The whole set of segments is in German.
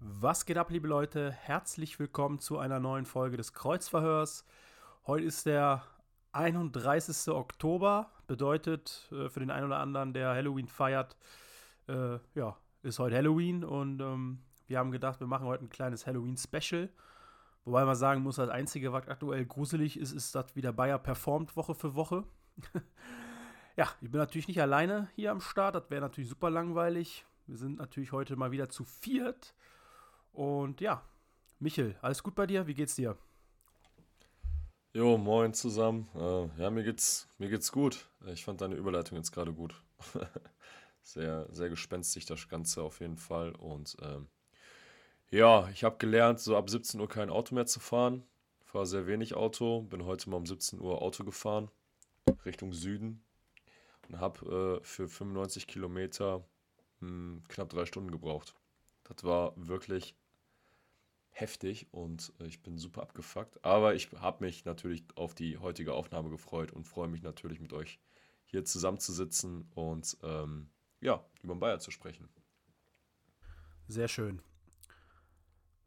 Was geht ab, liebe Leute? Herzlich willkommen zu einer neuen Folge des Kreuzverhörs. Heute ist der 31. Oktober, bedeutet äh, für den einen oder anderen, der Halloween feiert, äh, ja, ist heute Halloween und ähm, wir haben gedacht, wir machen heute ein kleines Halloween-Special. Wobei man sagen muss, das Einzige, was aktuell gruselig ist, ist, dass wieder Bayer performt Woche für Woche. ja, ich bin natürlich nicht alleine hier am Start, das wäre natürlich super langweilig. Wir sind natürlich heute mal wieder zu viert. Und ja, Michel, alles gut bei dir? Wie geht's dir? Jo, moin zusammen. Äh, ja, mir geht's, mir geht's gut. Ich fand deine Überleitung jetzt gerade gut. sehr, sehr gespenstig das Ganze auf jeden Fall. Und ähm, ja, ich habe gelernt, so ab 17 Uhr kein Auto mehr zu fahren. Fahre sehr wenig Auto. Bin heute mal um 17 Uhr Auto gefahren, Richtung Süden. Und habe äh, für 95 Kilometer mh, knapp drei Stunden gebraucht. Das war wirklich heftig und äh, ich bin super abgefuckt. Aber ich habe mich natürlich auf die heutige Aufnahme gefreut und freue mich natürlich mit euch hier zusammenzusitzen und ähm, ja, über den Bayer zu sprechen. Sehr schön.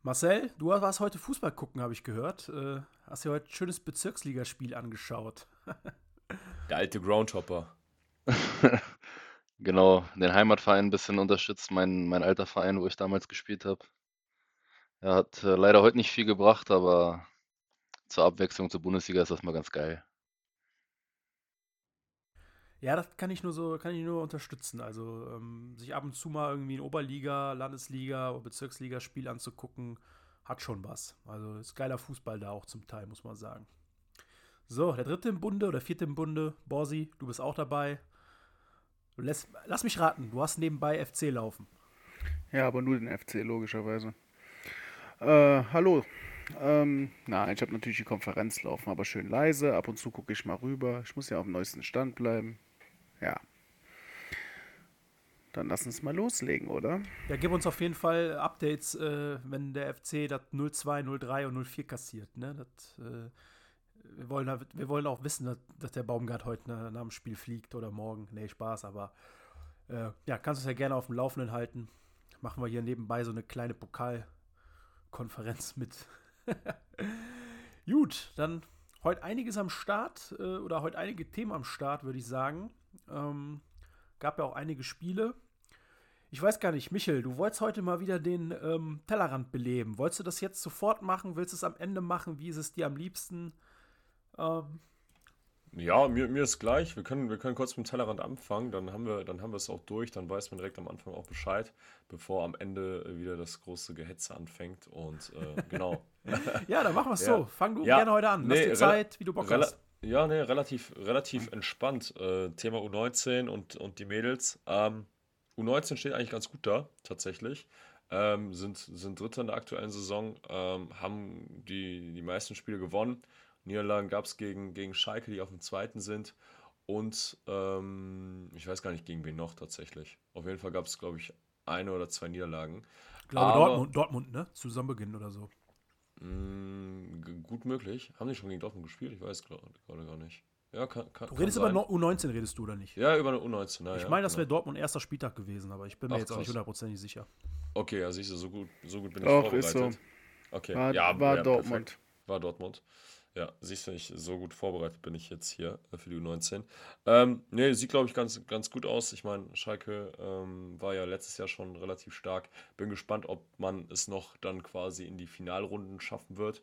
Marcel, du warst heute Fußball gucken, habe ich gehört. Äh, hast dir heute ein schönes Bezirksligaspiel angeschaut. Der alte Groundhopper. genau, den Heimatverein ein bisschen unterstützt, mein, mein alter Verein, wo ich damals gespielt habe. Er hat äh, leider heute nicht viel gebracht, aber zur Abwechslung zur Bundesliga ist das mal ganz geil. Ja, das kann ich nur so, kann ich nur unterstützen. Also ähm, sich ab und zu mal irgendwie ein Oberliga, Landesliga oder Bezirksligaspiel anzugucken, hat schon was. Also ist geiler Fußball da auch zum Teil, muss man sagen. So, der dritte im Bunde oder vierte im Bunde, Borsi, du bist auch dabei. Lass, lass mich raten, du hast nebenbei FC laufen. Ja, aber nur den FC, logischerweise. Äh, hallo. Ähm, nein, ich habe natürlich die Konferenz laufen, aber schön leise. Ab und zu gucke ich mal rüber. Ich muss ja auf dem neuesten Stand bleiben. Ja. Dann lass uns mal loslegen, oder? Ja, gib uns auf jeden Fall Updates, äh, wenn der FC das 02, 03 und 04 kassiert. Ne? Das, äh, wir, wollen, wir wollen auch wissen, dass, dass der Baumgart heute nach dem Spiel fliegt oder morgen. Nee, Spaß, aber äh, ja, kannst du es ja gerne auf dem Laufenden halten. Machen wir hier nebenbei so eine kleine Pokalkonferenz mit. Gut, dann heute einiges am Start äh, oder heute einige Themen am Start, würde ich sagen. Ähm, gab ja auch einige Spiele. Ich weiß gar nicht, Michel, du wolltest heute mal wieder den ähm, Tellerrand beleben. Wolltest du das jetzt sofort machen? Willst du es am Ende machen? Wie ist es dir am liebsten? Ähm, ja, mir, mir ist gleich. Wir können, wir können kurz mit dem Tellerrand anfangen, dann haben wir, dann haben wir es auch durch, dann weiß man direkt am Anfang auch Bescheid, bevor am Ende wieder das große Gehetze anfängt. Und äh, genau. ja, dann machen wir es ja. so. Fang du ja, gerne heute an. Lass nee, dir Zeit, wie du Bock hast. Ja, nee, relativ, relativ entspannt. Äh, Thema U19 und, und die Mädels. Ähm, U19 steht eigentlich ganz gut da, tatsächlich. Ähm, sind, sind Dritter in der aktuellen Saison, ähm, haben die, die meisten Spiele gewonnen. Niederlagen gab es gegen, gegen Schalke, die auf dem zweiten sind. Und ähm, ich weiß gar nicht, gegen wen noch tatsächlich. Auf jeden Fall gab es, glaube ich, eine oder zwei Niederlagen. Ich glaube, Aber, Dortmund, Dortmund, ne? Zu Saisonbeginn oder so. Mh, mm, gut möglich. Haben die schon gegen Dortmund gespielt? Ich weiß gerade gar nicht. Ja, kann, kann, du redest über U19, redest du oder nicht? Ja, über eine U19. Na, ich ja, meine, das genau. wäre Dortmund erster Spieltag gewesen, aber ich bin mir Ach, jetzt auch nicht hundertprozentig sicher. Okay, ja, siehst du, so gut, so gut bin ich Doch, vorbereitet. Ist so. Okay, war, ja, war ja, Dortmund. Perfekt. War Dortmund. Ja, siehst du, ich, so gut vorbereitet bin ich jetzt hier äh, für die U19. Ähm, nee, sieht, glaube ich, ganz, ganz gut aus. Ich meine, Schalke ähm, war ja letztes Jahr schon relativ stark. Bin gespannt, ob man es noch dann quasi in die Finalrunden schaffen wird,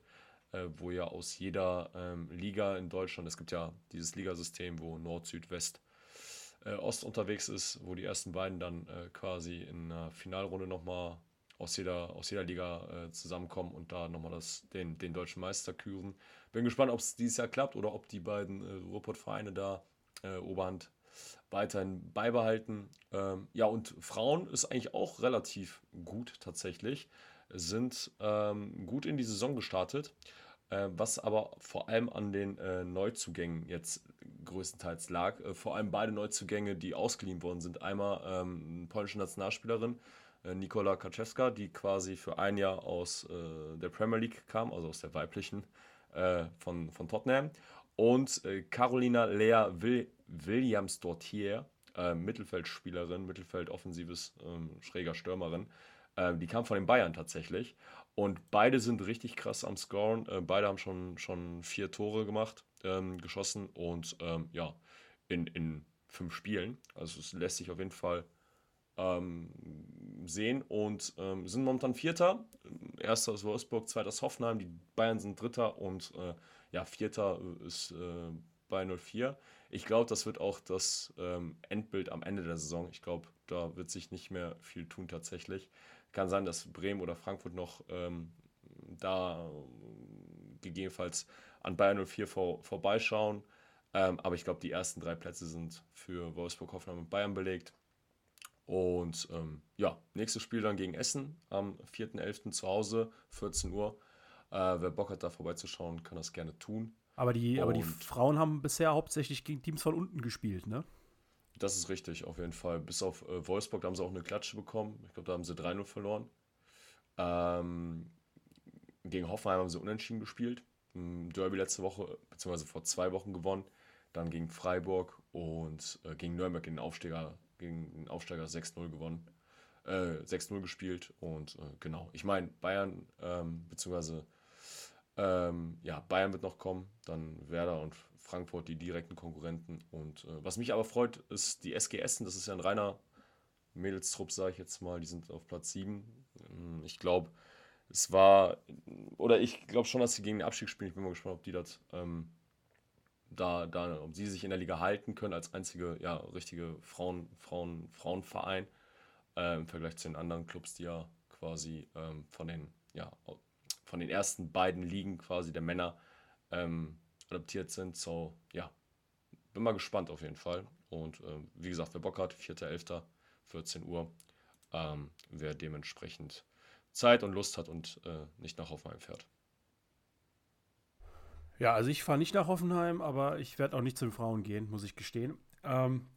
äh, wo ja aus jeder ähm, Liga in Deutschland, es gibt ja dieses Ligasystem, wo Nord, Süd, West, äh, Ost unterwegs ist, wo die ersten beiden dann äh, quasi in einer Finalrunde nochmal aus jeder, aus jeder Liga äh, zusammenkommen und da nochmal den, den deutschen Meister küren. Bin gespannt, ob es dieses Jahr klappt oder ob die beiden äh, Ruhrpott-Vereine da äh, Oberhand weiterhin beibehalten. Ähm, ja, und Frauen ist eigentlich auch relativ gut tatsächlich, sind ähm, gut in die Saison gestartet, äh, was aber vor allem an den äh, Neuzugängen jetzt größtenteils lag. Äh, vor allem beide Neuzugänge, die ausgeliehen worden sind. Einmal ähm, eine polnische Nationalspielerin, Nikola Kaczewska, die quasi für ein Jahr aus äh, der Premier League kam, also aus der weiblichen äh, von, von Tottenham. Und äh, Carolina Lea Will Williams Dortier, äh, Mittelfeldspielerin, Mittelfeldoffensives ähm, schräger Stürmerin, äh, die kam von den Bayern tatsächlich. Und beide sind richtig krass am Scoren. Äh, beide haben schon, schon vier Tore gemacht, ähm, geschossen und ähm, ja, in, in fünf Spielen. Also es lässt sich auf jeden Fall ähm, sehen und ähm, sind momentan Vierter. Erster ist Wolfsburg, zweiter ist Hoffenheim, die Bayern sind Dritter und äh, ja, Vierter ist äh, bei 04. Ich glaube, das wird auch das ähm, Endbild am Ende der Saison. Ich glaube, da wird sich nicht mehr viel tun tatsächlich. Kann sein, dass Bremen oder Frankfurt noch ähm, da gegebenenfalls an Bayern 04 vor, vorbeischauen. Ähm, aber ich glaube, die ersten drei Plätze sind für Wolfsburg, Hoffenheim und Bayern belegt. Und ähm, ja, nächstes Spiel dann gegen Essen am 4.11. zu Hause, 14 Uhr. Äh, wer Bock hat, da vorbeizuschauen, kann das gerne tun. Aber die, aber die Frauen haben bisher hauptsächlich gegen Teams von unten gespielt, ne? Das ist richtig, auf jeden Fall. Bis auf äh, Wolfsburg, da haben sie auch eine Klatsche bekommen. Ich glaube, da haben sie 3-0 verloren. Ähm, gegen Hoffenheim haben sie unentschieden gespielt. Derby letzte Woche, beziehungsweise vor zwei Wochen gewonnen. Dann gegen Freiburg und äh, gegen Nürnberg den Aufsteiger, gegen den Aufsteiger 6-0 gewonnen. Äh, 6-0 gespielt und äh, genau. Ich meine, Bayern, ähm, beziehungsweise ähm, ja, Bayern wird noch kommen, dann Werder und Frankfurt die direkten Konkurrenten. Und äh, was mich aber freut, ist die SG Essen. Das ist ja ein reiner Mädelstrupp, sage ich jetzt mal. Die sind auf Platz 7. Ähm, ich glaube, es war, oder ich glaube schon, dass sie gegen den Abstieg spielen. Ich bin mal gespannt, ob die das ähm, da, da, ob sie sich in der Liga halten können als einzige, ja, richtige Frauen, Frauen, Frauenverein äh, im Vergleich zu den anderen Clubs, die ja quasi ähm, von den, ja, von den ersten beiden Ligen quasi der Männer ähm, adaptiert sind. So, ja, bin mal gespannt auf jeden Fall. Und ähm, wie gesagt, wer Bock hat, 4.11., 14 Uhr, ähm, wer dementsprechend Zeit und Lust hat und äh, nicht nach Hoffenheim fährt. Ja, also ich fahre nicht nach Hoffenheim, aber ich werde auch nicht zu den Frauen gehen, muss ich gestehen. Ähm,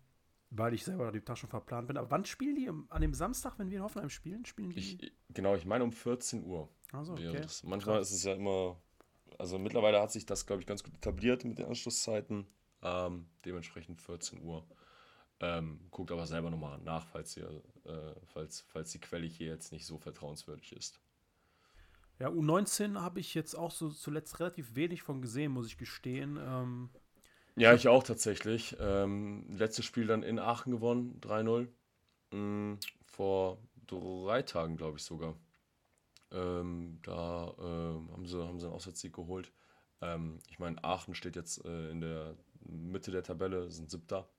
weil ich selber die Taschen verplant bin. Aber wann spielen die? An dem Samstag, wenn wir in Hoffenheim spielen? Spielen die? Ich, genau, ich meine um 14 Uhr. Also, okay. Manchmal Krass. ist es ja immer also mittlerweile hat sich das, glaube ich, ganz gut etabliert mit den Anschlusszeiten. Ähm, dementsprechend 14 Uhr. Ähm, guckt aber selber nochmal nach, falls, ihr, äh, falls, falls die Quelle hier jetzt nicht so vertrauenswürdig ist. Ja, U19 habe ich jetzt auch so zuletzt relativ wenig von gesehen, muss ich gestehen. Ähm, ja, ich auch tatsächlich. Ähm, letztes Spiel dann in Aachen gewonnen, 3-0. Mhm, vor drei Tagen, glaube ich sogar. Ähm, da äh, haben, sie, haben sie einen Auswärtssieg geholt. Ähm, ich meine, Aachen steht jetzt äh, in der Mitte der Tabelle, sind siebter.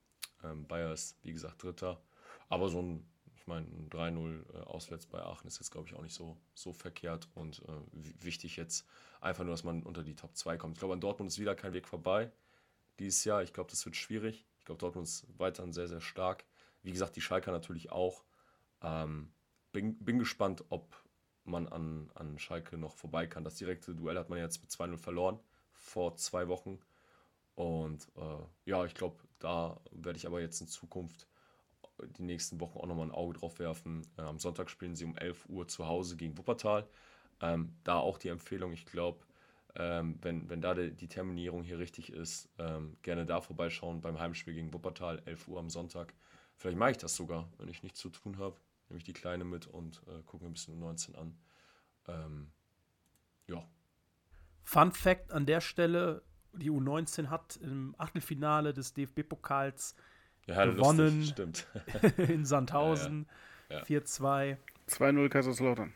Ähm, Bayer ist, wie gesagt, dritter. Aber so ein, ich meine, ein 3-0 äh, auswärts bei Aachen ist jetzt, glaube ich, auch nicht so, so verkehrt und äh, wichtig jetzt einfach nur, dass man unter die Top 2 kommt. Ich glaube, an Dortmund ist wieder kein Weg vorbei dieses Jahr. Ich glaube, das wird schwierig. Ich glaube, Dortmund ist weiterhin sehr, sehr stark. Wie gesagt, die Schalker natürlich auch. Ähm, bin, bin gespannt, ob man an, an Schalke noch vorbei kann. Das direkte Duell hat man jetzt mit 2-0 verloren vor zwei Wochen. Und äh, ja, ich glaube, da werde ich aber jetzt in Zukunft die nächsten Wochen auch nochmal ein Auge drauf werfen. Äh, am Sonntag spielen sie um 11 Uhr zu Hause gegen Wuppertal. Ähm, da auch die Empfehlung, ich glaube, ähm, wenn, wenn da die, die, Terminierung hier richtig ist, ähm, gerne da vorbeischauen beim Heimspiel gegen Wuppertal, 11 Uhr am Sonntag. Vielleicht mache ich das sogar, wenn ich nichts zu tun habe nehme ich die Kleine mit und äh, gucke mir ein bisschen um 19 an. Ähm, ja. Fun Fact an der Stelle: Die U19 hat im Achtelfinale des DFB-Pokals ja, gewonnen. Lustig, stimmt. in Sandhausen. Ja, ja. 4-2. 2-0 Kaiserslautern.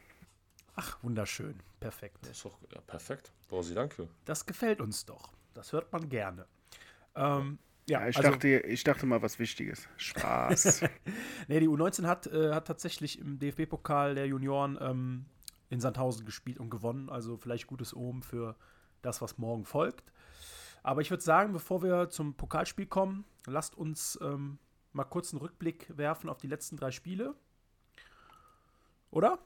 Ach, wunderschön. Perfekt. Das ist doch, ja, perfekt. Borsi, danke. Das gefällt uns doch. Das hört man gerne. Ähm, ja, ich, also, dachte, ich dachte mal was Wichtiges. Spaß. nee, die U19 hat, äh, hat tatsächlich im DFB-Pokal der Junioren ähm, in Sandhausen gespielt und gewonnen. Also vielleicht gutes Omen für das, was morgen folgt. Aber ich würde sagen, bevor wir zum Pokalspiel kommen, lasst uns ähm, mal kurz einen Rückblick werfen auf die letzten drei Spiele. Oder?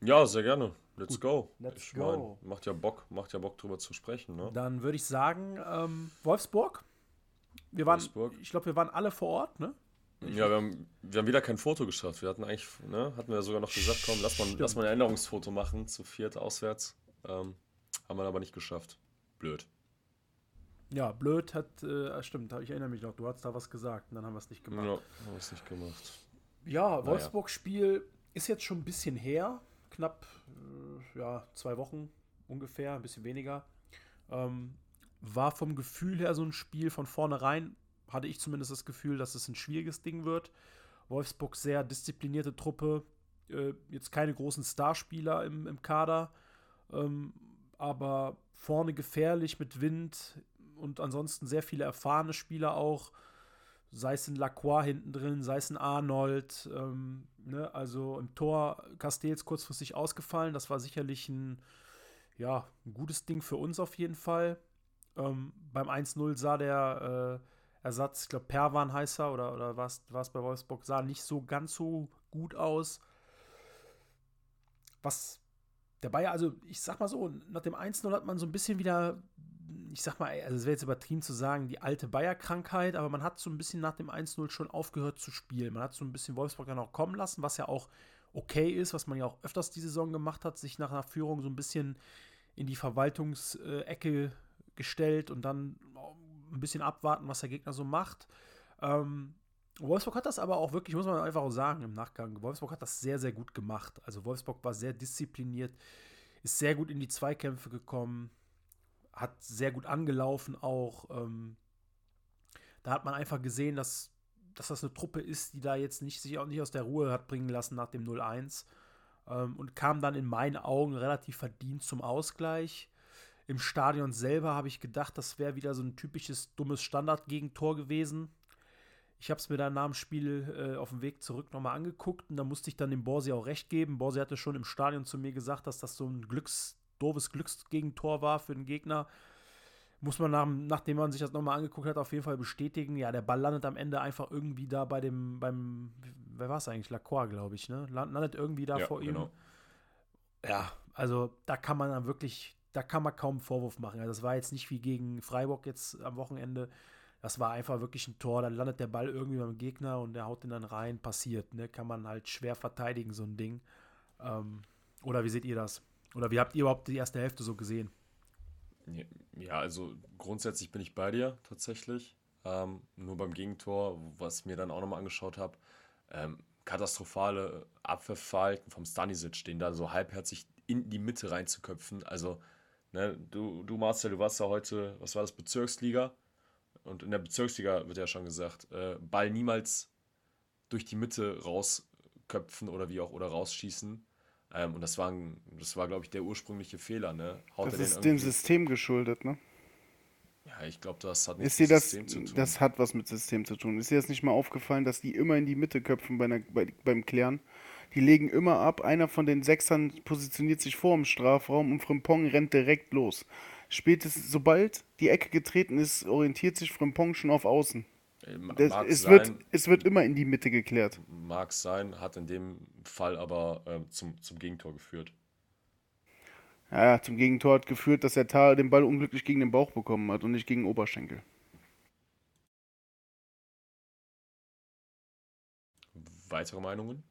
Ja, sehr gerne. Let's Gut, go. let's ich mein, go. macht ja Bock, macht ja Bock drüber zu sprechen, ne? Dann würde ich sagen, ähm, Wolfsburg. Wir waren, Wolfsburg. ich glaube, wir waren alle vor Ort, ne? Ja, wir haben, wir haben wieder kein Foto geschafft. Wir hatten eigentlich, ne, hatten wir sogar noch gesagt, komm, lass mal, lass mal ein Erinnerungsfoto machen zu viert auswärts. Ähm, haben wir aber nicht geschafft. Blöd. Ja, blöd hat, äh, stimmt, ich erinnere mich noch, du hast da was gesagt und dann haben wir es nicht Ja, gemacht. haben wir es nicht gemacht. Ja, Wolfsburg-Spiel ist jetzt schon ein bisschen her, knapp äh, ja, zwei Wochen ungefähr, ein bisschen weniger. Ähm, war vom Gefühl her so ein Spiel von vornherein, hatte ich zumindest das Gefühl, dass es ein schwieriges Ding wird. Wolfsburg sehr disziplinierte Truppe, äh, jetzt keine großen Starspieler im, im Kader, ähm, aber vorne gefährlich mit Wind und ansonsten sehr viele erfahrene Spieler auch sei es ein Lacroix hinten drin, sei es ein Arnold. Ähm, ne? Also im Tor Castells kurzfristig ausgefallen. Das war sicherlich ein, ja, ein gutes Ding für uns auf jeden Fall. Ähm, beim 1-0 sah der äh, Ersatz, ich glaube Perwan heißt er, oder, oder war es bei Wolfsburg, sah nicht so ganz so gut aus. Was der Bayer, also ich sag mal so, nach dem 1-0 hat man so ein bisschen wieder ich sag mal, also es wäre jetzt übertrieben zu sagen, die alte Bayer-Krankheit, aber man hat so ein bisschen nach dem 1-0 schon aufgehört zu spielen. Man hat so ein bisschen Wolfsburg dann auch kommen lassen, was ja auch okay ist, was man ja auch öfters die Saison gemacht hat, sich nach einer Führung so ein bisschen in die Verwaltungsecke gestellt und dann ein bisschen abwarten, was der Gegner so macht. Ähm, Wolfsburg hat das aber auch wirklich, muss man einfach auch sagen im Nachgang, Wolfsburg hat das sehr, sehr gut gemacht. Also Wolfsburg war sehr diszipliniert, ist sehr gut in die Zweikämpfe gekommen, hat sehr gut angelaufen auch. Ähm, da hat man einfach gesehen, dass, dass das eine Truppe ist, die da jetzt nicht, sich auch nicht aus der Ruhe hat bringen lassen nach dem 0-1 ähm, und kam dann in meinen Augen relativ verdient zum Ausgleich. Im Stadion selber habe ich gedacht, das wäre wieder so ein typisches dummes Standardgegentor gewesen. Ich habe es mir dann nach dem Spiel äh, auf dem Weg zurück nochmal angeguckt und da musste ich dann dem Borsi auch recht geben. Borsi hatte schon im Stadion zu mir gesagt, dass das so ein Glücks, doofes Glücksgegentor war für den Gegner. Muss man, nach, nachdem man sich das nochmal angeguckt hat, auf jeden Fall bestätigen. Ja, der Ball landet am Ende einfach irgendwie da bei dem, beim, wer war es eigentlich? Lacroix, glaube ich, ne? Landet irgendwie da Ja, vor genau. ihm. Ja, also da kann man dann wirklich, da kann man kaum einen Vorwurf machen. Also das war jetzt nicht wie gegen Freiburg jetzt am Wochenende. Das war einfach wirklich ein Tor. Dann landet der Ball irgendwie beim Gegner und der haut den dann rein. Passiert, ne? Kann man halt schwer verteidigen, so ein Ding. Ähm, oder wie seht ihr das? Oder wie habt ihr überhaupt die erste Hälfte so gesehen? Ja, also grundsätzlich bin ich bei dir tatsächlich. Ähm, nur beim Gegentor, was mir dann auch nochmal angeschaut habe, ähm, katastrophale Abwehrverhalten vom Stanisic, den da so halbherzig in die Mitte reinzuköpfen. Also, ne, du, du Marcel, du warst ja heute, was war das, Bezirksliga? Und in der Bezirksliga wird ja schon gesagt, äh, Ball niemals durch die Mitte rausköpfen oder wie auch oder rausschießen. Ähm, und das war, das war glaube ich, der ursprüngliche Fehler. Ne? Haut Das ist dem System geschuldet, ne? Ja, ich glaube, das hat nichts mit das, System zu tun. das hat was mit System zu tun. Ist dir das nicht mal aufgefallen, dass die immer in die Mitte köpfen bei einer, bei, beim Klären? Die legen immer ab, einer von den Sechsern positioniert sich vor dem Strafraum und Frimpong rennt direkt los. Spätestens, sobald die Ecke getreten ist, orientiert sich Frimpong schon auf Außen. Äh, ma- Das, es, sein, wird, es wird immer in die Mitte geklärt. mag sein, hat in dem Fall aber ähm, zum, zum Gegentor geführt. Ja, zum Gegentor hat geführt, dass der Tar den Ball unglücklich gegen den Bauch bekommen hat und nicht gegen den Oberschenkel. Weitere Meinungen?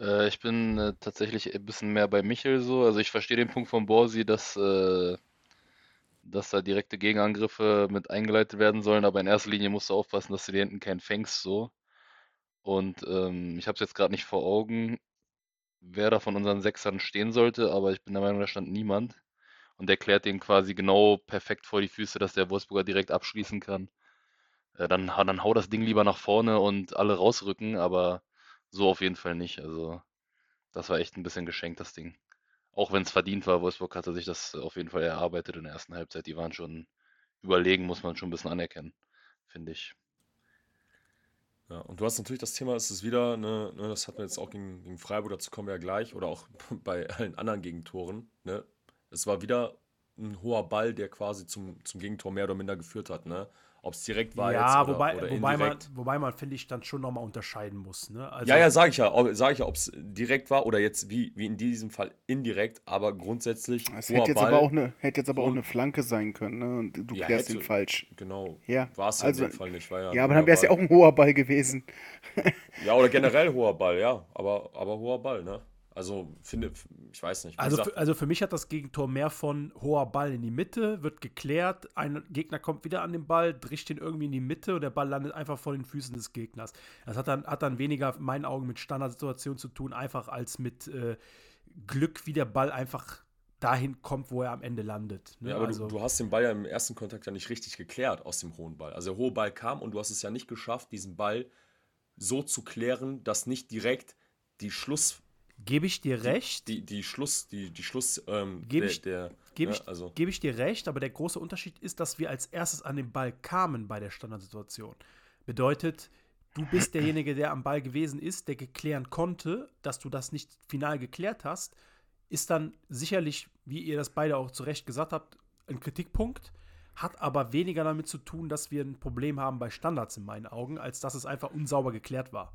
Äh, ich bin äh, tatsächlich ein bisschen mehr bei Michel so. Also ich verstehe den Punkt von Borsi, dass, äh, dass da direkte Gegenangriffe mit eingeleitet werden sollen, aber in erster Linie musst du aufpassen, dass du dir hinten keinen fängst so. Und ähm, ich habe es jetzt gerade nicht vor Augen, wer da von unseren Sechsern stehen sollte, aber ich bin der Meinung, da stand niemand. Und der klärt den quasi genau perfekt vor die Füße, dass der Wolfsburger direkt abschließen kann. Äh, dann, dann hau das Ding lieber nach vorne und alle rausrücken, aber so auf jeden Fall nicht. Also, das war echt ein bisschen geschenkt, das Ding. Auch wenn es verdient war, Wolfsburg hatte sich das auf jeden Fall erarbeitet in der ersten Halbzeit. Die waren schon überlegen, muss man schon ein bisschen anerkennen, finde ich. Ja, und du hast natürlich das Thema, es ist wieder, ne, ne, das hatten wir jetzt auch gegen, gegen Freiburg, dazu kommen wir ja gleich, oder auch bei allen anderen Gegentoren. Ne? Es war wieder ein hoher Ball, der quasi zum, zum Gegentor mehr oder minder geführt hat. Ne? Ob es direkt war ja, jetzt oder, wobei, oder wobei man, wobei man, finde ich, dann schon nochmal unterscheiden muss. Ne? Also, ja, ja, sage ich ja, ob- sag ich ja, ob es direkt war oder jetzt wie, wie in diesem Fall indirekt, aber grundsätzlich Es hätte jetzt, Ball, aber auch eine, hätte jetzt aber auch eine Flanke sein können, ne? Und du Ja, klärst hätte- ihn falsch. genau, Ja, war es also- in dem Fall nicht. War ja, Ja, aber dann wäre es ja auch ein hoher Ball gewesen. Ja, oder generell hoher Ball, ja, aber, aber hoher Ball, ne? Also, finde, ich weiß nicht. Also, für, also für mich hat das Gegentor mehr von hoher Ball in die Mitte, wird geklärt, ein Gegner kommt wieder an den Ball, drischt ihn irgendwie in die Mitte und der Ball landet einfach vor den Füßen des Gegners. Das hat dann, hat dann weniger in meinen Augen mit Standardsituationen zu tun, einfach als mit äh, Glück, wie der Ball einfach dahin kommt, wo er am Ende landet. Ne? Ja, aber also, du, du hast den Ball ja im ersten Kontakt ja nicht richtig geklärt aus dem hohen Ball. Also der hohe Ball kam und du hast es ja nicht geschafft, diesen Ball so zu klären, dass nicht direkt die Schluss, Gebe ich dir recht, die, die Schluss, die, die Schluss, ähm, Geb der, ich- der gebe ne, ich, also, gebe ich dir recht, aber der große Unterschied ist, dass wir als erstes an den Ball kamen bei der Standardsituation. Bedeutet, du bist derjenige, der am Ball gewesen ist, der geklären konnte, dass du das nicht final geklärt hast, ist dann sicherlich, wie ihr das beide auch zu Recht gesagt habt, ein Kritikpunkt, hat aber weniger damit zu tun, dass wir ein Problem haben bei Standards in meinen Augen, als dass es einfach unsauber geklärt war.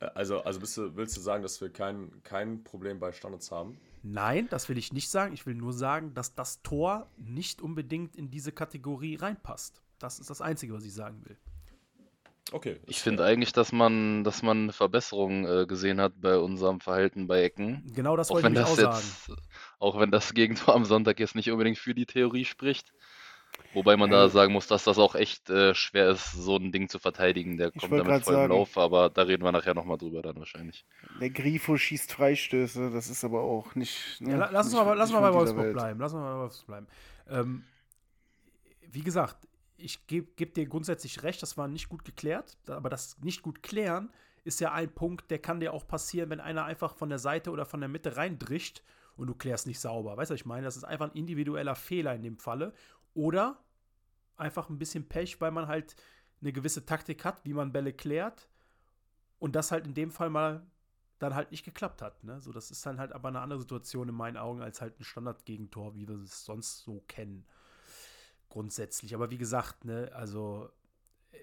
Also, also bist du, willst du sagen, dass wir kein, kein Problem bei Standards haben? Nein, das will ich nicht sagen. Ich will nur sagen, dass das Tor nicht unbedingt in diese Kategorie reinpasst. Das ist das Einzige, was ich sagen will. Okay. Ich finde eigentlich, dass man, dass man eine Verbesserung äh, gesehen hat bei unserem Verhalten bei Ecken. Genau das Auch wollte ich wenn nämlich das auch sagen. jetzt, auch wenn das Gegentor am Sonntag jetzt nicht unbedingt für die Theorie spricht. Wobei man da sagen muss, dass das auch echt äh, schwer ist, so ein Ding zu verteidigen. Der Ich kommt damit voll im. Lauf, aber da reden wir nachher nochmal drüber dann wahrscheinlich. Der Grifo schießt Freistöße, das ist aber auch nicht. Ne, Ja, la- lass uns nicht- mal, lass mal bei Wolfsburg bleiben. Lass uns mal bei Wolfsburg bleiben. Ähm, wie gesagt, ich gebe geb dir grundsätzlich recht, das war nicht gut geklärt, aber das nicht gut klären ist ja ein Punkt, der kann dir auch passieren, wenn einer einfach von der Seite oder von der Mitte reindrischt und du klärst nicht sauber. Weißt du, was ich meine? Das ist einfach ein individueller Fehler in dem Falle. Oder einfach ein bisschen Pech, weil man halt eine gewisse Taktik hat, wie man Bälle klärt und das halt in dem Fall mal dann halt nicht geklappt hat. Ne? So, das ist dann halt aber eine andere Situation in meinen Augen als halt ein Standardgegentor, wie wir es sonst so kennen. Grundsätzlich. Aber wie gesagt, ne, also äh,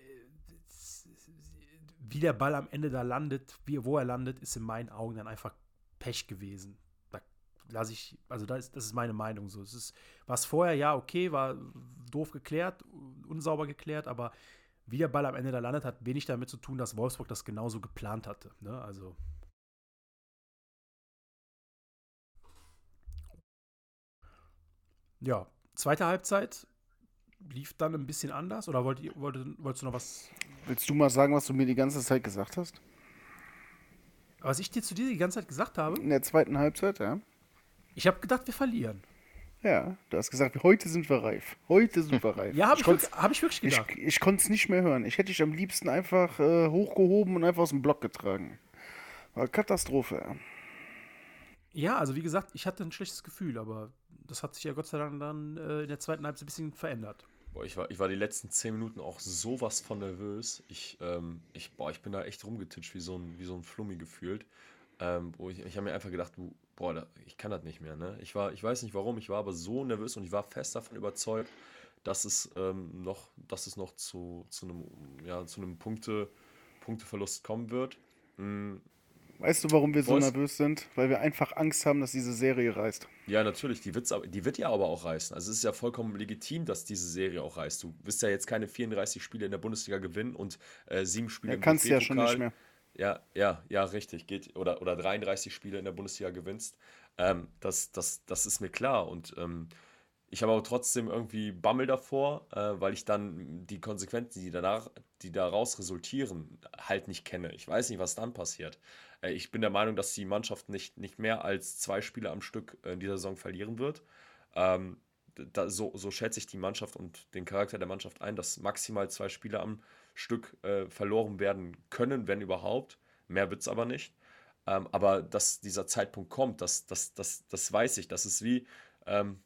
wie der Ball am Ende da landet, wie, wo er landet, ist in meinen Augen dann einfach Pech gewesen. Lasse ich, also da ist, das ist meine Meinung so. Es ist, was vorher, ja, okay, war doof geklärt, unsauber geklärt, aber wie der Ball am Ende da landet, hat wenig damit zu tun, dass Wolfsburg das genauso geplant hatte. Ne? Also. Ja, zweite Halbzeit lief dann ein bisschen anders oder wollt wollt, wolltest du noch was Willst du mal sagen, was du mir die ganze Zeit gesagt hast? Was ich dir zu dir die ganze Zeit gesagt habe, In der zweiten Halbzeit, ja? Ich habe gedacht, wir verlieren. Ja, du hast gesagt, heute sind wir reif. Heute sind wir reif. Ja, habe ich, konnt's- wirklich- hab ich wirklich ich, gedacht. ich konnte es nicht mehr hören. Ich hätte dich am liebsten einfach äh, hochgehoben und einfach aus dem Block getragen. War Katastrophe. ja. Ja, also wie gesagt, ich hatte ein schlechtes Gefühl, aber das hat sich ja Gott sei Dank dann äh, in der zweiten Halbzeit ein bisschen verändert. Boah, ich, war, ich war die letzten zehn Minuten auch sowas von nervös. Ich, ähm, ich, boah, ich bin da echt rumgetitscht wie so ein, wie so ein Flummi gefühlt. Ähm, wo ich ich habe mir einfach gedacht, du, boah, ich kann das nicht mehr. Ne? Ich, war, ich weiß nicht warum, ich war aber so nervös und ich war fest davon überzeugt, dass es ähm, noch, dass es noch zu, zu einem, ja, zu einem Punkte, Punkteverlust kommen wird. Mm, Weißt du, warum wir so Boys? nervös sind? Weil wir einfach Angst haben, dass diese Serie reißt. Ja, natürlich, die, wird's die wird ja aber auch reißen. Also es ist ja vollkommen legitim, dass diese Serie auch reißt. Du wirst ja jetzt keine 34 Spiele in der Bundesliga gewinnen und äh, sieben Spiele Ja, im kannst du ja schon nicht mehr. Ja, ja, ja, richtig. Geht, oder, oder 33 Spiele in der Bundesliga gewinnst. Ähm, das, das, das ist mir klar. Und ähm, ich habe aber trotzdem irgendwie Bammel davor, äh, weil ich dann die Konsequenzen, die danach, die daraus resultieren, halt nicht kenne. Ich weiß nicht, was dann passiert. Äh, ich bin der Meinung, dass die Mannschaft nicht, nicht mehr als zwei Spiele am Stück in dieser Saison verlieren wird. Ähm, da, so, so schätze ich die Mannschaft und den Charakter der Mannschaft ein, dass maximal zwei Spiele am Stück äh, verloren werden können, wenn überhaupt. Mehr wird es aber nicht. Ähm, aber dass dieser Zeitpunkt kommt, das, das, das, das weiß ich. Das ist wie, ähm,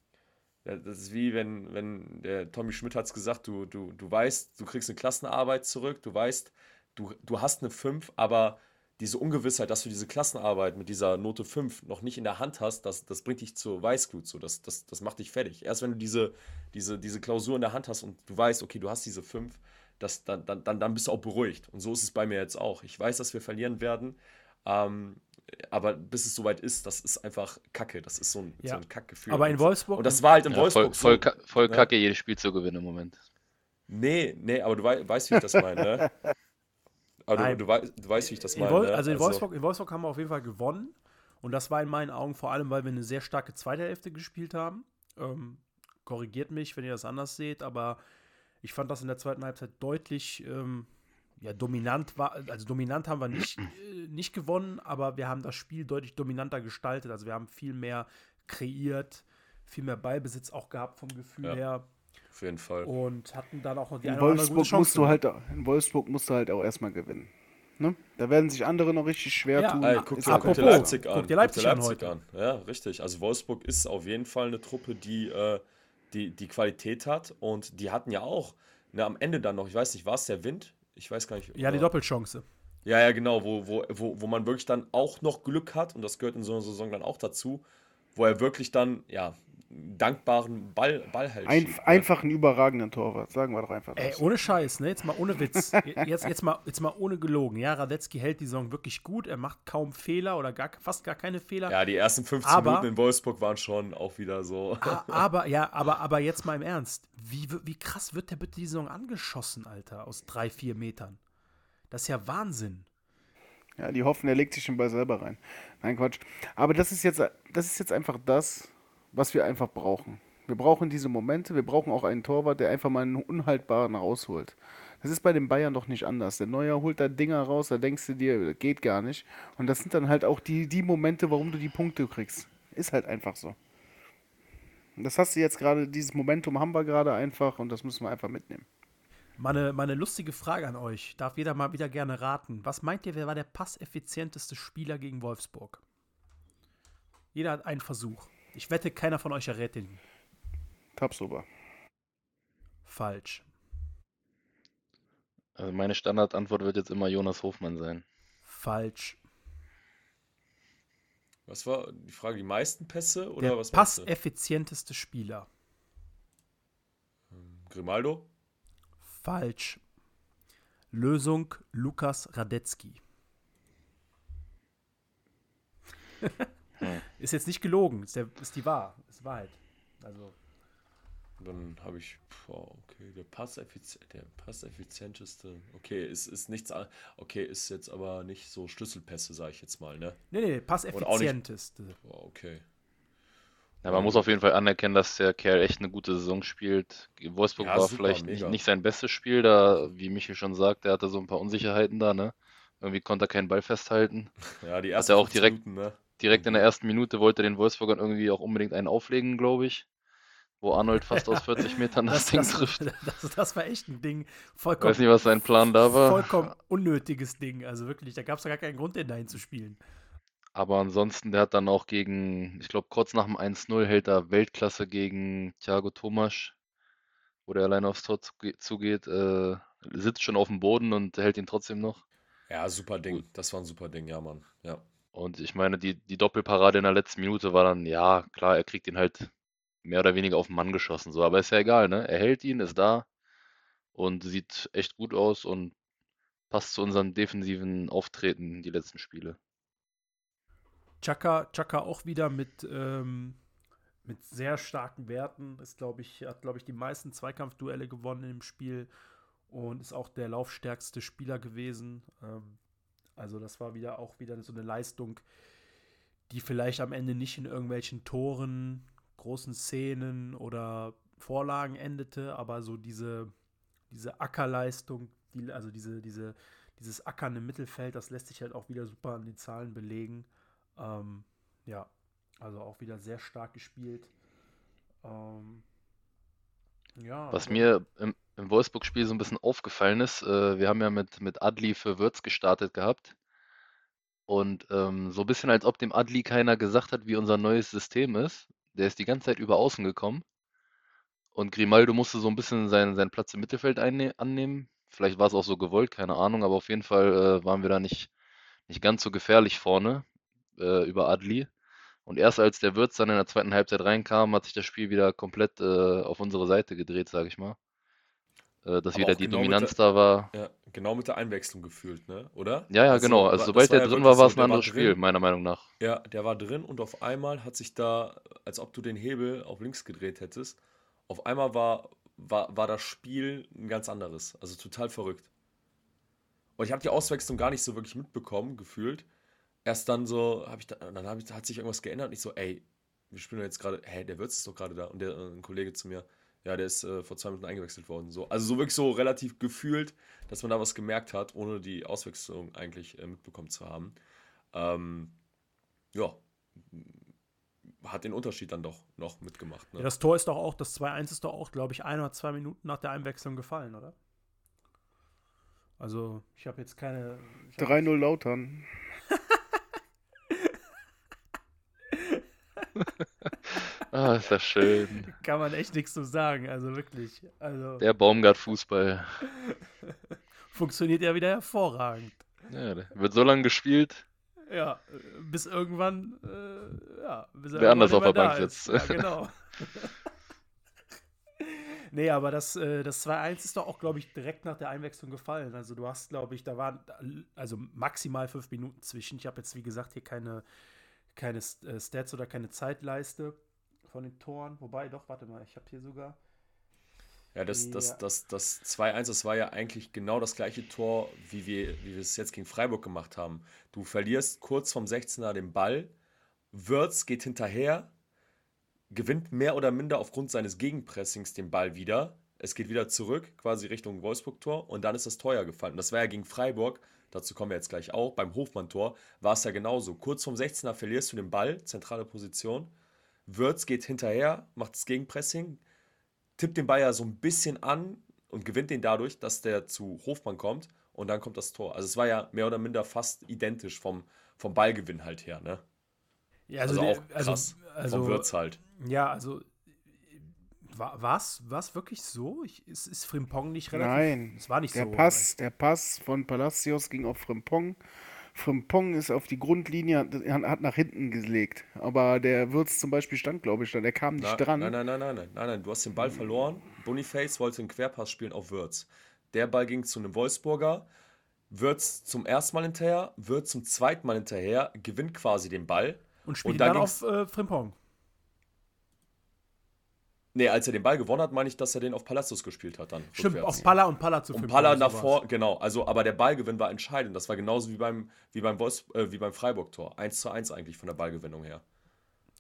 das ist wie wenn, wenn der Tommy Schmidt hat es gesagt, du, du, du weißt, du kriegst eine Klassenarbeit zurück, du weißt, du, du hast eine 5, aber diese Ungewissheit, dass du diese Klassenarbeit mit dieser Note 5 noch nicht in der Hand hast, das, das bringt dich zur Weißglut. So. Das, das, das macht dich fertig. Erst wenn du diese, diese, diese Klausur in der Hand hast und du weißt, okay, du hast diese 5, das, dann, dann, dann, bist du auch beruhigt. Und so ist es bei mir jetzt auch. Ich weiß, dass wir verlieren werden. Ähm, aber bis es soweit ist, das ist einfach Kacke. Das ist so ein, Ja. so ein Kackgefühl. Aber in Wolfsburg. Und das war halt in Ja, voll, Wolfsburg voll, so. ka- voll Ja. kacke, jedes Spiel zu gewinnen im Moment. Nee, nee, aber du wei weißt, wie ich das meine, ne? Aber du, Nein. du, wei du weißt, wie ich das in meine, ne? also in Wolfsburg, in Wolfsburg haben wir auf jeden Fall gewonnen. Und das war in meinen Augen vor allem, weil wir eine sehr starke zweite Hälfte gespielt haben. Ähm, korrigiert mich, wenn ihr das anders seht, aber ich fand das in der zweiten Halbzeit deutlich ähm, ja, dominant war. Also dominant haben wir nicht, äh, nicht gewonnen, aber wir haben das Spiel deutlich dominanter gestaltet. Also wir haben viel mehr kreiert, viel mehr Ballbesitz auch gehabt vom Gefühl Ja. her Auf jeden Fall. und hatten dann auch noch die In eine oder andere Wolfsburg, gute musst Chance. du halt, in Wolfsburg musst du halt auch erstmal gewinnen. Ne? Da werden sich andere noch richtig schwer Ja, tun. Ey, guck, dir, guck dir Apropos, Leipzig an. guck dir Leipzig an Leipzig heute. an. Ja, richtig. Also Wolfsburg ist auf jeden Fall eine Truppe, die, äh, die, die Qualität hat. Und die hatten ja auch ne, am Ende dann noch, ich weiß nicht, war es der Wind? Ich weiß gar nicht. ja, die Doppelchance. Ja, ja, genau, wo, wo, wo, wo man wirklich dann auch noch Glück hat, und das gehört in so einer Saison dann auch dazu, wo er wirklich dann, ja, dankbaren Ball, Ball halt Ein, schiebt, ne? einfach einen überragenden Torwart, sagen wir doch einfach Ey, das. ohne Scheiß, ne? Jetzt mal ohne Witz. Jetzt, jetzt, mal, jetzt mal ohne gelogen. Ja, Radetzky hält die Saison wirklich gut. Er macht kaum Fehler oder gar, fast gar keine Fehler. Ja, die ersten 15 Aber- Minuten in Wolfsburg waren schon auch wieder so. Aber, ja, aber, aber jetzt mal im Ernst. Wie, wie krass wird der bitte die Saison angeschossen, Alter, aus drei, vier Metern? Das ist ja Wahnsinn. Ja, die hoffen, er legt sich den Ball selber rein. Nein, Quatsch. Aber das ist jetzt, das ist jetzt einfach das, was wir einfach brauchen. Wir brauchen diese Momente, wir brauchen auch einen Torwart, der einfach mal einen Unhaltbaren rausholt. Das ist bei den Bayern doch nicht anders. Der Neuer holt da Dinger raus, da denkst du dir, das geht gar nicht. Und das sind dann halt auch die, die Momente, warum du die Punkte kriegst. Ist halt einfach so. Und das hast du jetzt gerade, dieses Momentum haben wir gerade einfach und das müssen wir einfach mitnehmen. Meine, meine lustige Frage an euch. Darf jeder mal wieder gerne raten. Was meint ihr, wer war der passeffizienteste Spieler gegen Wolfsburg? Jeder hat einen Versuch. Ich wette, keiner von euch errät den. Tapsoba. Falsch. Also meine Standardantwort wird jetzt immer Jonas Hofmann sein. Falsch. Was war die Frage? Die meisten Pässe oder Der was passeffizienteste Spieler. Grimaldo? Falsch. Lösung Lukas Radetzky. ist jetzt nicht gelogen, ist, der, ist die Wahr, ist Wahrheit. Also, Dann habe ich, boah, okay, der Passeffiz der passeffizienteste, okay, ist, ist nichts, okay, ist jetzt aber nicht so Schlüsselpässe, sage ich jetzt mal, ne? nee, nee, passeffizienteste. Boah, okay. Ja, man muss auf jeden Fall anerkennen, dass der Kerl echt eine gute Saison spielt. Wolfsburg Ja, war super, vielleicht nicht, nicht sein bestes Spiel, da, wie Michael schon sagt, der hatte so ein paar Unsicherheiten da, ne? Irgendwie konnte er keinen Ball festhalten. Ja, die Hat ersten er auch 15 direkt- Minuten, ne? Direkt in der ersten Minute wollte den Wolfsburgern irgendwie auch unbedingt einen auflegen, glaube ich. Wo Arnold fast aus 40 Metern das, Das, Ding das, trifft. das, das war echt ein Ding. Ich Vollkommen, weiß nicht, was sein Plan da war. vollkommen unnötiges Ding. Also wirklich, da gab es ja gar keinen Grund, den dahin zu spielen. Aber ansonsten, der hat dann auch gegen, ich glaube, kurz nach dem 1-0 hält er Weltklasse gegen Thiago Tomasch, wo der alleine aufs Tor zuge- zugeht, äh, sitzt schon auf dem Boden und hält ihn trotzdem noch. Ja, super Ding. Das war ein super Ding, ja, Mann. Ja. Und ich meine, die, die Doppelparade in der letzten Minute war dann, ja, klar, er kriegt ihn halt mehr oder weniger auf den Mann geschossen, so, aber ist ja egal, ne? Er hält ihn, ist da und sieht echt gut aus und passt zu unserem defensiven Auftreten die letzten Spiele. Chaka, Chaka auch wieder mit, ähm, mit sehr starken Werten. Ist, glaube ich, hat, glaube ich, die meisten Zweikampfduelle gewonnen im Spiel und ist auch der laufstärkste Spieler gewesen. Ähm, also, das war wieder auch wieder so eine Leistung, die vielleicht am Ende nicht in irgendwelchen Toren, großen Szenen oder Vorlagen endete, aber so diese, diese Ackerleistung, die, also diese, diese, dieses Ackern im Mittelfeld, das lässt sich halt auch wieder super an die Zahlen belegen. Ähm, ja, also auch wieder sehr stark gespielt. Ähm, ja, Was also- mir im, im Wolfsburg-Spiel so ein bisschen aufgefallen ist, äh, wir haben ja mit, mit Adli für Würz gestartet gehabt. Und ähm, so ein bisschen, als ob dem Adli keiner gesagt hat, wie unser neues System ist. Der ist die ganze Zeit über außen gekommen. Und Grimaldo musste so ein bisschen seinen, seinen Platz im Mittelfeld annehmen. Vielleicht war es auch so gewollt, keine Ahnung, aber auf jeden Fall äh, waren wir da nicht, nicht ganz so gefährlich vorne äh, über Adli. Und erst als der Wirtz dann in der zweiten Halbzeit reinkam, hat sich das Spiel wieder komplett äh, auf unsere Seite gedreht, sage ich mal. Äh, dass Aber wieder die genau Dominanz der- da war. Ja, genau mit der Einwechslung gefühlt, ne? Oder? Ja, ja, Also, genau. Also sobald der ja drin war, war es ein der anderes drin, Spiel, meiner Meinung nach. Ja, der war drin und auf einmal hat sich da, als ob du den Hebel auf links gedreht hättest, auf einmal war, war, war das Spiel ein ganz anderes. Also total verrückt. Und ich habe die Auswechslung gar nicht so wirklich mitbekommen, gefühlt. Erst dann so, habe ich da, dann ich, hat sich irgendwas geändert und ich so, ey, wir spielen jetzt gerade, hä, der Würz ist doch gerade da. Und der, äh, ein Kollege zu mir, ja, der ist äh, vor zwei Minuten eingewechselt worden. So, also so wirklich so relativ gefühlt, dass man da was gemerkt hat, ohne die Auswechslung eigentlich äh, mitbekommen zu haben. Ähm, ja, hat den Unterschied dann doch noch mitgemacht. Ne? Ja, das Tor ist doch auch, das 2-1 ist doch auch, glaube ich, ein oder zwei Minuten nach der Einwechslung gefallen, oder? Also, ich habe jetzt keine. ich hab- 3-0 Lautern. Ah, ist das schön. Kann man echt nichts zu sagen, also wirklich. Also, Der Baumgart-Fußball. funktioniert ja wieder hervorragend. Ja, wird so lange gespielt. Ja, bis irgendwann, äh, ja, bis er Wer anders auf der Bank sitzt. Ja, genau. nee, aber das, äh, das 2-1 ist doch auch, glaube ich, direkt nach der Einwechslung gefallen. Also du hast, glaube ich, da waren also maximal fünf Minuten zwischen. Ich habe jetzt, wie gesagt, hier keine, keine äh, Stats oder keine Zeitleiste von den Toren. Wobei, doch, warte mal, ich habe hier sogar. Ja, das, das, das, das 2-1, das war ja eigentlich genau das gleiche Tor, wie wir, wie wir es jetzt gegen Freiburg gemacht haben. Du verlierst kurz vom 16er den Ball, Würz geht hinterher, gewinnt mehr oder minder aufgrund seines Gegenpressings den Ball wieder. Es geht wieder zurück, quasi Richtung Wolfsburg-Tor und dann ist das ja gefallen. Das war ja gegen Freiburg, dazu kommen wir jetzt gleich auch. Beim Hofmann-Tor war es ja genauso. Kurz vom 16er verlierst du den Ball, zentrale Position. Würz geht hinterher, macht das Gegenpressing, tippt den Ball ja so ein bisschen an und gewinnt den dadurch, dass der zu Hofmann kommt und dann kommt das Tor. Also es war ja mehr oder minder fast identisch vom, vom Ballgewinn halt her, ne? Ja, Also, der- auch krass. also, vom Würz halt. Ja, also war es wirklich so? Ich, ist, ist Frimpong nicht relativ? Nein. Es war nicht der so. Pass, der Pass von Palacios ging auf Frimpong. Frimpong ist auf die Grundlinie, hat hat nach hinten gelegt. Aber der Würz zum Beispiel stand, glaube ich, da. Der kam nicht Na, dran. Nein, nein, nein, nein, nein, nein, nein. Du hast den Ball verloren. Boniface wollte einen Querpass spielen auf Würz. Der Ball ging zu einem Wolfsburger. Würz zum ersten Mal hinterher, Würz zum zweiten Mal hinterher, gewinnt quasi den Ball. Und spielt und da dann ging's- auf äh, Frimpong. Nee, als er den Ball gewonnen hat, meine ich, dass er den auf Palacios gespielt hat dann. Stimmt, rückwärts. auf Palla und Palla zu Und. Palla davor, genau. Also, aber der Ballgewinn war entscheidend. Das war genauso wie beim, wie beim, Wolfs, äh, wie beim Freiburg-Tor. 1 zu 1 eigentlich von der Ballgewinnung her.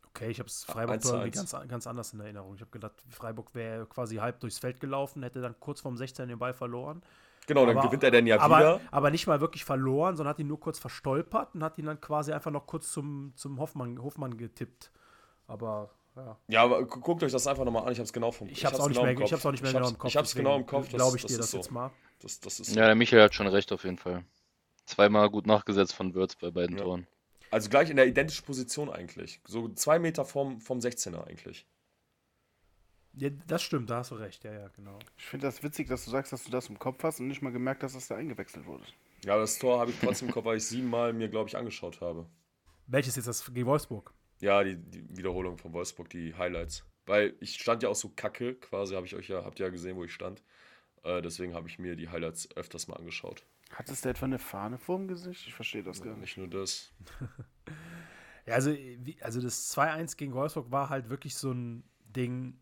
Okay, ich habe es eins Freiburg zu irgendwie eins. ganz, ganz anders in Erinnerung. Ich habe gedacht, Freiburg wäre quasi halb durchs Feld gelaufen, hätte dann kurz vorm 16 den Ball verloren. Genau, dann aber, gewinnt er denn ja aber, wieder. Aber nicht mal wirklich verloren, sondern hat ihn nur kurz verstolpert und hat ihn dann quasi einfach noch kurz zum, zum Hofmann, Hofmann getippt. Aber ja. Ja, aber gu- guckt euch das einfach nochmal an. Ich habe es genau vom Ich habe es auch, nicht genau mehr- im Kopf. ich hab's auch nicht mehr Ich genau im Kopf. Ich habe es genau im Kopf. Glaube ich das dir das ist so. jetzt mal. Das, das ist Ja, der Michael hat schon recht auf jeden Fall. Zweimal gut nachgesetzt von Würz bei beiden Ja. Toren. Also gleich in der identischen Position eigentlich. So zwei Meter vom, vom 16er eigentlich. Ja, das stimmt, da hast du recht. Ja, ja, genau. Ich finde das witzig, dass du sagst, dass du das im Kopf hast und nicht mal gemerkt hast, dass da eingewechselt wurde. Ja, das Tor habe ich trotzdem im Kopf, weil ich siebenmal mir, glaube ich, angeschaut habe. Welches jetzt das gegen Wolfsburg? Ja, die, die Wiederholung von Wolfsburg, die Highlights. Weil ich stand ja auch so kacke, quasi, habe ich euch ja, habt ihr ja gesehen, wo ich stand. Äh, deswegen habe ich mir die Highlights öfters mal angeschaut. Hattest du etwa eine Fahne vorm Gesicht? Ich verstehe das gar nicht. Nicht nur das. Ja, also, wie, also das 2-1 gegen Wolfsburg war halt wirklich so ein Ding,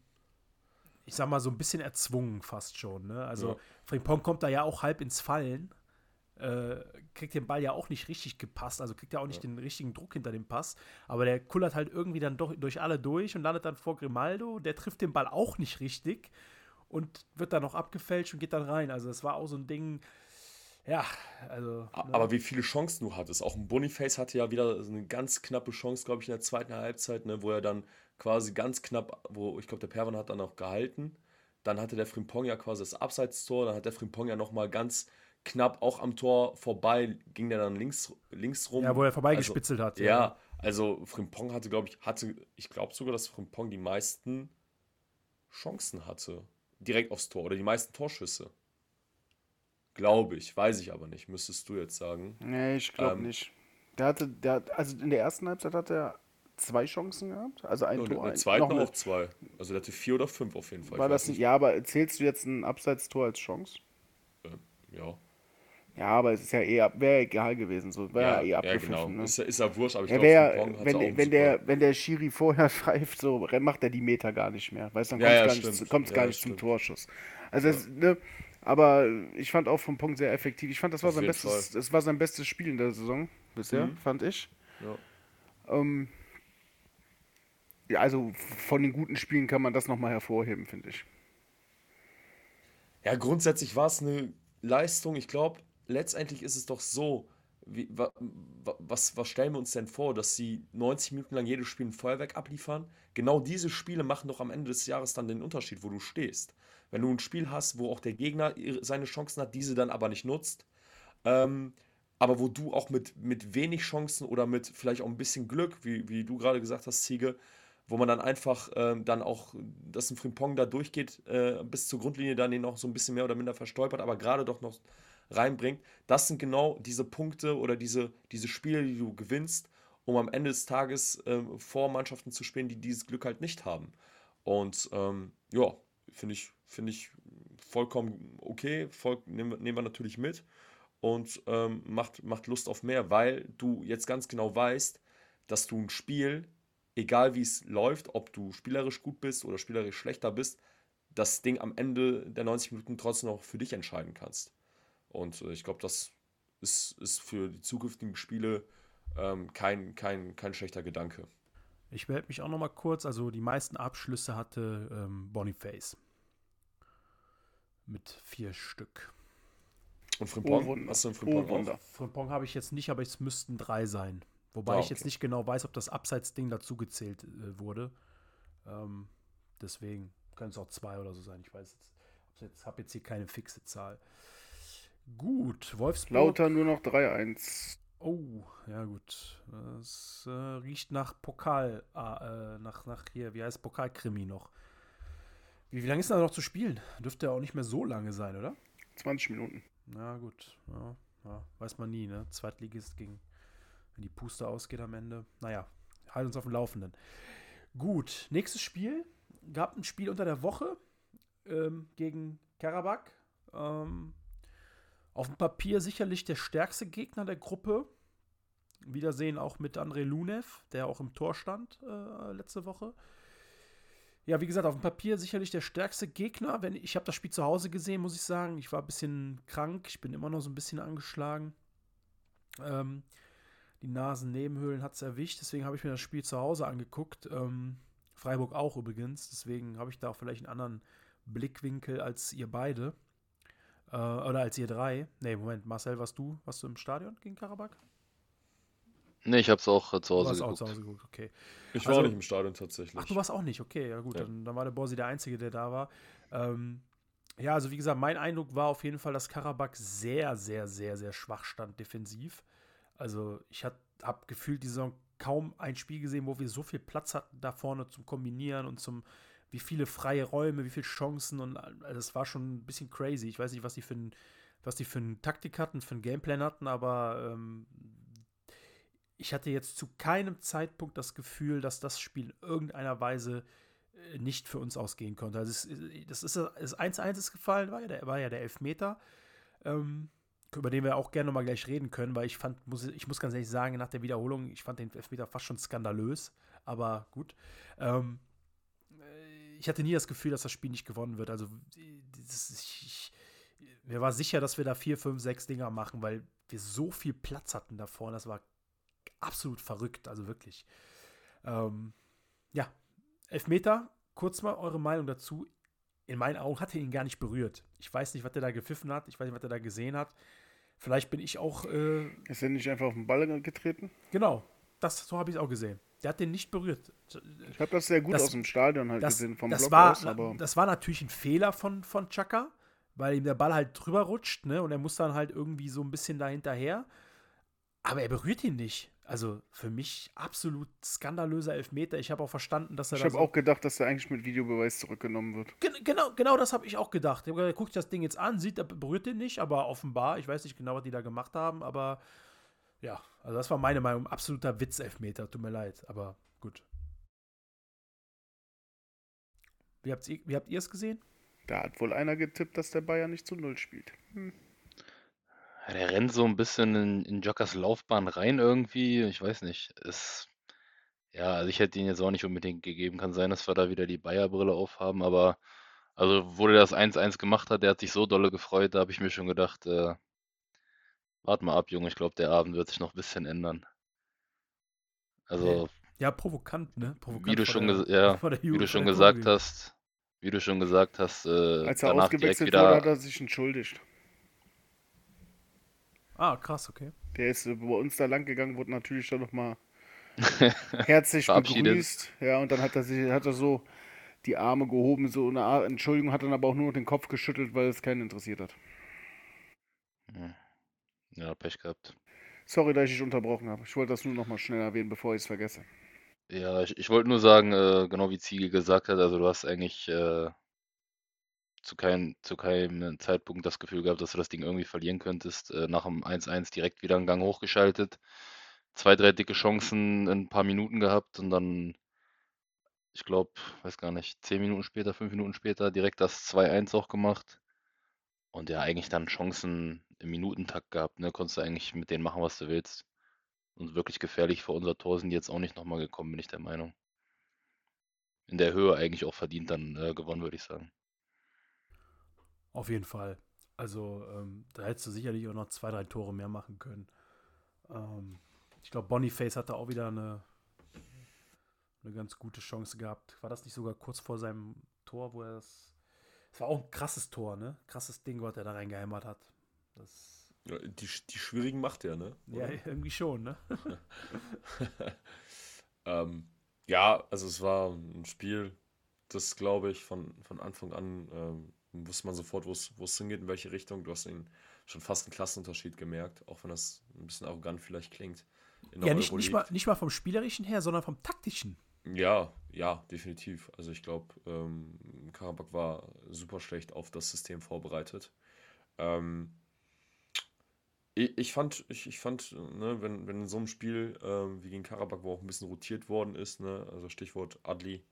ich sag mal, so ein bisschen erzwungen fast schon. Ne? Also Ja. Frimpong kommt da ja auch halb ins Fallen, äh, kriegt den Ball ja auch nicht richtig gepasst, also kriegt ja auch nicht den richtigen Druck hinter dem Pass, aber der kullert halt irgendwie dann doch durch alle durch und landet dann vor Grimaldo, der trifft den Ball auch nicht richtig und wird dann noch abgefälscht und geht dann rein. Also es war auch so ein Ding, ja, also. Ne? Aber wie viele Chancen du hattest. Auch ein Boniface hatte ja wieder so eine ganz knappe Chance, glaube ich, in der zweiten Halbzeit, ne, wo er dann quasi ganz knapp, wo ich glaube, der Perwan hat dann auch gehalten. Dann hatte der Frimpong ja quasi das Abseitstor, dann hat der Frimpong ja nochmal ganz knapp auch am Tor vorbei, ging der dann links, links rum. ja, wo er Also, vorbeigespitzelt hat. Ja, also Frimpong hatte, glaube ich, hatte, ich glaube sogar, dass Frimpong die meisten Chancen hatte. Direkt aufs Tor oder die meisten Torschüsse. Glaube ich, weiß ich aber nicht, müsstest du jetzt sagen. Nee, ich glaube Ähm, nicht. Der hatte, der, hat- also in der ersten Halbzeit hat er zwei Chancen gehabt. Also ein Und in Tor. der ein, zweiten noch eine- auch zwei. Also der hatte vier oder fünf auf jeden Fall. War das nicht, ja, aber zählst du jetzt ein Abseitstor als Chance? Ja, Ja, aber es ist ja eh, ab- wäre egal gewesen, so wäre ja, eh ja, abgepfiffen. genau. Ne? Ist, ja- ist ja wurscht, aber ich Ja, glaube, wenn, wenn, der, wenn der Schiri vorher pfeift, so macht er die Meter gar nicht mehr. Weißt dann Ja, kommt es ja, gar, nicht, kommt's gar Ja, nicht zum. Torschuss. Also, das, ne, aber ich fand auch vom Punkt sehr effektiv. Ich fand, das war, Auf sein bestes, Fall. das war sein bestes Spiel in der Saison bisher, Mhm. fand ich. Ja. Ähm, ja, also von den guten Spielen kann man das nochmal hervorheben, finde ich. Ja, grundsätzlich war es eine Leistung. Ich glaube, letztendlich ist es doch so, wie, wa, wa, was, was stellen wir uns denn vor, dass sie 90 Minuten lang jedes Spiel ein Feuerwerk abliefern? Genau diese Spiele machen doch am Ende des Jahres dann den Unterschied, wo du stehst. Wenn du ein Spiel hast, wo auch der Gegner seine Chancen hat, diese dann aber nicht nutzt, ähm, aber wo du auch mit, mit wenig Chancen oder mit vielleicht auch ein bisschen Glück, wie, wie du gerade gesagt hast, Ziege, wo man dann einfach ähm, dann auch, dass ein Frimpong da durchgeht, äh, bis zur Grundlinie dann ihn noch so ein bisschen mehr oder minder verstolpert, aber gerade doch noch reinbringt. Das sind genau diese Punkte oder diese, diese Spiele, die du gewinnst, um am Ende des Tages ähm, vor Mannschaften zu spielen, die dieses Glück halt nicht haben. Und ähm, ja, finde ich, finde ich vollkommen okay, voll, nehmen, wir- nehmen wir natürlich mit und ähm, macht, macht Lust auf mehr, weil du jetzt ganz genau weißt, dass du ein Spiel, egal wie es läuft, ob du spielerisch gut bist oder spielerisch schlechter bist, das Ding am Ende der 90 Minuten trotzdem noch für dich entscheiden kannst. Und äh, ich glaube, das ist, ist für die zukünftigen Spiele ähm, kein, kein, kein schlechter Gedanke. Ich melde mich auch noch mal kurz. Also die meisten Abschlüsse hatte ähm, Boniface. Mit vier Stück. Und Frimpong? Oh. Hast du einen Oh, Frimpong? Wunder. Frimpong habe ich jetzt nicht, aber es müssten drei sein. Wobei Ah, ich jetzt okay. nicht genau weiß, ob das Abseitsding dazugezählt äh, wurde. Ähm, deswegen können es auch zwei oder so sein. Ich weiß jetzt, jetzt habe jetzt hier keine fixe Zahl. Gut, Wolfsburg. Lauter nur noch 3-1. Oh, ja gut. Es äh, riecht nach Pokal, ah, äh, nach, nach hier, wie heißt Pokalkrimi noch. Wie, wie lange ist da noch zu spielen? Dürfte ja auch nicht mehr so lange sein, oder? 20 Minuten. Na gut, ja, ja, weiß man nie, ne? Zweitligist gegen, wenn die Puste ausgeht am Ende. Naja, halt uns auf dem Laufenden. Gut, nächstes Spiel. Gab ein Spiel unter der Woche ähm, gegen Karabakh. Ähm, auf dem Papier sicherlich der stärkste Gegner der Gruppe. Wiedersehen auch mit André Lunev, der auch im Tor stand äh, letzte Woche. Ja, wie gesagt, auf dem Papier sicherlich der stärkste Gegner. Wenn, ich habe das Spiel zu Hause gesehen, muss ich sagen. Ich war ein bisschen krank. Ich bin immer noch so ein bisschen angeschlagen. Ähm, die Nasennebenhöhlen hat es erwischt. Deswegen habe ich mir das Spiel zu Hause angeguckt. Ähm, Freiburg auch übrigens. Deswegen habe ich da auch vielleicht einen anderen Blickwinkel als ihr beide. Äh, oder als ihr drei. Nee, Moment, Marcel, warst du, warst du im Stadion gegen Karabakh? Nee, ich hab's auch zu Du Hause auch geguckt. zu Hause geguckt, okay. Ich war Also- auch nicht im Stadion tatsächlich. Ach, du warst auch nicht, okay, ja gut, Ja. Dann, dann war der Borsi der Einzige, der da war. Ähm, ja, also wie gesagt, mein Eindruck war auf jeden Fall, dass Karabakh sehr, sehr, sehr, sehr schwach stand defensiv. Also ich habe gefühlt die Saison kaum ein Spiel gesehen, wo wir so viel Platz hatten da vorne zum Kombinieren und zum, wie viele freie Räume, wie viele Chancen und also das war schon ein bisschen crazy. Ich weiß nicht, was die für ein, was die für eine Taktik hatten, für einen Gameplan hatten, aber ähm, ich hatte jetzt zu keinem Zeitpunkt das Gefühl, dass das Spiel in irgendeiner Weise äh, nicht für uns ausgehen konnte. Also es, das ist das 1-1 ist gefallen, war ja der, war ja der Elfmeter, ähm, über den wir auch gerne nochmal gleich reden können, weil ich fand, muss, ich muss ganz ehrlich sagen, nach der Wiederholung, ich fand den Elfmeter fast schon skandalös, aber gut. Ähm, äh, ich hatte nie das Gefühl, dass das Spiel nicht gewonnen wird. Also dieses, ich, ich, mir war sicher, dass wir da vier, fünf, sechs Dinger machen, weil wir so viel Platz hatten da vorne. Das war absolut verrückt, also wirklich. Ähm, ja, Elfmeter, kurz mal eure Meinung dazu. In meinen Augen hat er ihn gar nicht berührt. Ich weiß nicht, was er da gepfiffen hat. Ich weiß nicht, was er da gesehen hat. Vielleicht bin ich auch, äh, Ist er nicht einfach auf den Ball getreten? genau, das, so habe ich es auch gesehen. Der hat den nicht berührt. Ich habe das sehr gut Das- aus dem Stadion halt Das, gesehen, vom das, Block war, aus, aber das war natürlich ein Fehler von, von Chaka, weil ihm der Ball halt drüber rutscht, ne? Und er muss dann halt irgendwie so ein bisschen da hinterher. Aber er berührt ihn nicht. Also für mich absolut skandalöser Elfmeter. Ich habe auch verstanden, dass er ich habe so auch gedacht, dass er eigentlich mit Videobeweis zurückgenommen wird. Gen genau, genau das habe ich auch gedacht, Er guckt sich das Ding jetzt an, sieht, er berührt den nicht, aber offenbar, ich weiß nicht genau, was die da gemacht haben, aber Ja, also das war meine Meinung. Absoluter Witz-Elfmeter, tut mir leid, aber gut. Wie habt ihr, wie habt ihr es gesehen? Da hat wohl einer getippt, dass der Bayern nicht zu Null spielt. Hm. Der rennt so ein bisschen in, in Jockers Laufbahn rein irgendwie. Ich weiß nicht. Es, ja, also ich hätte ihn jetzt auch nicht unbedingt gegeben. Kann sein, dass wir da wieder die Bayer-Brille aufhaben, aber also wo der das 1-1 gemacht hat, der hat sich so dolle gefreut, da habe ich mir schon gedacht, äh, wart mal ab, Junge, ich glaube, der Abend wird sich noch ein bisschen ändern. Also, Ja, provokant, ne? Provokant wie du vor schon, der- ja, wie du schon gesagt Kurve. hast, wie du schon gesagt hast, äh, Als er ausgewechselt wurde, wieder, hat er sich entschuldigt. Ah, krass, okay. Der ist äh, bei uns da lang gegangen, wurde natürlich dann nochmal herzlich begrüßt. Ja, und dann hat er sich, hat er so die Arme gehoben, so eine Art Entschuldigung, hat dann aber auch nur noch den Kopf geschüttelt, weil es keinen interessiert hat. Hm. Ja, Pech gehabt. Sorry, dass ich dich unterbrochen habe. Ich wollte das nur nochmal schnell erwähnen, bevor ich es vergesse. Ja, ich, ich wollte nur sagen, äh, genau wie Ziege gesagt hat, also du hast eigentlich äh, zu keinem, zu keinem Zeitpunkt das Gefühl gehabt, dass du das Ding irgendwie verlieren könntest. Äh, nach dem 1-1 direkt wieder einen Gang hochgeschaltet, zwei, drei dicke Chancen in ein paar Minuten gehabt und dann, ich glaube, weiß gar nicht, zehn Minuten später, fünf Minuten später direkt das 2-1 auch gemacht. Und ja, eigentlich dann Chancen im Minutentakt gehabt, ne? Konntest du eigentlich mit denen machen, was du willst. Und wirklich gefährlich vor unser Tor sind die jetzt auch nicht nochmal gekommen, bin ich der Meinung. In der Höhe eigentlich auch verdient dann äh, gewonnen, würde ich sagen. Auf jeden Fall. Also, ähm, da hättest du sicherlich auch noch zwei, drei Tore mehr machen können. Ähm, ich glaube, Boniface hatte auch wieder eine, eine ganz gute Chance gehabt. War das nicht sogar kurz vor seinem Tor, wo er das. Es war auch ein krasses Tor, ne? Krasses Ding, was er da reingehämmert hat. Das. Ja, die, die schwierigen macht er, ne? Ja, Oder? irgendwie schon, ne? ähm, ja, also es war ein Spiel, das glaube ich von, von Anfang an ähm, wusste man sofort, wo es hingeht, in welche Richtung. Du hast ihn schon fast einen Klassenunterschied gemerkt, auch wenn das ein bisschen arrogant vielleicht klingt. Ja, nicht, nicht, mal, nicht mal vom Spielerischen her, sondern vom Taktischen. Ja, ja, definitiv. Also ich glaube, ähm, Karabakh war super schlecht auf das System vorbereitet. Ähm, ich, ich fand, ich, ich fand, ne, wenn, wenn in so einem Spiel ähm, wie gegen Karabakh, wo auch ein bisschen rotiert worden ist, ne, also Stichwort Adli,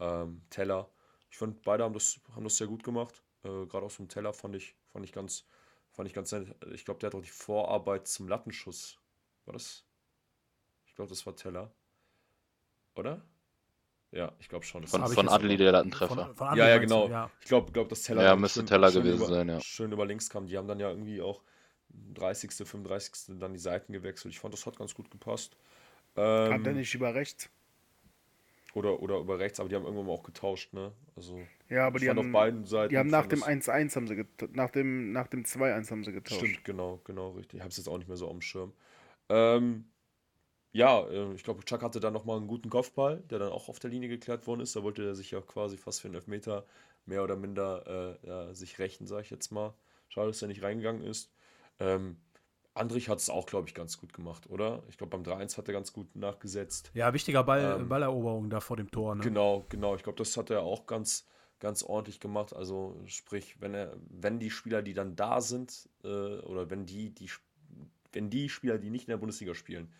ähm, Teller, ich fand, beide haben das, haben das sehr gut gemacht. Äh, Gerade aus dem Teller fand ich, fand ich ganz, fand ich ganz nett. Ich glaube, der hat auch die Vorarbeit zum Lattenschuss. War das? Ich glaube, das war Teller. Oder? Ja, ich glaube schon. Das Von, von Adli der Lattentreffer. Von, von Ja, ja, genau. Ja. Ich glaube, glaub, dass Teller Ja, müsste Teller gewesen über, sein, ja. schön über links kam. Die haben dann ja irgendwie auch 30., 35. dann die Seiten gewechselt. Ich fand, das hat ganz gut gepasst. Ähm, Hat er nicht über rechts? Oder, oder über rechts, aber die haben irgendwann mal auch getauscht, ne? Also, Ja, aber die haben, auf beiden Seiten. die haben nach dem das- 1-1 haben sie getauscht. Nach dem, nach dem 2-1 haben sie getauscht. Stimmt, genau, genau, richtig. Ich habe es jetzt auch nicht mehr so dem Schirm. Ähm, ja, äh, ich glaube, Chuck hatte dann nochmal einen guten Kopfball, der dann auch auf der Linie geklärt worden ist. Da wollte er sich ja quasi fast für einen Elfmeter mehr oder minder äh, ja, sich rächen, sage ich jetzt mal. Schade, dass er nicht reingegangen ist. Ähm, Andrich hat es auch, glaube ich, ganz gut gemacht, oder? Ich glaube, beim 3-1 hat er ganz gut nachgesetzt. ja, wichtiger Ball, Ähm, Balleroberung da vor dem Tor, ne? Genau, genau. Ich glaube, das hat er auch ganz, ganz ordentlich gemacht. Also sprich, wenn er, wenn die Spieler, die dann da sind, äh, oder wenn die, die, wenn die Spieler, die nicht in der Bundesliga spielen,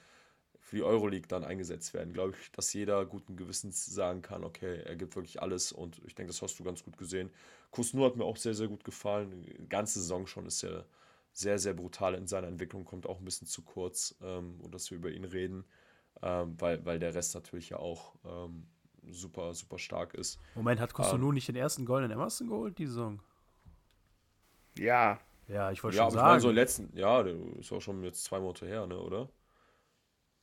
für die Euroleague dann eingesetzt werden, glaube ich, dass jeder guten Gewissens sagen kann, okay, er gibt wirklich alles und ich denke, das hast du ganz gut gesehen. Kusnu hat mir auch sehr, sehr gut gefallen. Die ganze Saison schon ist er sehr, sehr brutal in seiner Entwicklung, kommt auch ein bisschen zu kurz, ähm, und dass wir über ihn reden, ähm, weil, weil der Rest natürlich ja auch ähm, super, super stark ist. Moment, hat Kosunu Ähm, nicht den ersten goldenen Emerson geholt, die Saison? Ja, Ja, ich wollte Ja, schon aber ich meine, sagen. so im letzten, ja, ist auch schon jetzt zwei Monate her, ne, oder?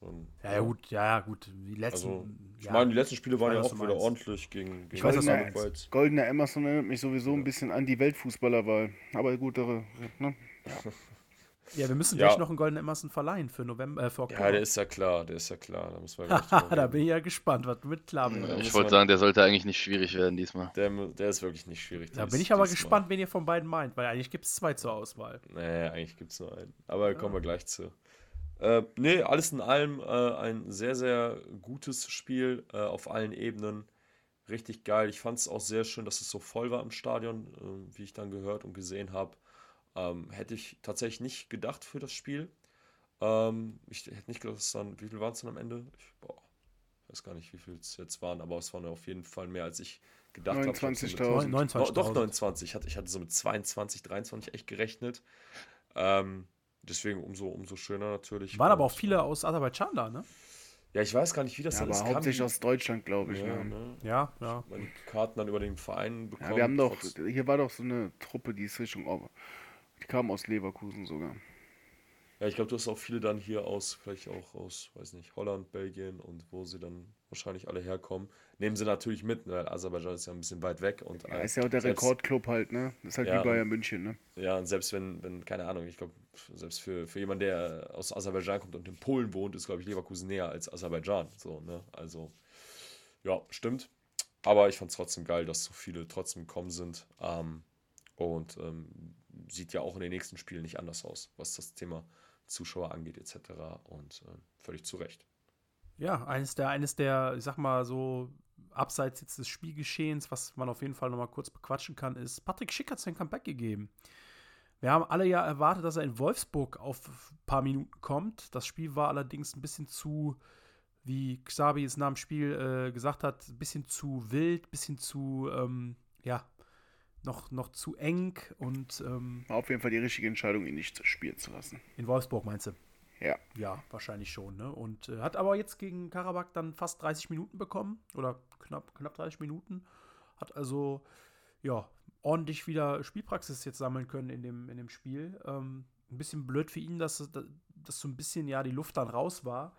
Und, ja, ja, gut, ja, ja, gut. Die letzten. Also, ich ja, meine, die letzten Spiele waren weiß, ja auch wieder ordentlich gegen, gegen Ich weiß, Goldener. Goldener Emerson erinnert mich sowieso ein bisschen an die Weltfußballerwahl. Aber gut, da- ne? ja, wir müssen Ja. gleich noch einen goldenen Emerson verleihen für November, äh, für Oktober. Ja, der ist ja klar, der ist ja klar. Da müssen wir da bin ich ja gespannt, was du mit klar bist. Ja, Ich wollte sagen, der sollte eigentlich nicht schwierig werden diesmal. Der, der ist wirklich nicht schwierig. Da dies- bin ich aber diesmal. gespannt, wen ihr von beiden meint, weil eigentlich gibt es zwei zur Auswahl. Nee, eigentlich gibt es nur einen. Aber kommen wir gleich zu. Äh, nee, alles in allem äh, ein sehr, sehr gutes Spiel äh, auf allen Ebenen. Richtig geil. Ich fand es auch sehr schön, dass es so voll war im Stadion, äh, wie ich dann gehört und gesehen habe. Ähm, hätte ich tatsächlich nicht gedacht für das Spiel. Ähm, ich hätte nicht gedacht, dass dann, wie viel waren es dann am Ende? Ich boah, weiß gar nicht, wie viel es jetzt waren, aber es waren auf jeden Fall mehr, als ich gedacht habe. 29.000. 29. Doch, doch 29. Ich hatte, ich hatte so mit 22, 23 echt gerechnet. Ähm, deswegen umso, umso schöner natürlich. Waren aber auch viele aus Aserbaidschan da, ne? Ja, ich weiß gar nicht, wie das Ja, aber alles kam. hauptsächlich aus Deutschland, glaube ich. ja, ne? ne? Ja, ja. Meine Karten dann über den Verein bekommen. Ja, wir haben doch, hier war doch so eine Truppe, die ist Richtung, Kam aus Leverkusen sogar. Ja, ich glaube, du hast auch viele dann hier aus, vielleicht auch aus, weiß nicht, Holland, Belgien und wo sie dann wahrscheinlich alle herkommen. Nehmen sie natürlich mit, ne, weil Aserbaidschan ist ja ein bisschen weit weg und Ja, äh, ist ja auch der selbst- Rekordclub halt, ne? Das ist halt Ja, wie Bayern München, ne? Ja, und selbst wenn, wenn, keine Ahnung, ich glaube, selbst für, für jemanden, der aus Aserbaidschan kommt und in Polen wohnt, ist, glaube ich, Leverkusen näher als Aserbaidschan. So, ne? Also, ja, stimmt. Aber ich fand es trotzdem geil, dass so viele trotzdem gekommen sind. Ähm, und ähm, sieht ja auch in den nächsten Spielen nicht anders aus, was das Thema Zuschauer angeht, etc. Und äh, völlig zu Recht. Ja, eines der, eines der, ich sag mal so, abseits jetzt des Spielgeschehens, was man auf jeden Fall nochmal kurz bequatschen kann, ist, Patrick Schick hat sein Comeback gegeben. Wir haben alle ja erwartet, dass er in Wolfsburg auf ein paar Minuten kommt. Das Spiel war allerdings ein bisschen zu, wie Xabi es nach dem Spiel äh, gesagt hat, ein bisschen zu wild, ein bisschen zu, ähm, ja, noch, noch zu eng und ähm, War auf jeden Fall die richtige Entscheidung, ihn nicht spielen zu lassen. in Wolfsburg meinst du? Ja. Ja, wahrscheinlich schon. Ne? Und äh, hat aber jetzt gegen Karabakh dann fast 30 Minuten bekommen oder knapp, knapp 30 Minuten. Hat also ja ordentlich wieder Spielpraxis jetzt sammeln können in dem, in dem Spiel. Ähm, ein bisschen blöd für ihn, dass, dass so ein bisschen ja die Luft dann raus war.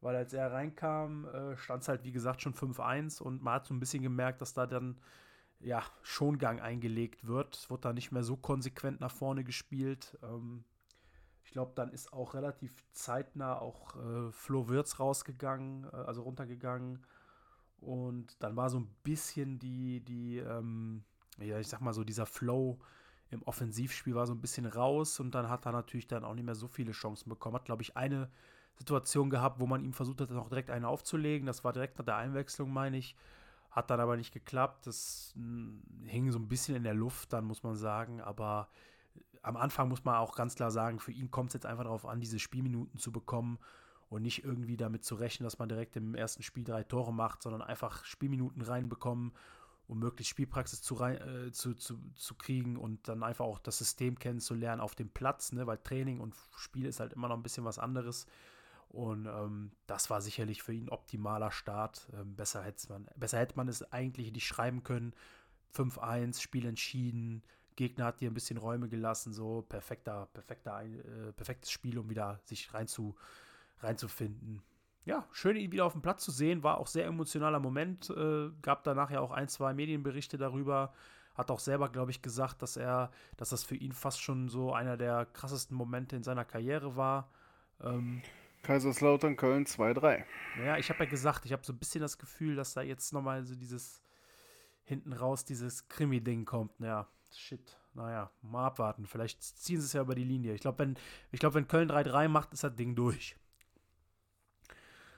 Weil als er reinkam, äh, stand es halt wie gesagt schon 5-1 und man hat so ein bisschen gemerkt, dass da dann ja Schongang eingelegt wird. Es wird da nicht mehr so konsequent nach vorne gespielt. Ähm, ich glaube, dann ist auch relativ zeitnah auch äh, Flo Wirtz rausgegangen, äh, also runtergegangen. Und dann war so ein bisschen die, die, ähm, ja, ich sag mal so, dieser Flow im Offensivspiel war so ein bisschen raus und dann hat er natürlich dann auch nicht mehr so viele Chancen bekommen. Hat, glaube ich, eine Situation gehabt, wo man ihm versucht hat, noch direkt eine aufzulegen. Das war direkt nach der Einwechslung, meine ich. Hat dann aber nicht geklappt. Das mh, hing so ein bisschen in der Luft, dann muss man sagen. Aber am Anfang muss man auch ganz klar sagen, für ihn kommt es jetzt einfach darauf an, diese Spielminuten zu bekommen und nicht irgendwie damit zu rechnen, dass man direkt im ersten Spiel drei Tore macht, sondern einfach Spielminuten reinbekommen, um möglichst Spielpraxis zu, rein, äh, zu, zu, zu kriegen und dann einfach auch das System kennenzulernen auf dem Platz, ne? weil Training und Spiel ist halt immer noch ein bisschen was anderes. Und ähm, das war sicherlich für ihn ein optimaler Start. Ähm, besser, hätte man, besser hätte man es eigentlich nicht schreiben können. 5-1, Spiel entschieden, Gegner hat dir ein bisschen Räume gelassen, so perfekter, perfekter, äh, perfektes Spiel, um wieder sich rein zu, reinzufinden. Ja, schön ihn wieder auf dem Platz zu sehen, war auch sehr emotionaler Moment. Äh, gab danach ja auch ein, zwei Medienberichte darüber. Hat auch selber, glaube ich, gesagt, dass er, dass das für ihn fast schon so einer der krassesten Momente in seiner Karriere war. Ähm, Kaiserslautern, Köln 2-3. naja, ich habe ja gesagt, ich habe so ein bisschen das Gefühl, dass da jetzt nochmal so dieses hinten raus, dieses Krimi-Ding kommt. Ja, shit. Naja, mal abwarten. Vielleicht ziehen sie es ja über die Linie. Ich glaube, wenn, glaub, wenn Köln 3-3 macht, ist das Ding durch.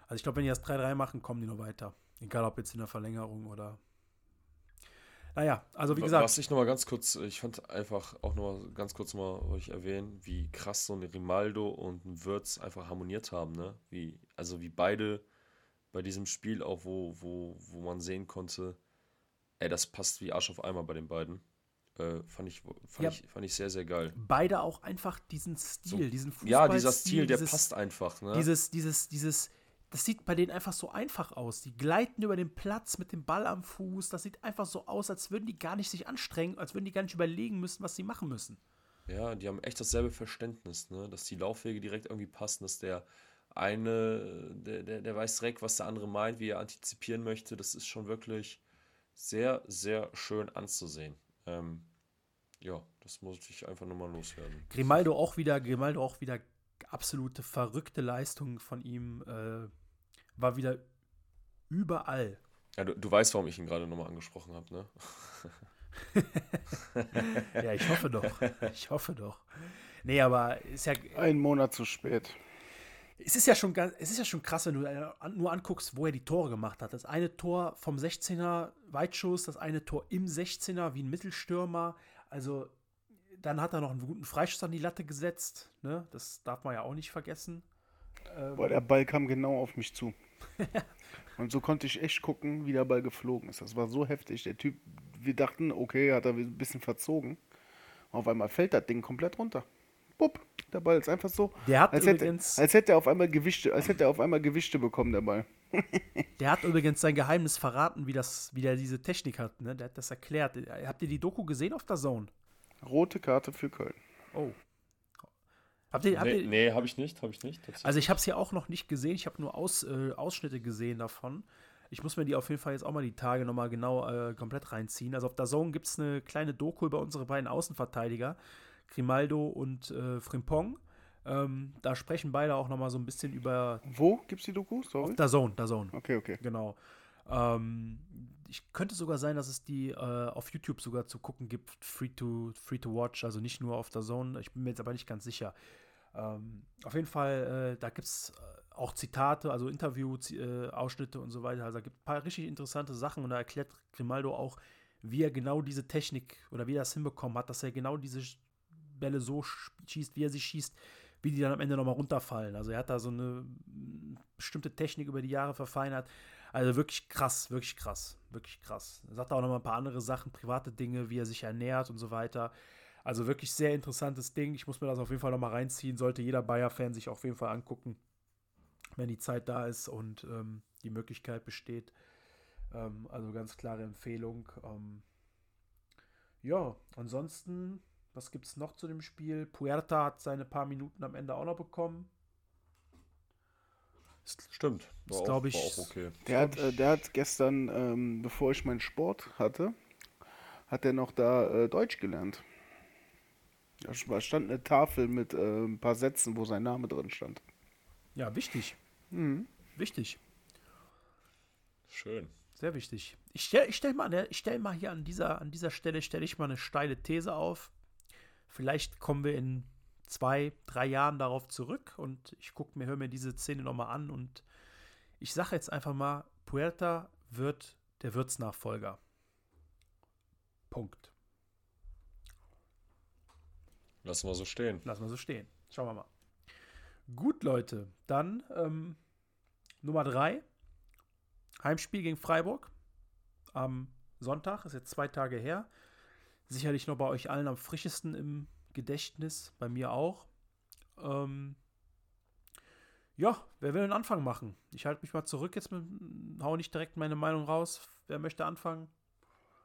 Also ich glaube, wenn die das 3-3 machen, kommen die noch weiter. Egal ob jetzt in der Verlängerung oder. Naja, also wie gesagt. Was ich nochmal ganz kurz, ich fand einfach auch nochmal ganz kurz mal euch erwähnen, wie krass so ein Rimaldo und ein Würz einfach harmoniert haben, ne? Wie, also wie beide bei diesem Spiel auch, wo, wo, wo man sehen konnte, ey, das passt wie Arsch auf Eimer bei den beiden. Äh, fand, ich, fand, Ja. ich, fand ich sehr, sehr geil. beide auch einfach diesen Stil, So, diesen Fußball. Ja, dieser Stil, der passt einfach, ne? Dieses, dieses, dieses, das sieht bei denen einfach so einfach aus. Die gleiten über den Platz mit dem Ball am Fuß. Das sieht einfach so aus, als würden die gar nicht sich anstrengen, als würden die gar nicht überlegen müssen, was sie machen müssen. Ja, die haben echt dasselbe Verständnis, ne? Dass die Laufwege direkt irgendwie passen, dass der eine, der, der, der weiß direkt, was der andere meint, wie er antizipieren möchte. Das ist schon wirklich sehr, sehr schön anzusehen. Ähm, ja, das muss ich einfach nochmal loswerden. Grimaldo auch wieder, Grimaldo auch wieder absolute verrückte Leistung von ihm. Äh, war wieder überall. Ja, du, du weißt, warum ich ihn gerade nochmal angesprochen habe, ne? Ja, ich hoffe doch. Ich hoffe doch. Nee, aber ist ja, Ein Monat zu spät. es ist ja schon ganz, es ist ja schon krass, wenn du äh, nur anguckst, wo er die Tore gemacht hat. Das eine Tor vom 16er Weitschuss, das eine Tor im 16er wie ein Mittelstürmer. Also dann hat er noch einen guten Freischuss an die Latte gesetzt. Ne? Das darf man ja auch nicht vergessen. Ähm, Boah, der Ball kam genau auf mich zu. Und so konnte ich echt gucken, wie der Ball geflogen ist. Das war so heftig. Der Typ, wir dachten, okay, hat er ein bisschen verzogen. Auf einmal fällt das Ding komplett runter. Bupp, der Ball ist einfach so. Der hat als übrigens. Hätte, als hätte er auf einmal Gewichte, als hätte er auf einmal Gewichte bekommen, der Ball. der hat übrigens sein Geheimnis verraten, wie, das, wie der diese Technik hat. Ne? Der hat das erklärt. Habt ihr die Doku gesehen auf der Zone? Rote Karte für Köln. Oh. Habt ihr, habt nee, ihr, nee habe ich nicht, habe ich nicht. Also ich habe es ja auch noch nicht gesehen. Ich habe nur Aus, äh, Ausschnitte gesehen davon. Ich muss mir die auf jeden Fall jetzt auch mal die Tage nochmal genau äh, komplett reinziehen. Also auf der Zone gibt es eine kleine Doku über unsere beiden Außenverteidiger, Grimaldo und äh, Frimpong. Ähm, da sprechen beide auch nochmal so ein bisschen über. Wo gibt es die Doku? Sorry. Auf der Zone, der Zone. Okay, okay. Genau. Ähm, ich könnte sogar sein, dass es die äh, auf YouTube sogar zu gucken gibt, free to, free to watch, also nicht nur auf der Zone. Ich bin mir jetzt aber nicht ganz sicher. Ähm, auf jeden Fall, äh, da gibt es äh, auch Zitate, also Interview-Ausschnitte äh, und so weiter. Also da gibt ein paar richtig interessante Sachen und da erklärt Grimaldo auch, wie er genau diese Technik oder wie er das hinbekommen hat, dass er genau diese Bälle so schießt, wie er sie schießt, wie die dann am Ende nochmal runterfallen. Also er hat da so eine bestimmte Technik über die Jahre verfeinert. Also wirklich krass, wirklich krass, wirklich krass. Er sagt auch nochmal ein paar andere Sachen, private Dinge, wie er sich ernährt und so weiter. Also wirklich sehr interessantes Ding. Ich muss mir das auf jeden Fall nochmal reinziehen. Sollte jeder Bayer-Fan sich auf jeden Fall angucken, wenn die Zeit da ist und ähm, die Möglichkeit besteht. Ähm, also ganz klare Empfehlung. Ähm, ja, ansonsten, was gibt es noch zu dem Spiel? Puerta hat seine paar Minuten am Ende auch noch bekommen. Stimmt. War glaube ich. War auch okay. Der hat, äh, der hat gestern, ähm, bevor ich meinen Sport hatte, hat er noch da äh, Deutsch gelernt. Da stand eine Tafel mit äh, ein paar Sätzen, wo sein Name drin stand. Ja, wichtig. Mhm. Wichtig. Schön. Sehr wichtig. Ich stelle ich stell mal, ne, stell mal hier an dieser, an dieser Stelle stelle ich mal eine steile These auf. Vielleicht kommen wir in zwei, drei Jahren darauf zurück und ich gucke mir, höre mir diese Szene nochmal an und ich sage jetzt einfach mal, Puerta wird der Wirtsnachfolger. Punkt. Lassen wir so stehen. Lassen wir so stehen. Schauen wir mal. Gut, Leute. Dann ähm, Nummer drei. Heimspiel gegen Freiburg. Am Sonntag. Ist jetzt zwei Tage her. Sicherlich noch bei euch allen am frischesten im Gedächtnis. Bei mir auch. Ähm, ja, wer will einen Anfang machen? Ich halte mich mal zurück jetzt, mit, hau nicht direkt meine Meinung raus. Wer möchte anfangen?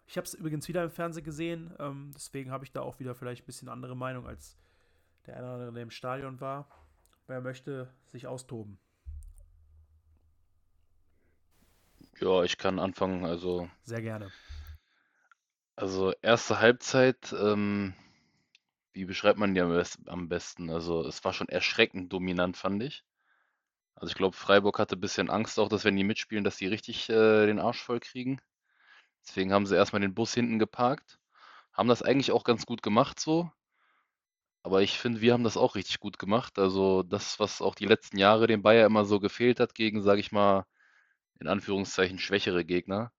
Ich habe es übrigens wieder im Fernsehen gesehen, ähm, deswegen habe ich da auch wieder vielleicht ein bisschen andere Meinung als der eine oder andere, der im Stadion war. Wer möchte sich austoben? Ja, ich kann anfangen, also. Sehr gerne. Also, erste Halbzeit, ähm, wie beschreibt man die am besten? Also, es war schon erschreckend dominant, fand ich. Also, ich glaube, Freiburg hatte ein bisschen Angst auch, dass wenn die mitspielen, dass die richtig äh, den Arsch voll kriegen. Deswegen haben sie erstmal den Bus hinten geparkt. Haben das eigentlich auch ganz gut gemacht so. Aber ich finde, wir haben das auch richtig gut gemacht. Also das, was auch die letzten Jahre dem Bayer immer so gefehlt hat gegen, sage ich mal, in Anführungszeichen schwächere Gegner,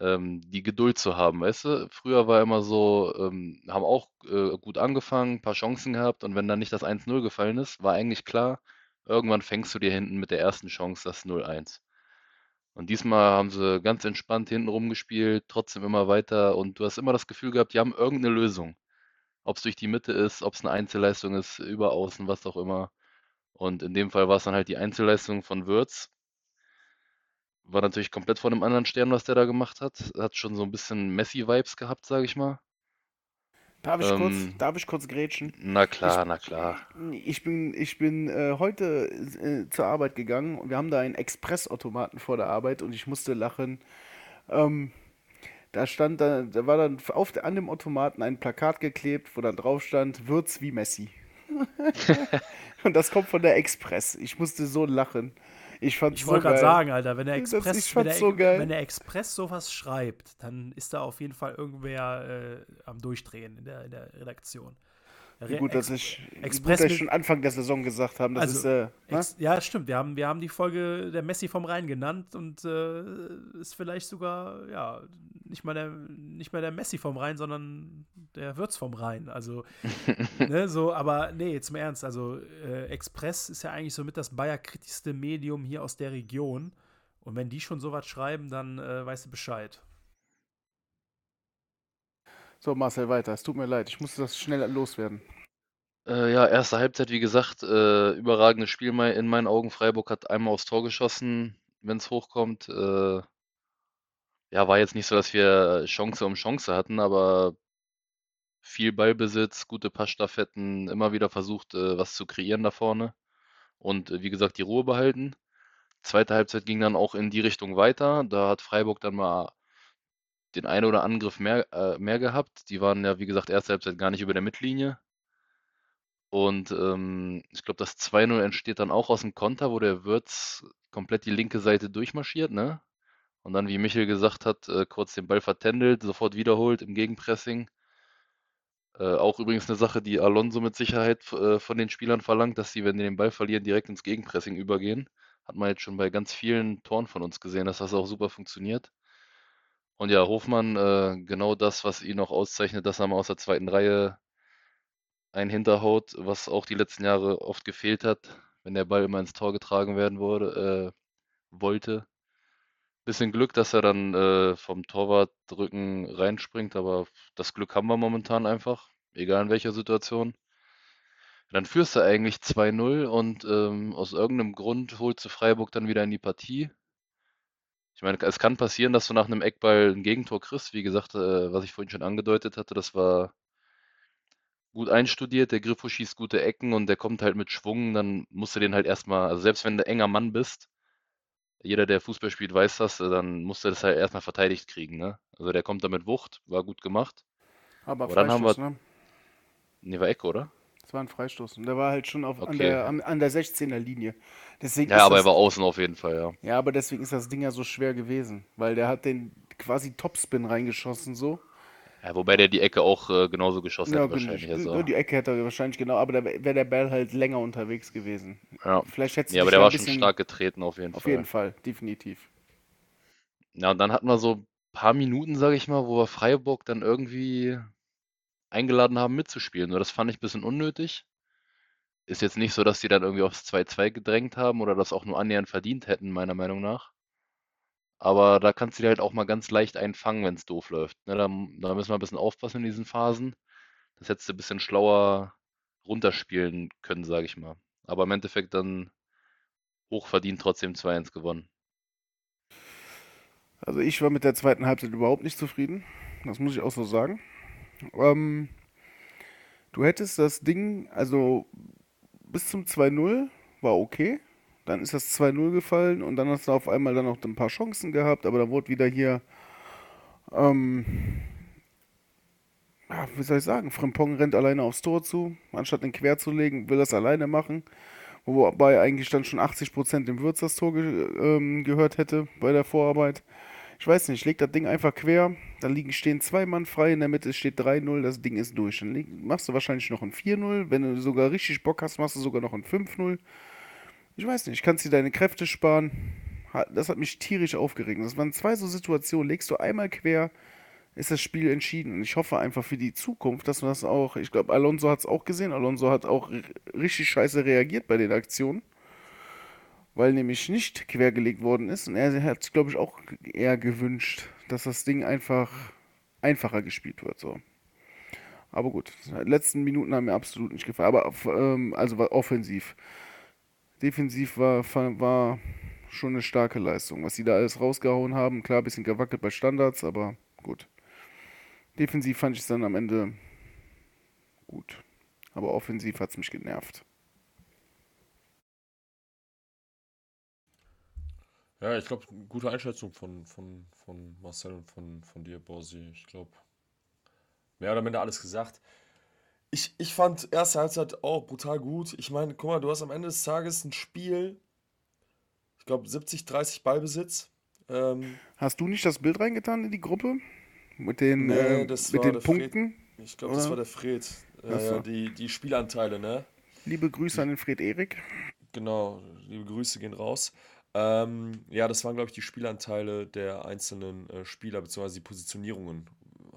ähm, die Geduld zu haben, weißt du? Früher war immer so, ähm, haben auch äh, gut angefangen, paar Chancen gehabt und wenn dann nicht das 1-0 gefallen ist, war eigentlich klar, irgendwann fängst du dir hinten mit der ersten Chance das 0-1. Und diesmal haben sie ganz entspannt hinten rumgespielt, trotzdem immer weiter und du hast immer das Gefühl gehabt, die haben irgendeine Lösung. Ob es durch die Mitte ist, ob es eine Einzelleistung ist, über außen, was auch immer. Und in dem Fall war es dann halt die Einzelleistung von Würz. War natürlich komplett von einem anderen Stern, was der da gemacht hat. Hat schon so ein bisschen Messi-Vibes gehabt, sage ich mal. Darf ich, ähm, kurz, darf ich kurz grätschen? Na klar, ich, na klar. Ich bin, ich bin äh, heute äh, zur Arbeit gegangen und wir haben da einen Expressautomaten vor der Arbeit und ich musste lachen. Ähm, da stand da, da war dann auf, an dem Automaten ein Plakat geklebt, wo dann drauf stand, Würz wie Messi. und das kommt von der Express. Ich musste so lachen. Ich fand's ich so wollte gerade sagen, Alter, wenn der Express, wenn, der, so wenn der Express sowas schreibt, dann ist da auf jeden Fall irgendwer äh, am Durchdrehen in der, in der Redaktion. Wie gut, dass ich, Express gut, dass ich schon Anfang der Saison gesagt haben, das also, ist. Äh, Ex ja, stimmt. Wir haben, wir haben die Folge der Messi vom Rhein genannt und äh, ist vielleicht sogar, ja, nicht mal, der, nicht mal der Messi vom Rhein, sondern der Würz vom Rhein. Also, ne, so, aber nee, im Ernst. Also, äh, Express ist ja eigentlich so mit das Bayer-kritischste Medium hier aus der Region. Und wenn die schon sowas schreiben, dann äh, weißt du Bescheid. So, Marcel, weiter. Es tut mir leid, ich musste das schnell loswerden. Äh, ja, erste Halbzeit, wie gesagt, äh, überragendes Spiel in meinen Augen. Freiburg hat einmal aufs Tor geschossen, wenn es hochkommt. Äh, ja, war jetzt nicht so, dass wir Chance um Chance hatten, aber viel Ballbesitz, gute Passstaffetten, immer wieder versucht, äh, was zu kreieren da vorne. Und äh, wie gesagt, die Ruhe behalten. Zweite Halbzeit ging dann auch in die Richtung weiter. Da hat Freiburg dann mal den einen oder Angriff mehr, äh, mehr gehabt. Die waren ja, wie gesagt, erste Halbzeit gar nicht über der Mittellinie. Und ähm, ich glaube, das 2-0 entsteht dann auch aus dem Konter, wo der Würz komplett die linke Seite durchmarschiert, ne? Und dann, wie Michel gesagt hat, äh, kurz den Ball vertändelt, sofort wiederholt im Gegenpressing. Äh, auch übrigens eine Sache, die Alonso mit Sicherheit äh, von den Spielern verlangt, dass sie, wenn die den Ball verlieren, direkt ins Gegenpressing übergehen. Hat man jetzt schon bei ganz vielen Toren von uns gesehen, dass das auch super funktioniert. Und ja, Hofmann, äh, genau das, was ihn auch auszeichnet, dass er mal aus der zweiten Reihe ein Hinterhaut, was auch die letzten Jahre oft gefehlt hat, wenn der Ball immer ins Tor getragen werden wurde, äh, wollte. Bisschen Glück, dass er dann äh, vom Torwartrücken reinspringt, aber das Glück haben wir momentan einfach, egal in welcher Situation. Dann führst du eigentlich 2-0 und ähm, aus irgendeinem Grund holst du Freiburg dann wieder in die Partie. Ich meine, es kann passieren, dass du nach einem Eckball ein Gegentor kriegst. Wie gesagt, äh, was ich vorhin schon angedeutet hatte, das war gut einstudiert, der Griffo schießt gute Ecken und der kommt halt mit Schwung, dann musst du den halt erstmal, also selbst wenn du enger Mann bist, jeder, der Fußball spielt, weiß das, dann musst du das halt erstmal verteidigt kriegen, ne? Also der kommt da mit Wucht, war gut gemacht. Aber, Aber dann haben wir. Ne? Nee, war Ecke, oder? War ein Freistoß. Und der war halt schon auf, okay. an, der, an, an der 16er Linie. Deswegen ja, aber das, er war außen auf jeden Fall, ja. Ja, aber deswegen ist das Ding ja so schwer gewesen. Weil der hat den quasi Topspin reingeschossen, so. Ja, wobei der die Ecke auch äh, genauso geschossen ja, hat wahrscheinlich. Also. Die Ecke hätte er wahrscheinlich genau, aber da wäre der Ball halt länger unterwegs gewesen. Ja, Vielleicht hätte ja aber der war schon stark getreten auf jeden auf Fall. Auf jeden Fall, definitiv. Ja, und dann hatten wir so ein paar Minuten, sage ich mal, wo wir Freiburg dann irgendwie eingeladen haben mitzuspielen. Nur das fand ich ein bisschen unnötig. Ist jetzt nicht so, dass die dann irgendwie aufs 2-2 gedrängt haben oder das auch nur annähernd verdient hätten, meiner Meinung nach. Aber da kannst du dir halt auch mal ganz leicht einfangen, wenn es doof läuft. Ne, da, da müssen wir ein bisschen aufpassen in diesen Phasen. Das hättest du ein bisschen schlauer runterspielen können, sage ich mal. Aber im Endeffekt dann hochverdient trotzdem 2-1 gewonnen. Also ich war mit der zweiten Halbzeit überhaupt nicht zufrieden. Das muss ich auch so sagen. Ähm, du hättest das Ding, also bis zum 2-0 war okay. Dann ist das 2-0 gefallen und dann hast du auf einmal dann noch ein paar Chancen gehabt, aber dann wurde wieder hier, ähm, ja, wie soll ich sagen, Frimpong rennt alleine aufs Tor zu, anstatt den quer zu legen, will das alleine machen. Wobei eigentlich dann schon 80% dem Würz das Tor ge ähm, gehört hätte bei der Vorarbeit. Ich weiß nicht, leg das Ding einfach quer, da liegen, stehen zwei Mann frei, in der Mitte steht 3-0, das Ding ist durch. Dann machst du wahrscheinlich noch ein 4-0, wenn du sogar richtig Bock hast, machst du sogar noch ein 5-0 ich weiß nicht, kannst dir deine Kräfte sparen. Das hat mich tierisch aufgeregt. Das waren zwei so Situationen. Legst du einmal quer, ist das Spiel entschieden. Und ich hoffe einfach für die Zukunft, dass man das auch. Ich glaube, Alonso hat es auch gesehen. Alonso hat auch richtig scheiße reagiert bei den Aktionen. Weil nämlich nicht quergelegt worden ist. Und er hat sich, glaube ich, auch eher gewünscht, dass das Ding einfach einfacher gespielt wird. So. Aber gut, die letzten Minuten haben mir absolut nicht gefallen. Aber ähm, also war offensiv defensiv war, war schon eine starke Leistung. Was sie da alles rausgehauen haben, klar, ein bisschen gewackelt bei Standards, aber gut. Defensiv fand ich es dann am Ende gut. Aber offensiv hat es mich genervt. Ja, ich glaube, gute Einschätzung von, von, von Marcel und von, von dir, Borsi. Ich glaube, mehr oder minder alles gesagt. Ich, ich fand erste Halbzeit auch brutal gut. Ich meine, guck mal, du hast am Ende des Tages ein Spiel, ich glaube 70, 30 Ballbesitz. Ähm, Hast du nicht das Bild reingetan in die Gruppe? Mit den, nee, äh, mit den Punkten? Fred. Ich glaube, das war der Fred. Äh, die, die Spielanteile, ne? Liebe Grüße an den Fred Erik. Genau, liebe Grüße gehen raus. Ähm, ja, das waren, glaube ich, die Spielanteile der einzelnen äh, Spieler, beziehungsweise die Positionierungen.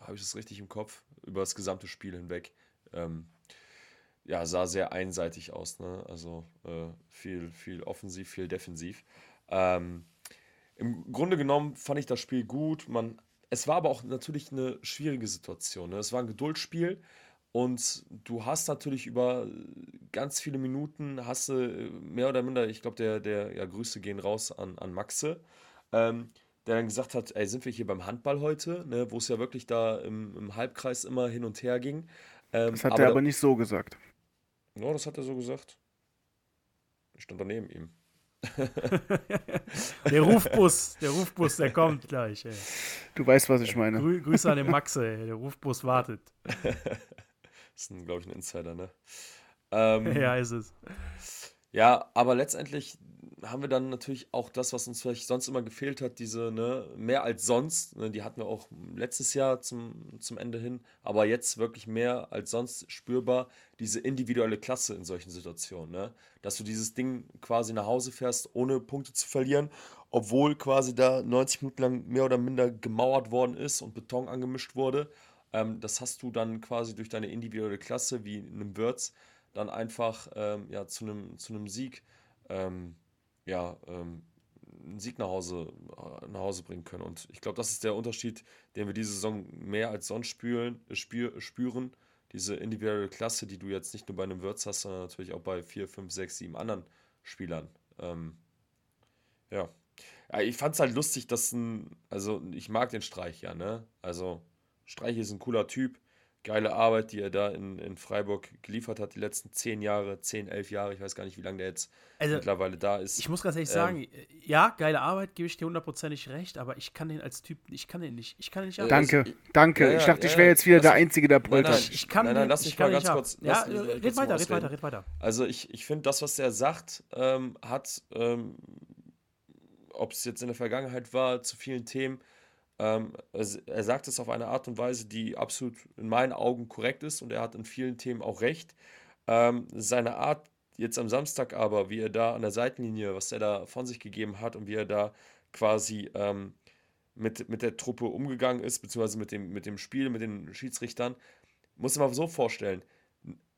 Habe ich das richtig im Kopf? über das gesamte Spiel hinweg. Ähm, ja, sah sehr einseitig aus, ne? Also äh, viel, viel offensiv, viel defensiv. Ähm, Im Grunde genommen fand ich das Spiel gut. Man, es war aber auch natürlich eine schwierige Situation. Ne? Es war ein Geduldsspiel und du hast natürlich über ganz viele Minuten, hast du mehr oder minder, ich glaube, der, der, ja, Grüße gehen raus an, an Maxe, ähm, der dann gesagt hat, ey, sind wir hier beim Handball heute, ne, wo es ja wirklich da im, im Halbkreis immer hin und her ging. Ähm, das hat aber er aber nicht so gesagt. Ja, das hat er so gesagt. Ich stand daneben ihm. der Rufbus, der Rufbus, der kommt gleich. Ey. Du weißt, was ich meine. Grü Grüße an den Maxe, ey. der Rufbus wartet. das ist, glaube ich, ein Insider, ne? Ähm, ja, ist es. Ja, aber letztendlich haben wir dann natürlich auch das, was uns vielleicht sonst immer gefehlt hat, diese, ne, mehr als sonst, ne, die hatten wir auch letztes Jahr zum, zum Ende hin, aber jetzt wirklich mehr als sonst spürbar, diese individuelle Klasse in solchen Situationen, ne? Dass du dieses Ding quasi nach Hause fährst, ohne Punkte zu verlieren, obwohl quasi da 90 Minuten lang mehr oder minder gemauert worden ist und Beton angemischt wurde. Ähm, das hast du dann quasi durch deine individuelle Klasse, wie in einem Würz, dann einfach ähm, ja, zu einem zu Sieg ähm, ja, ähm, einen Sieg nach Hause, äh, nach Hause bringen können. Und ich glaube, das ist der Unterschied, den wir diese Saison mehr als sonst spüren, spür, spüren. Diese individuelle Klasse, die du jetzt nicht nur bei einem Würz hast, sondern natürlich auch bei vier, fünf, sechs, sieben anderen Spielern. Ähm, ja. ja. Ich fand es halt lustig, dass ein, also ich mag den Streich ja, ne? Also Streich ist ein cooler Typ geile Arbeit, die er da in, in Freiburg geliefert hat, die letzten zehn Jahre, zehn, elf Jahre, ich weiß gar nicht, wie lange der jetzt also, mittlerweile da ist. Ich muss ganz ehrlich ähm, sagen, ja, geile Arbeit, gebe ich dir hundertprozentig recht, aber ich kann den als Typ, ich kann den nicht, ich kann den nicht Danke, also, danke, ja, ich dachte, ja, ich wäre jetzt wieder der Einzige, der brüllt hat. Ich kann nein, nein, lass mich mal ganz kurz, ja, red weiter, red weiter, red weiter. Also ich, ich finde, das, was er sagt, ähm, hat, ähm, ob es jetzt in der Vergangenheit war, zu vielen Themen, ähm, er sagt es auf eine Art und Weise, die absolut in meinen Augen korrekt ist und er hat in vielen Themen auch recht. Ähm, seine Art jetzt am Samstag aber, wie er da an der Seitenlinie, was er da von sich gegeben hat und wie er da quasi ähm, mit, mit der Truppe umgegangen ist, beziehungsweise mit dem, mit dem Spiel, mit den Schiedsrichtern, muss man so vorstellen.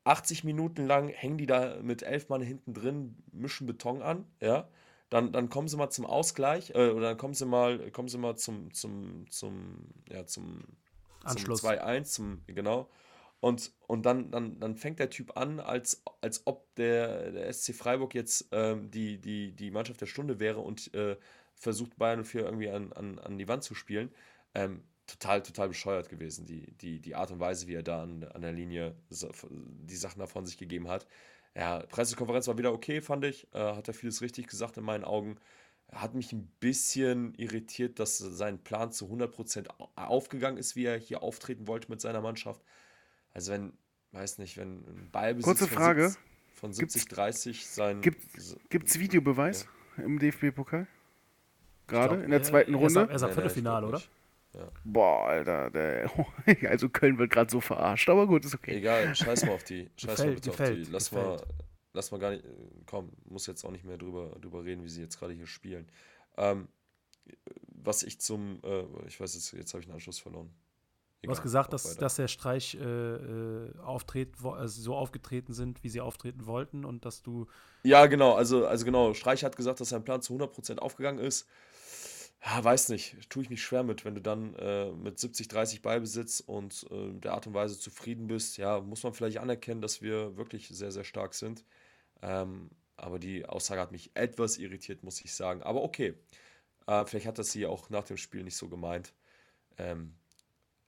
80 Minuten lang hängen die da mit elf Mann hinten drin, mischen Beton an, ja. Dann, dann kommen sie mal zum Ausgleich, äh, oder dann kommen sie mal, kommen sie mal zum, zum, zum, ja, zum, Anschluss. zum 2-1, zum, genau. Und, und dann, dann, dann fängt der Typ an, als, als ob der, der SC Freiburg jetzt ähm, die, die, die Mannschaft der Stunde wäre und äh, versucht Bayern 04 irgendwie an, an, an die Wand zu spielen. Ähm, total, total bescheuert gewesen, die, die, die Art und Weise, wie er da an, an der Linie die Sachen davon sich gegeben hat. Ja, Pressekonferenz war wieder okay, fand ich. Äh, hat er vieles richtig gesagt in meinen Augen. Hat mich ein bisschen irritiert, dass sein Plan zu 100% aufgegangen ist, wie er hier auftreten wollte mit seiner Mannschaft. Also wenn, weiß nicht, wenn ein Ballbesitz Kurze Frage. von 70, 30 sein... Gibt es Videobeweis ja. im DFB-Pokal? Gerade in der zweiten Runde? Er ist am Viertelfinale, oder? Ja. Boah, Alter, der, also Köln wird gerade so verarscht, aber gut, ist okay. Egal, scheiß mal auf die. Scheiß mal bitte auf die. Lass mal, lass mal gar nicht. Komm, muss jetzt auch nicht mehr drüber, drüber reden, wie sie jetzt gerade hier spielen. Ähm, was ich zum, äh, ich weiß jetzt, jetzt habe ich einen Anschluss verloren. Egal, du hast gesagt, dass, dass der Streich äh, äh auftritt, also so aufgetreten sind, wie sie auftreten wollten und dass du. Ja, genau, also, also genau, Streich hat gesagt, dass sein Plan zu 100% aufgegangen ist ja, weiß nicht, tue ich mich schwer mit, wenn du dann äh, mit 70, 30 Ballbesitz und äh, der Art und Weise zufrieden bist. Ja, muss man vielleicht anerkennen, dass wir wirklich sehr, sehr stark sind. Ähm, aber die Aussage hat mich etwas irritiert, muss ich sagen. Aber okay, äh, vielleicht hat das sie auch nach dem Spiel nicht so gemeint. Ähm,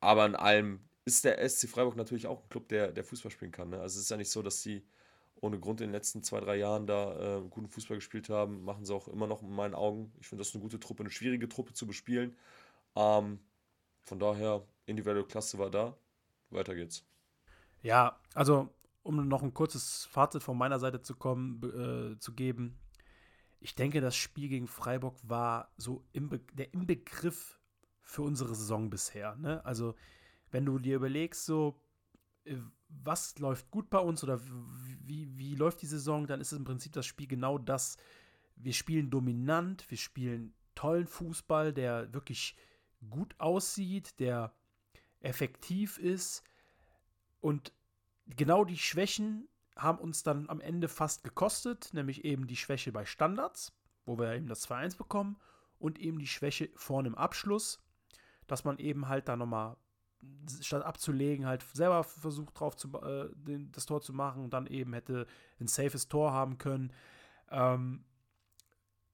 aber in allem ist der SC Freiburg natürlich auch ein Club, der, der Fußball spielen kann. Ne? Also es ist ja nicht so, dass sie ohne Grund in den letzten zwei, drei Jahren da äh, guten Fußball gespielt haben, machen sie auch immer noch in meinen Augen. Ich finde das eine gute Truppe, eine schwierige Truppe zu bespielen. Ähm, von daher, individuelle Klasse war da. Weiter geht's. Ja, also um noch ein kurzes Fazit von meiner Seite zu kommen, äh, zu geben. Ich denke, das Spiel gegen Freiburg war so im der Inbegriff für unsere Saison bisher. Ne? Also, wenn du dir überlegst, so äh, was läuft gut bei uns oder wie, wie läuft die Saison, dann ist es im Prinzip das Spiel genau das. Wir spielen dominant, wir spielen tollen Fußball, der wirklich gut aussieht, der effektiv ist, Und genau die Schwächen haben uns dann am Ende fast gekostet, nämlich eben die Schwäche bei Standards, wo wir eben das 2-1 bekommen, und eben die Schwäche vorne im Abschluss, dass man eben halt da nochmal, statt abzulegen, halt selber versucht drauf zu, äh, den, das Tor zu machen und dann eben hätte ein safes Tor haben können. Ähm,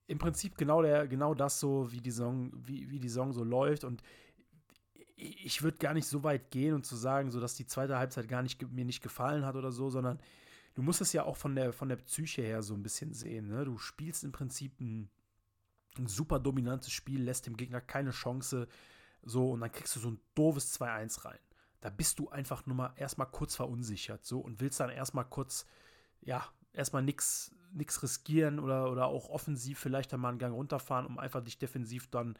Im Prinzip genau, der, genau das so, wie die Saison, wie, wie die Saison so läuft und ich würde gar nicht so weit gehen und zu sagen, so dass die zweite Halbzeit gar nicht mir nicht gefallen hat oder so, sondern du musst es ja auch von der, von der Psyche her so ein bisschen sehen. Ne? Du spielst im Prinzip ein, ein super dominantes Spiel, lässt dem Gegner keine Chance, so, und dann kriegst du so ein doofes 2-1 rein. Da bist du einfach nur mal erstmal kurz verunsichert, so, und willst dann erstmal kurz, ja, erstmal nichts riskieren oder, oder auch offensiv vielleicht einmal einen Gang runterfahren, um einfach dich defensiv dann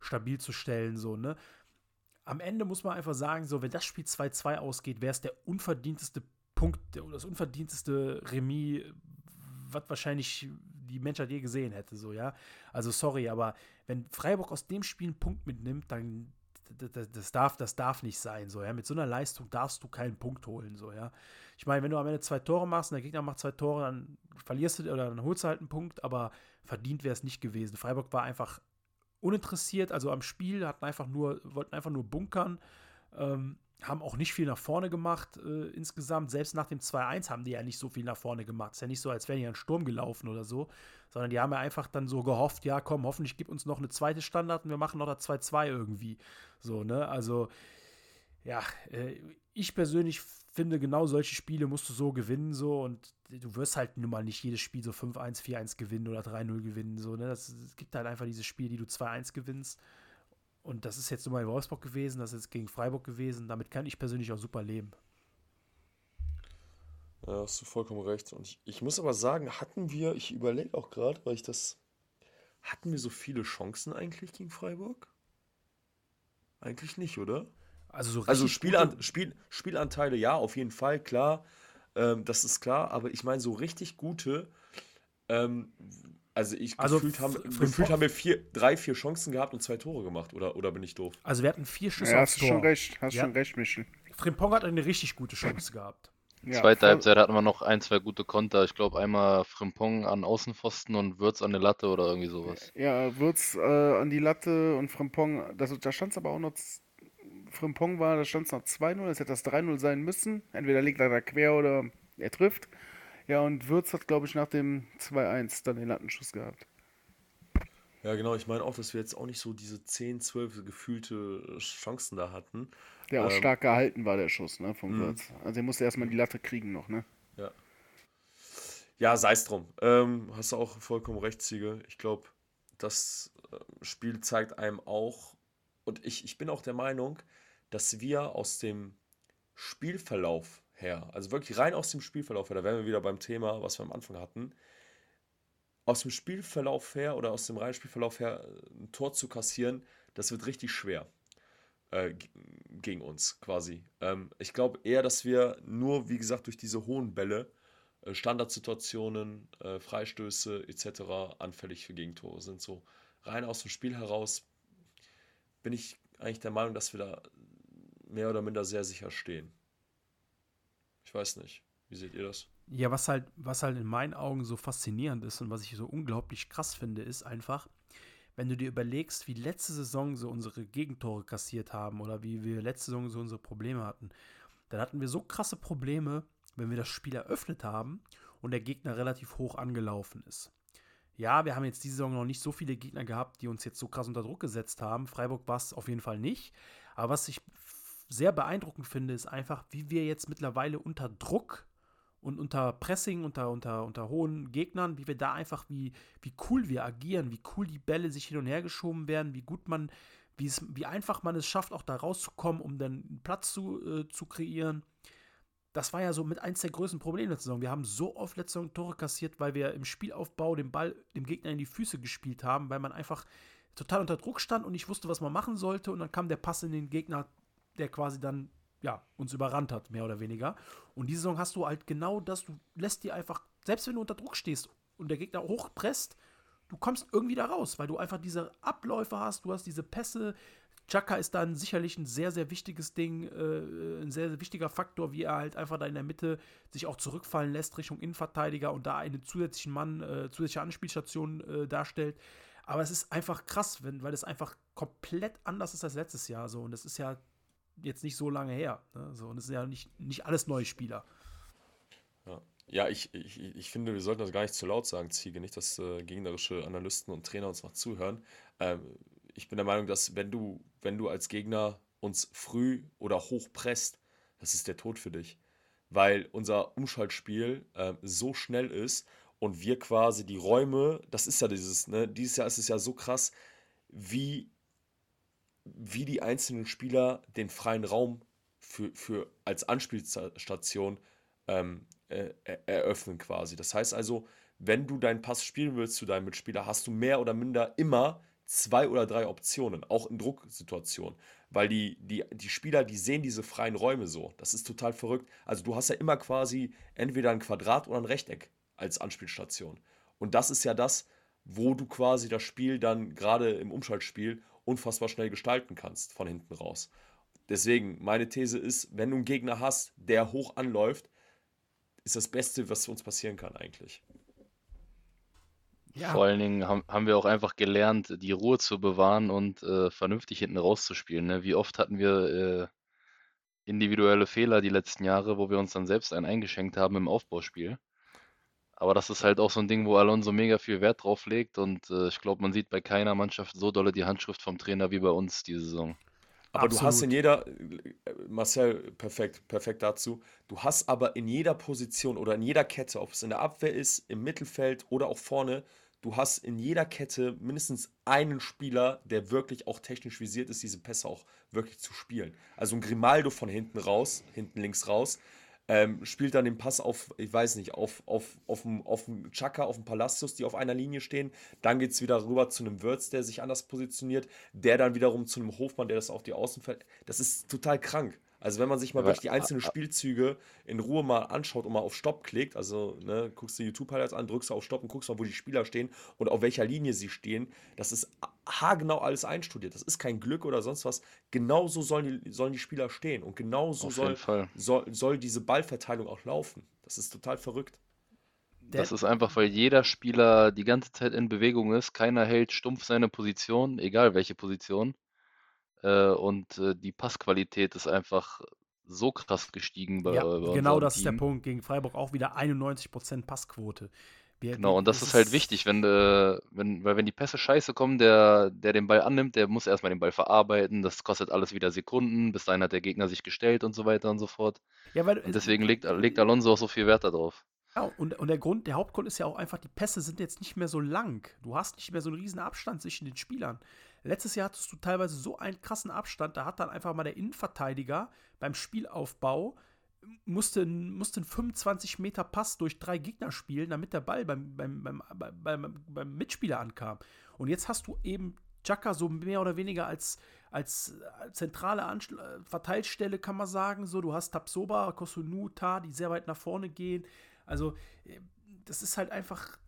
stabil zu stellen, so, ne? Am Ende muss man einfach sagen, so, wenn das Spiel 2-2 ausgeht, wäre es der unverdienteste Punkt oder das unverdienteste Remis, was wahrscheinlich die Menschheit je gesehen hätte, so, ja. Also sorry, aber wenn Freiburg aus dem Spiel einen Punkt mitnimmt, dann das, darf, das darf nicht sein, so, ja. Mit so einer Leistung darfst du keinen Punkt holen, so, ja. Ich meine, wenn du am Ende zwei Tore machst und der Gegner macht zwei Tore, dann verlierst du oder dann holst du halt einen Punkt, aber verdient wäre es nicht gewesen. Freiburg war einfach uninteressiert, also am Spiel, hatten einfach nur, wollten einfach nur bunkern. Ähm, haben auch nicht viel nach vorne gemacht äh, insgesamt. Selbst nach dem 2-1 haben die ja nicht so viel nach vorne gemacht. Ist ja nicht so, als wären die einen Sturm gelaufen oder so, sondern die haben ja einfach dann so gehofft, ja komm, hoffentlich gibt uns noch eine zweite Standard und wir machen noch das 2-2 irgendwie. So, ne? Also, ja, äh, ich persönlich finde, genau solche Spiele musst du so gewinnen, so und du wirst halt nun mal nicht jedes Spiel so 5-1, 4-1 gewinnen oder 3-0 gewinnen, so, ne? Es gibt halt einfach diese Spiele, die du 2-1 gewinnst und das ist jetzt nur mal in Wolfsburg gewesen, das ist jetzt gegen Freiburg gewesen. Damit kann ich persönlich auch super leben. Ja, hast du vollkommen recht. Und ich, ich muss aber sagen, hatten wir, ich überlege auch gerade, weil ich das. Hatten wir so viele Chancen eigentlich gegen Freiburg? Eigentlich nicht, oder? Also, so also Spielan Spiel Spielanteile, ja, auf jeden Fall, klar. Ähm, das ist klar, aber ich meine, so richtig gute, ähm, also ich also gefühlt, haben, gefühlt haben wir vier, drei, vier Chancen gehabt und zwei Tore gemacht, oder, oder bin ich doof? Also wir hatten vier Schüsse ja, aufs hast Tor. schon recht, hast ja. schon recht, Michel. Frimpong hat eine richtig gute Chance gehabt. Ja, Zweite voll. Halbzeit hatten wir noch ein, zwei gute Konter. Ich glaube einmal Frimpong an Außenpfosten und Würz an der Latte oder irgendwie sowas. Ja, Würz äh, an die Latte und Frimpong, das, da stand es aber auch noch, Frimpong war, da stand es noch 2-0, es hätte das 3-0 sein müssen. Entweder liegt er da quer oder er trifft. Ja, und Würz hat, glaube ich, nach dem 2-1 dann den Lattenschuss gehabt. Ja, genau. Ich meine auch, dass wir jetzt auch nicht so diese 10, 12 gefühlte Chancen da hatten. Der auch ähm, stark gehalten war, der Schuss, ne, vom Würz. Also er musste erstmal die Latte kriegen noch, ne? Ja. Ja, sei es drum. Ähm, hast du auch vollkommen recht, Ziege. Ich glaube, das Spiel zeigt einem auch, und ich, ich bin auch der Meinung, dass wir aus dem Spielverlauf her, also wirklich rein aus dem Spielverlauf her, da wären wir wieder beim Thema, was wir am Anfang hatten, aus dem Spielverlauf her oder aus dem Reihenspielverlauf her ein Tor zu kassieren, das wird richtig schwer äh, gegen uns quasi. Ähm, ich glaube eher, dass wir nur, wie gesagt, durch diese hohen Bälle, äh, Standardsituationen, äh, Freistöße etc. anfällig für Gegentore sind. So rein aus dem Spiel heraus bin ich eigentlich der Meinung, dass wir da mehr oder minder sehr sicher stehen. Ich weiß nicht. Wie seht ihr das? Ja, was halt, was halt in meinen Augen so faszinierend ist und was ich so unglaublich krass finde, ist einfach, wenn du dir überlegst, wie letzte Saison so unsere Gegentore kassiert haben oder wie wir letzte Saison so unsere Probleme hatten, dann hatten wir so krasse Probleme, wenn wir das Spiel eröffnet haben und der Gegner relativ hoch angelaufen ist. Ja, wir haben jetzt diese Saison noch nicht so viele Gegner gehabt, die uns jetzt so krass unter Druck gesetzt haben. Freiburg war es auf jeden Fall nicht. Aber was ich sehr beeindruckend finde, ist einfach, wie wir jetzt mittlerweile unter Druck und unter Pressing, unter, unter, unter hohen Gegnern, wie wir da einfach, wie, wie cool wir agieren, wie cool die Bälle sich hin und her geschoben werden, wie gut man, wie, es, wie einfach man es schafft, auch da rauszukommen, um dann einen Platz zu, äh, zu kreieren. Das war ja so mit eins der größten Probleme letzte Saison. Wir haben so oft letzte Saison Tore kassiert, weil wir im Spielaufbau den Ball dem Gegner in die Füße gespielt haben, weil man einfach total unter Druck stand und nicht wusste, was man machen sollte. Und dann kam der Pass in den Gegner, der quasi dann ja, uns überrannt hat, mehr oder weniger. Und diese Saison hast du halt genau das, du lässt dir einfach, selbst wenn du unter Druck stehst und der Gegner hochpresst, du kommst irgendwie da raus, weil du einfach diese Abläufe hast, du hast diese Pässe, Chaka ist dann sicherlich ein sehr, sehr wichtiges Ding, äh, ein sehr, sehr wichtiger Faktor, wie er halt einfach da in der Mitte sich auch zurückfallen lässt Richtung Innenverteidiger und da einen zusätzlichen Mann, äh, zusätzliche Anspielstation äh, darstellt. Aber es ist einfach krass, wenn, weil es einfach komplett anders ist als letztes Jahr. So. Und das ist ja jetzt nicht so lange her. Ne? So, und es sind ja nicht, nicht alles neue Spieler. Ja, ja ich, ich, ich finde, wir sollten das gar nicht zu laut sagen, Ziege. Nicht, dass äh, gegnerische Analysten und Trainer uns noch zuhören. Ähm, ich bin der Meinung, dass wenn du, wenn du als Gegner uns früh oder hoch presst, das ist der Tod für dich. Weil unser Umschaltspiel äh, so schnell ist und wir quasi die Räume, das ist ja dieses, ne, dieses Jahr ist es ja so krass, wie, wie die einzelnen Spieler den freien Raum für, für als Anspielstation ähm, äh, eröffnen quasi. Das heißt also, wenn du deinen Pass spielen willst zu deinem Mitspieler, hast du mehr oder minder immer zwei oder drei Optionen, auch in Drucksituationen. Weil die, die, die Spieler, die sehen diese freien Räume so. Das ist total verrückt. Also du hast ja immer quasi entweder ein Quadrat oder ein Rechteck als Anspielstation. Und das ist ja das, wo du quasi das Spiel dann gerade im Umschaltspiel unfassbar schnell gestalten kannst, von hinten raus. Deswegen, meine These ist, wenn du einen Gegner hast, der hoch anläuft, ist das Beste, was uns passieren kann eigentlich. Ja. Vor allen Dingen haben, haben wir auch einfach gelernt, die Ruhe zu bewahren und äh, vernünftig hinten rauszuspielen. Ne? Wie oft hatten wir äh, individuelle Fehler die letzten Jahre, wo wir uns dann selbst einen eingeschenkt haben im Aufbauspiel. Aber das ist halt auch so ein Ding, wo Alonso mega viel Wert drauf legt und äh, ich glaube, man sieht bei keiner Mannschaft so dolle die Handschrift vom Trainer wie bei uns diese Saison. Aber Absolut. du hast in jeder, Marcel, perfekt, perfekt dazu. Du hast aber in jeder Position oder in jeder Kette, ob es in der Abwehr ist, im Mittelfeld oder auch vorne, du hast in jeder Kette mindestens einen Spieler, der wirklich auch technisch visiert ist, diese Pässe auch wirklich zu spielen. Also ein Grimaldo von hinten raus, hinten links raus, ähm, spielt dann den Pass auf, ich weiß nicht, auf, auf, auf, auf, auf den Chaka, auf den Palacios, die auf einer Linie stehen. Dann geht es wieder rüber zu einem Würz, der sich anders positioniert. Der dann wiederum zu einem Hofmann, der das auf die Außen fällt. Das ist total krank. Also wenn man sich mal wirklich die einzelnen Spielzüge in Ruhe mal anschaut und mal auf Stopp klickt, also ne, guckst du YouTube-Highlights an, drückst du auf Stopp und guckst mal, wo die Spieler stehen und auf welcher Linie sie stehen, das ist haargenau alles einstudiert. Das ist kein Glück oder sonst was. Genauso sollen die, sollen die Spieler stehen und genauso soll, soll, soll diese Ballverteilung auch laufen. Das ist total verrückt. Das ist einfach, weil jeder Spieler die ganze Zeit in Bewegung ist. Keiner hält stumpf seine Position, egal welche Position. Äh, und äh, die Passqualität ist einfach so krass gestiegen bei, ja, bei genau das Team. ist der Punkt. Gegen Freiburg auch wieder 91% Passquote. Wir, genau, und das, das ist halt wichtig, wenn, äh, wenn, weil wenn die Pässe scheiße kommen, der, der den Ball annimmt, der muss erstmal den Ball verarbeiten, das kostet alles wieder Sekunden, bis dahin hat der Gegner sich gestellt und so weiter und so fort. Ja, weil, und deswegen legt, legt Alonso auch so viel Wert darauf. Ja, und, und der Grund, der Hauptgrund ist ja auch einfach, die Pässe sind jetzt nicht mehr so lang. Du hast nicht mehr so einen riesen Abstand zwischen den Spielern. Letztes Jahr hattest du teilweise so einen krassen Abstand, da hat dann einfach mal der Innenverteidiger beim Spielaufbau musste, musste einen 25 Meter Pass durch drei Gegner spielen, damit der Ball beim, beim, beim, beim, beim Mitspieler ankam. Und jetzt hast du eben Chaka so mehr oder weniger als, als zentrale Anschl Verteilstelle, kann man sagen. So, du hast Tapsoba, Kosunu, Ta, die sehr weit nach vorne gehen. Also, äh, das ist halt einfach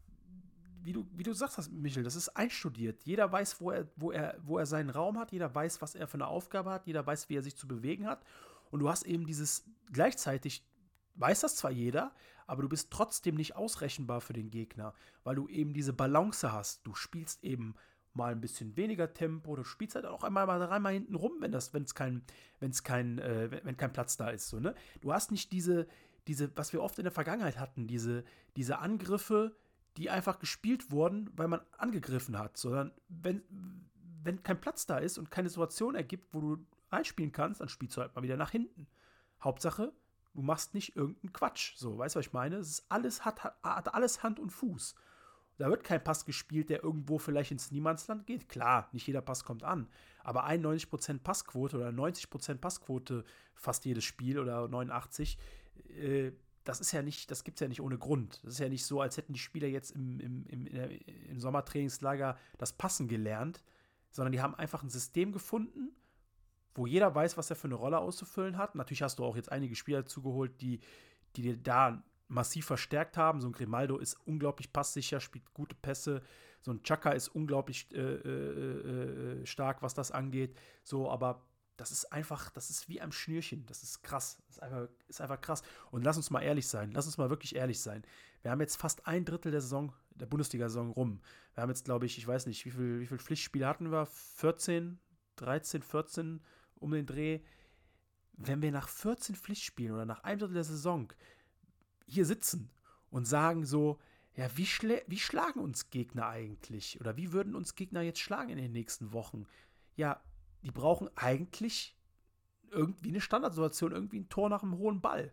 wie du, wie du sagst, Michel, das ist einstudiert. Jeder weiß, wo er, wo, er, wo er seinen Raum hat, jeder weiß, was er für eine Aufgabe hat, jeder weiß, wie er sich zu bewegen hat. Und du hast eben dieses gleichzeitig, weiß das zwar jeder, aber du bist trotzdem nicht ausrechenbar für den Gegner, weil du eben diese Balance hast. Du spielst eben mal ein bisschen weniger Tempo, du spielst halt auch einmal mal dreimal hinten rum, wenn es kein, kein, äh, wenn kein Platz da ist. So, ne? Du hast nicht diese, diese, was wir oft in der Vergangenheit hatten, diese, diese Angriffe, die einfach gespielt wurden, weil man angegriffen hat, sondern wenn, wenn kein Platz da ist und keine Situation ergibt, wo du einspielen kannst, dann spielst du halt mal wieder nach hinten. Hauptsache, du machst nicht irgendeinen Quatsch. So, weißt du, was ich meine? Es ist alles, hat, hat alles Hand und Fuß. Da wird kein Pass gespielt, der irgendwo vielleicht ins Niemandsland geht. Klar, nicht jeder Pass kommt an. Aber 91% Passquote oder 90% Passquote fast jedes Spiel oder 89, äh, das ist ja nicht, das gibt es ja nicht ohne Grund. Das ist ja nicht so, als hätten die Spieler jetzt im, im, im, im Sommertrainingslager das Passen gelernt, sondern die haben einfach ein System gefunden, wo jeder weiß, was er für eine Rolle auszufüllen hat. Natürlich hast du auch jetzt einige Spieler zugeholt, die, die dir da massiv verstärkt haben. So ein Grimaldo ist unglaublich passsicher, spielt gute Pässe. So ein Chaka ist unglaublich äh, äh, äh, stark, was das angeht. So, aber das ist einfach, das ist wie am Schnürchen. Das ist krass. Das ist einfach, ist einfach krass. Und lass uns mal ehrlich sein. Lass uns mal wirklich ehrlich sein. Wir haben jetzt fast ein Drittel der Saison, der Bundesliga-Saison rum. Wir haben jetzt, glaube ich, ich weiß nicht, wie viele wie viel Pflichtspiele hatten wir? 14, 13, 14 um den Dreh. Wenn wir nach 14 Pflichtspielen oder nach einem Drittel der Saison hier sitzen und sagen so, ja, wie, wie schlagen uns Gegner eigentlich? Oder wie würden uns Gegner jetzt schlagen in den nächsten Wochen? Ja, die brauchen eigentlich irgendwie eine Standardsituation, irgendwie ein Tor nach einem hohen Ball.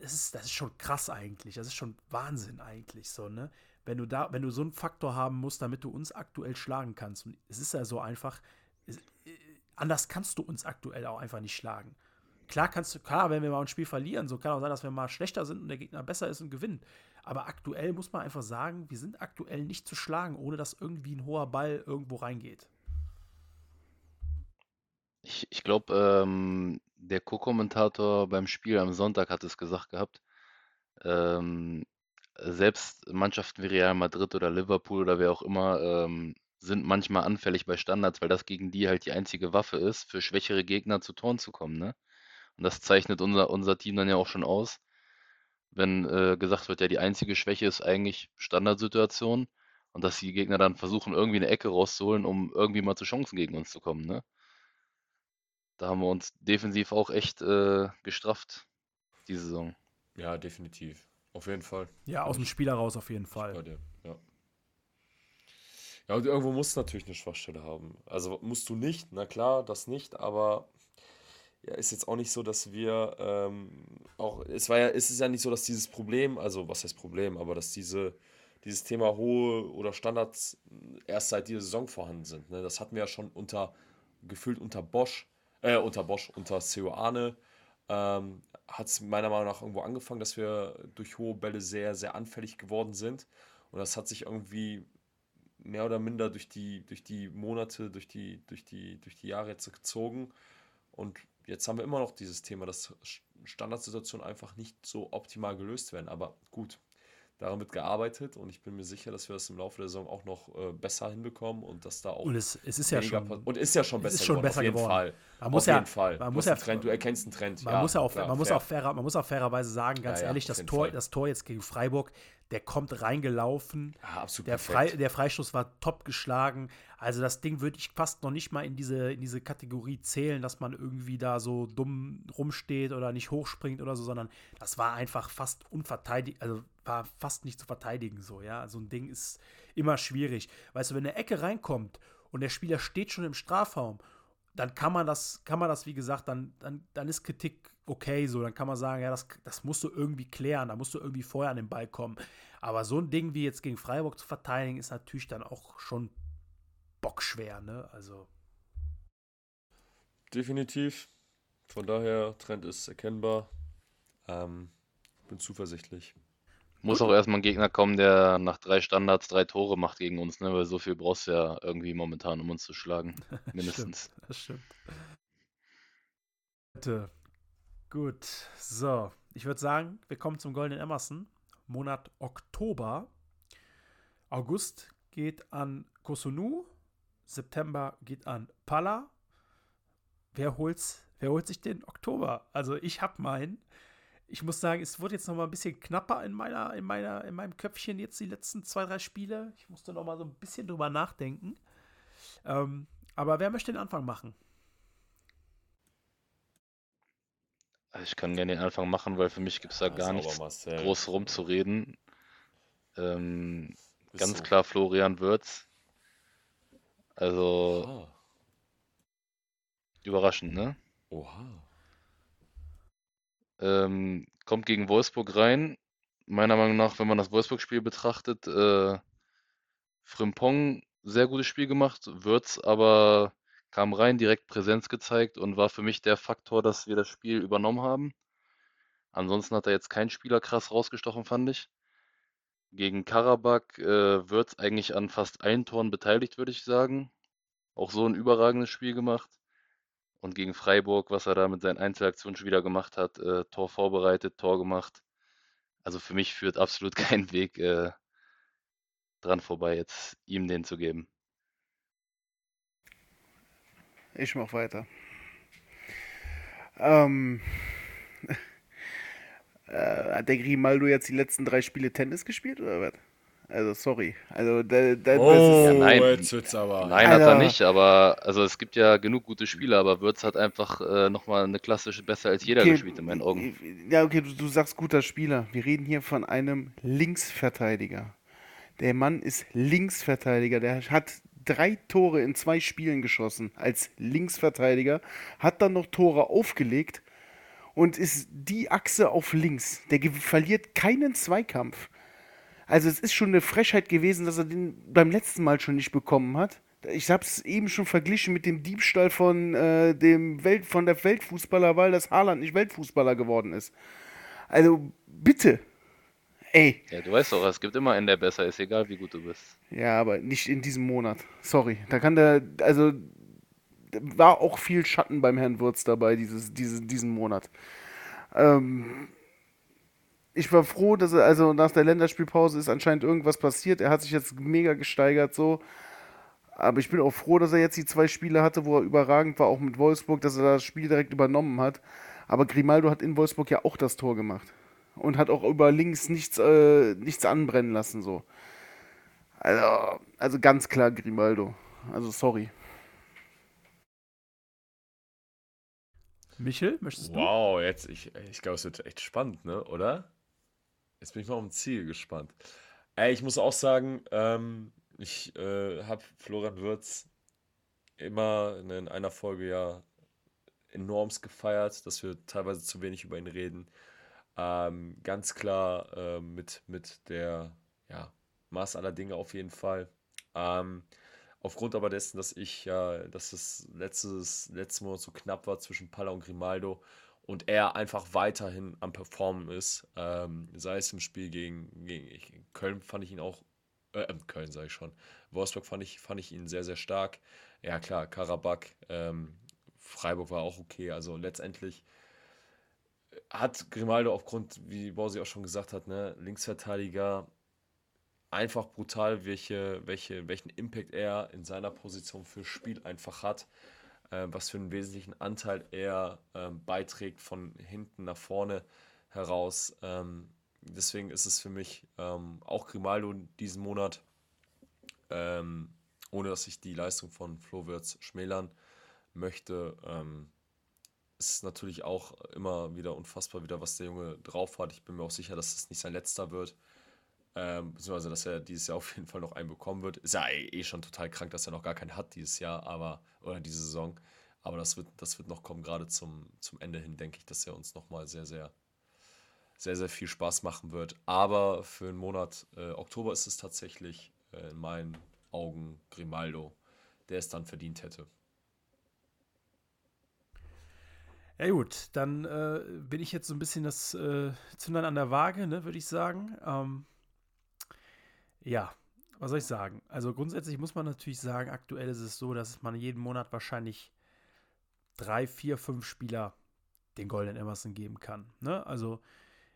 Das ist, das ist schon krass eigentlich. Das ist schon Wahnsinn eigentlich so, ne? Wenn du da, wenn du so einen Faktor haben musst, damit du uns aktuell schlagen kannst. Und es ist ja so einfach, es, anders kannst du uns aktuell auch einfach nicht schlagen. Klar kannst du, klar, wenn wir mal ein Spiel verlieren, so kann auch sein, dass wir mal schlechter sind und der Gegner besser ist und gewinnt. Aber aktuell muss man einfach sagen, wir sind aktuell nicht zu schlagen, ohne dass irgendwie ein hoher Ball irgendwo reingeht. Ich, ich glaube, ähm, der Co-Kommentator beim Spiel am Sonntag hat es gesagt gehabt. Ähm, selbst Mannschaften wie Real Madrid oder Liverpool oder wer auch immer ähm, sind manchmal anfällig bei Standards, weil das gegen die halt die einzige Waffe ist, für schwächere Gegner zu Toren zu kommen. Ne? Und das zeichnet unser, unser Team dann ja auch schon aus, wenn äh, gesagt wird, ja, die einzige Schwäche ist eigentlich Standardsituation und dass die Gegner dann versuchen, irgendwie eine Ecke rauszuholen, um irgendwie mal zu Chancen gegen uns zu kommen. Ne? Da haben wir uns defensiv auch echt äh, gestrafft, die Saison. Ja, definitiv. Auf jeden Fall. Ja, aus dem Spiel heraus auf jeden Fall. Bei dir, ja. Ja, und irgendwo musst du natürlich eine Schwachstelle haben. Also musst du nicht, na klar, das nicht, aber ja, ist jetzt auch nicht so, dass wir ähm, auch, es war ja, es ist ja nicht so, dass dieses Problem, also was heißt Problem, aber dass diese, dieses Thema hohe oder Standards erst seit dieser Saison vorhanden sind. Ne? Das hatten wir ja schon unter, gefühlt unter Bosch, äh, unter Bosch, unter Ceoane, ähm, hat es meiner Meinung nach irgendwo angefangen, dass wir durch hohe Bälle sehr, sehr anfällig geworden sind. Und das hat sich irgendwie mehr oder minder durch die, durch die Monate, durch die, durch die, durch die Jahre jetzt gezogen. Und jetzt haben wir immer noch dieses Thema, dass Standardsituationen einfach nicht so optimal gelöst werden. Aber gut, daran wird gearbeitet und ich bin mir sicher, dass wir das im Laufe der Saison auch noch äh, besser hinbekommen und dass da auch und es, es ist ja schon und ist ja schon besser, ist schon geworden, besser auf jeden geworden. Fall. Man muss auf ja, jeden Fall. Man muss ja, Trend, du erkennst einen Trend. Man ja, muss ja auch, klar, man muss auch fairer, man muss auch fairerweise sagen, ganz ja, ehrlich, das Tor, das Tor jetzt gegen Freiburg, der kommt reingelaufen. Ja, absolut der, Frei, der Freistoß war top geschlagen. Also das Ding würde ich fast noch nicht mal in diese, in diese Kategorie zählen, dass man irgendwie da so dumm rumsteht oder nicht hochspringt oder so, sondern das war einfach fast unverteidigt, also war fast nicht zu verteidigen so, ja. Also ein Ding ist immer schwierig. Weißt du, wenn eine Ecke reinkommt und der Spieler steht schon im Strafraum, dann kann man das, kann man das, wie gesagt, dann, dann, dann ist Kritik okay, so, dann kann man sagen, ja, das, das musst du irgendwie klären, da musst du irgendwie vorher an den Ball kommen. Aber so ein Ding wie jetzt gegen Freiburg zu verteidigen, ist natürlich dann auch schon bockschwer, ne? Also. Definitiv. Von daher, Trend ist erkennbar. Ähm, bin zuversichtlich. Muss auch erstmal ein Gegner kommen, der nach drei Standards drei Tore macht gegen uns, ne? Weil so viel brauchst du ja irgendwie momentan, um uns zu schlagen. Mindestens. stimmt, das stimmt. Bitte. Gut, so. Ich würde sagen, wir kommen zum Goldenen Emerson. Monat Oktober. August geht an Kosunu. September geht an Pala. Wer holt's? Wer holt sich den Oktober? Also ich habe meinen. Ich muss sagen, es wurde jetzt noch mal ein bisschen knapper in meiner, in meiner, in meinem Köpfchen jetzt die letzten zwei, drei Spiele. Ich musste noch mal so ein bisschen drüber nachdenken. Ähm, aber wer möchte den Anfang machen? Also ich kann gerne den Anfang machen, weil für mich gibt es da Ja, gar nichts Marcel. groß rumzureden. Ähm, ganz so. klar Florian Wirtz. Also Oha. überraschend, ne? Oha. Ähm, kommt gegen Wolfsburg rein. Meiner Meinung nach, wenn man das Wolfsburg-Spiel betrachtet, äh, Frimpong sehr gutes Spiel gemacht, Wirtz aber kam rein, direkt Präsenz gezeigt und war für mich der Faktor, dass wir das Spiel übernommen haben. Ansonsten hat er jetzt kein Spieler krass rausgestochen, fand ich. Gegen Karabakh äh, Wirtz eigentlich an fast allen Toren beteiligt, würde ich sagen. Auch so ein überragendes Spiel gemacht. Und gegen Freiburg, was er da mit seinen Einzelaktionen schon wieder gemacht hat, äh, Tor vorbereitet, Tor gemacht. Also für mich führt absolut kein Weg äh, dran vorbei, jetzt ihm den zu geben. Ich mach weiter. Ähm, äh, hat der Grimaldo jetzt die letzten drei Spiele Tennis gespielt oder was? Also sorry. Also da, da, Oh, das ist, Ja, nein. jetzt wird's aber. Nein, hat er Alter. nicht, aber also es gibt ja genug gute Spieler, aber Würz hat einfach äh, nochmal eine klassische besser als jeder okay, gespielt in meinen Augen. Ja, okay, du, du sagst guter Spieler. Wir reden hier von einem Linksverteidiger. Der Mann ist Linksverteidiger. Der hat drei Tore in zwei Spielen geschossen als Linksverteidiger, hat dann noch Tore aufgelegt und ist die Achse auf links. Der verliert keinen Zweikampf. Also es ist schon eine Frechheit gewesen, dass er den beim letzten Mal schon nicht bekommen hat. Ich habe es eben schon verglichen mit dem Diebstahl von äh, dem Welt von der Weltfußballerwahl, dass Haaland nicht Weltfußballer geworden ist. Also bitte. Ey, Ja, du weißt doch, es gibt immer einen, der besser ist, egal wie gut du bist. ja, aber nicht in diesem Monat. Sorry, da kann der also da war auch viel Schatten beim Herrn Würz dabei dieses, dieses diesen Monat. Ähm, ich war froh, dass er, also nach der Länderspielpause ist anscheinend irgendwas passiert. Er hat sich jetzt mega gesteigert so. Aber ich bin auch froh, dass er jetzt die zwei Spiele hatte, wo er überragend war, auch mit Wolfsburg, dass er das Spiel direkt übernommen hat. Aber Grimaldo hat in Wolfsburg ja auch das Tor gemacht. Und hat auch über links nichts, äh, nichts anbrennen lassen, so. Also, also ganz klar Grimaldo. Also sorry. Michel, möchtest du? Wow, jetzt, ich, ich glaube, es wird echt spannend, ne? Oder? Jetzt bin ich mal um Ziel gespannt. Ey, ich muss auch sagen, ähm, ich äh, habe Florian Wirtz immer in einer Folge ja enormst gefeiert, dass wir teilweise zu wenig über ihn reden. Ähm, ganz klar äh, mit, mit der ja, Maß aller Dinge auf jeden Fall. Ähm, aufgrund aber dessen, dass ich ja, dass es letztes, letztes Monat so knapp war zwischen Palla und Grimaldo und er einfach weiterhin am Performen ist, ähm, sei es im Spiel gegen, gegen Köln fand ich ihn auch, äh, Köln sage ich schon, Wolfsburg fand ich, fand ich ihn sehr, sehr stark. Ja klar, Karabakh, ähm, Freiburg war auch okay, also letztendlich hat Grimaldo aufgrund, wie Borsi auch schon gesagt hat, ne, Linksverteidiger, einfach brutal, welche, welche, welchen Impact er in seiner Position fürs Spiel einfach hat, äh, was für einen wesentlichen Anteil er ähm, beiträgt von hinten nach vorne heraus. Ähm, deswegen ist es für mich ähm, auch Grimaldo diesen Monat, ähm, ohne dass ich die Leistung von Flo Wirtz schmälern möchte. Ähm, ist natürlich auch immer wieder unfassbar, wieder was der Junge drauf hat. Ich bin mir auch sicher, dass das nicht sein letzter wird. Ähm, beziehungsweise, dass er dieses Jahr auf jeden Fall noch einen bekommen wird. Ist ja eh, schon total krank, dass er noch gar keinen hat dieses Jahr, aber, oder diese Saison. Aber das wird, das wird noch kommen, gerade zum, zum Ende hin, denke ich, dass er uns nochmal sehr, sehr, sehr, sehr viel Spaß machen wird. Aber für den Monat äh, Oktober ist es tatsächlich äh, in meinen Augen Grimaldo, der es dann verdient hätte. Ja gut, dann äh, bin ich jetzt so ein bisschen das äh, Zündern an der Waage, ne, würde ich sagen. Ähm, ja, was soll ich sagen? Also grundsätzlich muss man natürlich sagen, aktuell ist es so, dass man jeden Monat wahrscheinlich drei, vier, fünf Spieler den Golden Emerson geben kann. Ne? Also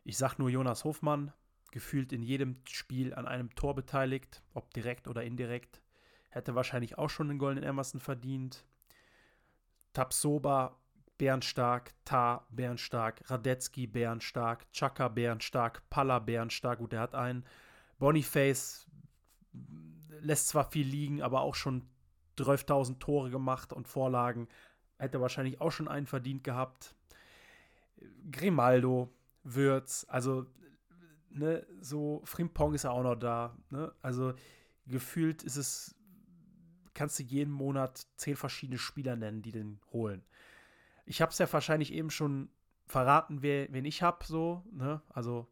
ich sag nur Jonas Hofmann, gefühlt in jedem Spiel an einem Tor beteiligt, ob direkt oder indirekt. Hätte wahrscheinlich auch schon den Golden Emerson verdient. Tapsoba, bärenstark, Tar, bärenstark, Radetzky, bärenstark, Chaka, bärenstark, Palla, bärenstark. Gut, er hat einen. Boniface lässt zwar viel liegen, aber auch schon 12.000 Tore gemacht und Vorlagen. Hätte wahrscheinlich auch schon einen verdient gehabt. Grimaldo, Würz, also ne, so Frimpong ist ja auch noch da. Ne? Also gefühlt ist es, kannst du jeden Monat zehn verschiedene Spieler nennen, die den holen. Ich habe es ja wahrscheinlich eben schon verraten, wer, wen ich habe, so. Ne? Also,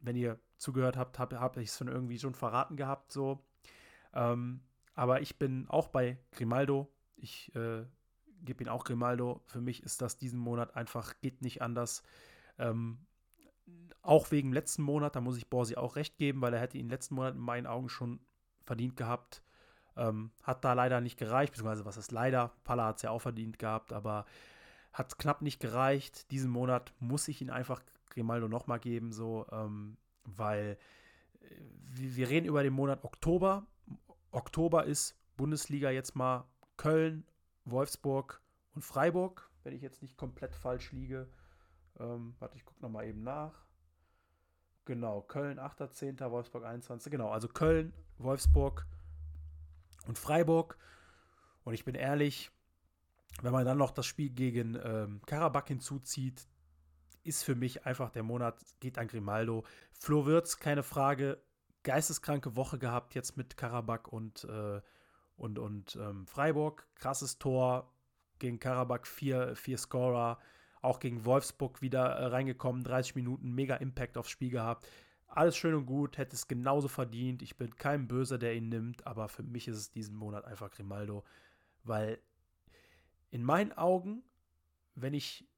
wenn ihr zugehört habt, habe hab ich es schon irgendwie schon verraten gehabt, so. Ähm, aber ich bin auch bei Grimaldo. Ich äh, gebe ihn auch Grimaldo. Für mich ist das diesen Monat einfach, geht nicht anders. Ähm, auch wegen letzten Monat, da muss ich Borsi auch recht geben, weil er hätte ihn letzten Monat in meinen Augen schon verdient gehabt. Ähm, hat da leider nicht gereicht, beziehungsweise was ist leider? Palla hat es ja auch verdient gehabt, aber hat knapp nicht gereicht. Diesen Monat muss ich ihn einfach Grimaldo nochmal geben. So, ähm, weil äh, wir reden über den Monat Oktober. Oktober ist Bundesliga jetzt mal Köln, Wolfsburg und Freiburg, wenn ich jetzt nicht komplett falsch liege. Ähm, warte, ich gucke nochmal eben nach. Genau, Köln 8.10., Wolfsburg 21. Genau, also Köln, Wolfsburg und Freiburg. Und ich bin ehrlich, wenn man dann noch das Spiel gegen ähm, Karabakh hinzuzieht, ist für mich einfach der Monat, geht an Grimaldo. Flo Wirtz, keine Frage, geisteskranke Woche gehabt jetzt mit Karabakh und, äh, und, und ähm, Freiburg. Krasses Tor gegen Karabakh, vier, vier Scorer. Auch gegen Wolfsburg wieder äh, reingekommen, 30 Minuten, mega Impact aufs Spiel gehabt. Alles schön und gut, hätte es genauso verdient. Ich bin kein Böser, der ihn nimmt, aber für mich ist es diesen Monat einfach Grimaldo, weil in meinen Augen, wenn ich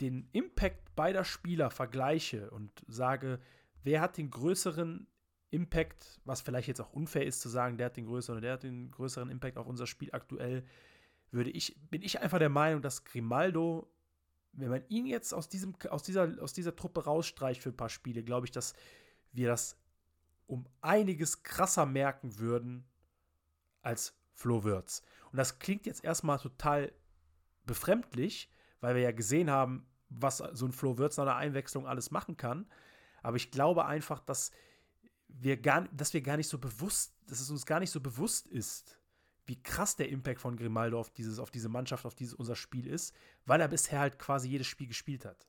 den Impact beider Spieler vergleiche und sage, wer hat den größeren Impact, was vielleicht jetzt auch unfair ist zu sagen, der hat den größeren oder der hat den größeren Impact auf unser Spiel aktuell, würde ich, bin ich einfach der Meinung, dass Grimaldo, wenn man ihn jetzt aus, diesem, aus, dieser, aus dieser Truppe rausstreicht für ein paar Spiele, glaube ich, dass wir das um einiges krasser merken würden als Flo Würz. Und das klingt jetzt erstmal total befremdlich, weil wir ja gesehen haben, was so ein Flo Würz nach einer Einwechslung alles machen kann. Aber ich glaube einfach, dass wir gar, dass wir gar nicht so bewusst, dass es uns gar nicht so bewusst ist, wie krass der Impact von Grimaldo auf, dieses, auf diese Mannschaft, auf dieses unser Spiel ist, weil er bisher halt quasi jedes Spiel gespielt hat.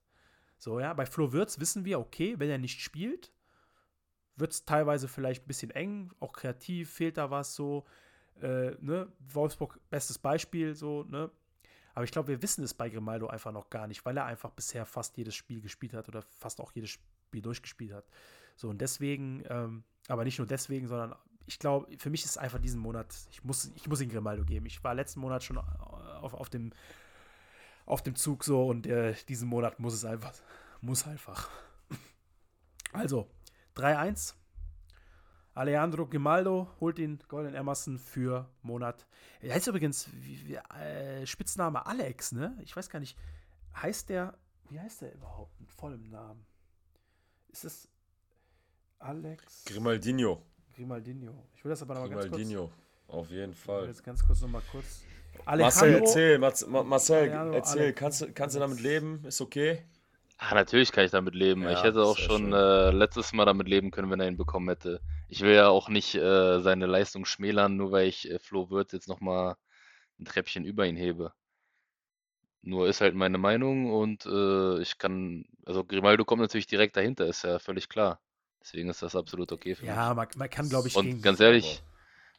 So, ja, bei Flo Würz wissen wir, okay, wenn er nicht spielt, wird es teilweise vielleicht ein bisschen eng, auch kreativ, fehlt da was so. Äh, ne? Wolfsburg, bestes Beispiel, so, ne? Aber ich glaube, wir wissen es bei Grimaldo einfach noch gar nicht, weil er einfach bisher fast jedes Spiel gespielt hat oder fast auch jedes Spiel durchgespielt hat. So, und deswegen, ähm, aber nicht nur deswegen, sondern ich glaube, für mich ist einfach diesen Monat, ich muss, ich muss ihn Grimaldo geben. Ich war letzten Monat schon auf, auf, dem, auf dem Zug so und äh, diesen Monat muss es einfach, muss einfach. Also, 3-1 Alejandro Grimaldo holt den Golden Emerson für Monat. Er heißt übrigens wie, wie, äh, Spitzname Alex, ne? Ich weiß gar nicht. Heißt der, wie heißt der überhaupt mit vollem Namen? Ist es Alex? Grimaldinho. Grimaldinho. Ich will das aber nochmal ganz kurz. Grimaldinho, auf jeden Fall. Ich will jetzt ganz kurz nochmal kurz. Alejandro, Marcel, erzähl, Marcel, Alejandro, erzähl, kannst, du, kannst du damit leben? Ist okay? Ah, natürlich kann ich damit leben. Ja, ich hätte auch schon äh, letztes Mal damit leben können, wenn er ihn bekommen hätte. Ich will ja auch nicht äh, seine Leistung schmälern, nur weil ich äh, Flo Wirtz jetzt nochmal ein Treppchen über ihn hebe. Nur ist halt meine Meinung und äh, ich kann, also Grimaldo kommt natürlich direkt dahinter, ist ja völlig klar. Deswegen ist das absolut okay für ja, mich. Ja, man, man, kann, glaube ich, Und ganz ehrlich,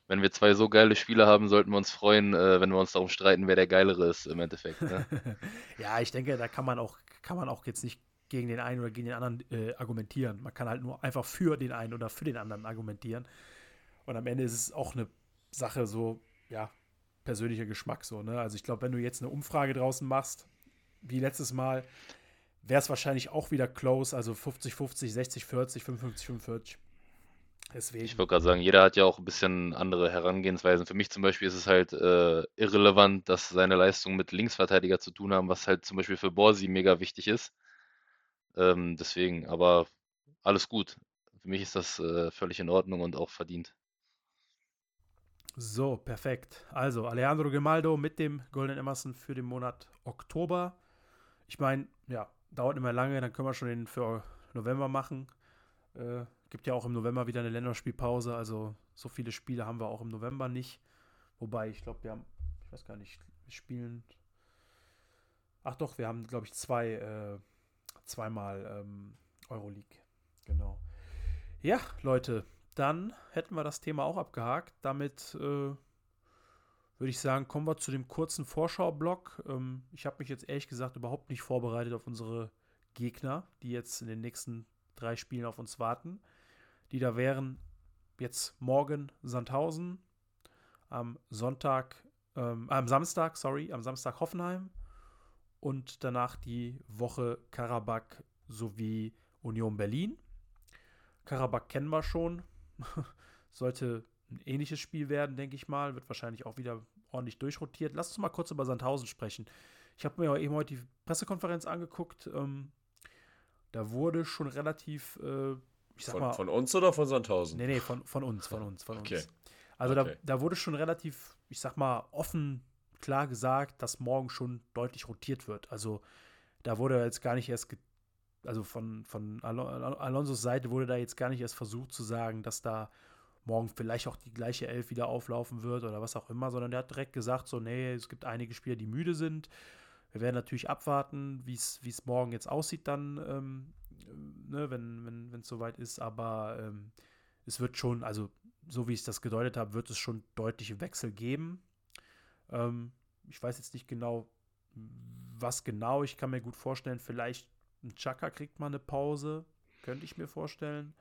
wenn wir zwei so geile Spieler haben, sollten wir uns freuen, äh, wenn wir uns darum streiten, wer der geilere ist im Endeffekt. Ne? ja, ich denke, da kann man auch, kann man auch jetzt nicht gegen den einen oder gegen den anderen äh, argumentieren. Man kann halt nur einfach für den einen oder für den anderen argumentieren. Und am Ende ist es auch eine Sache so, ja, persönlicher Geschmack so, ne? Also ich glaube, wenn du jetzt eine Umfrage draußen machst, wie letztes Mal, wäre es wahrscheinlich auch wieder close, also 50-50, 60-40, 55-45. Deswegen. Ich wollte gerade sagen, jeder hat ja auch ein bisschen andere Herangehensweisen. Für mich zum Beispiel ist es halt äh, irrelevant, dass seine Leistungen mit Linksverteidiger zu tun haben, was halt zum Beispiel für Borsi mega wichtig ist. Ähm, deswegen, aber alles gut. Für mich ist das äh, völlig in Ordnung und auch verdient. So, perfekt. Also, Alejandro Grimaldo mit dem Golden Emerson für den Monat Oktober. Ich meine, ja, dauert immer lange, dann können wir schon den für November machen. Äh, gibt ja auch im November wieder eine Länderspielpause, also so viele Spiele haben wir auch im November nicht. Wobei, ich glaube, wir haben, ich weiß gar nicht, wir spielen. Ach doch, wir haben, glaube ich, zwei äh, zweimal ähm, Euroleague. Genau. Ja, Leute, dann hätten wir das Thema auch abgehakt. Damit äh, würde ich sagen, kommen wir zu dem kurzen Vorschau-Block. Ähm, ich habe mich jetzt ehrlich gesagt überhaupt nicht vorbereitet auf unsere Gegner, die jetzt in den nächsten drei Spielen auf uns warten. Die da wären jetzt morgen Sandhausen, am Sonntag, ähm, am Samstag, sorry, am Samstag Hoffenheim, und danach die Woche Karabakh sowie Union Berlin. Karabakh kennen wir schon. Sollte ein ähnliches Spiel werden, denke ich mal. Wird wahrscheinlich auch wieder ordentlich durchrotiert. Lass uns mal kurz über Sandhausen sprechen. Ich habe mir eben heute die Pressekonferenz angeguckt. Ähm, da wurde schon relativ äh, ich sag Von, mal, von uns oder von Sandhausen? nee, nee, von, von uns, von uns, von uns. Okay. Also da, Okay. da wurde schon relativ, ich sag mal, offen klar gesagt, dass morgen schon deutlich rotiert wird. Also da wurde jetzt gar nicht erst, also von, von Alo Alonsos Seite wurde da jetzt gar nicht erst versucht zu sagen, dass da morgen vielleicht auch die gleiche Elf wieder auflaufen wird oder was auch immer, sondern der hat direkt gesagt, so, nee, es gibt einige Spieler, die müde sind. Wir werden natürlich abwarten, wie es wie es morgen jetzt aussieht dann, ähm, ne, wenn wenn wenn, es soweit ist, aber ähm, es wird schon, also so wie ich das gedeutet habe, wird es schon deutliche Wechsel geben. Ähm, ich weiß jetzt nicht genau, was genau. Ich kann mir gut vorstellen, vielleicht ein Chaka kriegt mal eine Pause. Könnte ich mir vorstellen.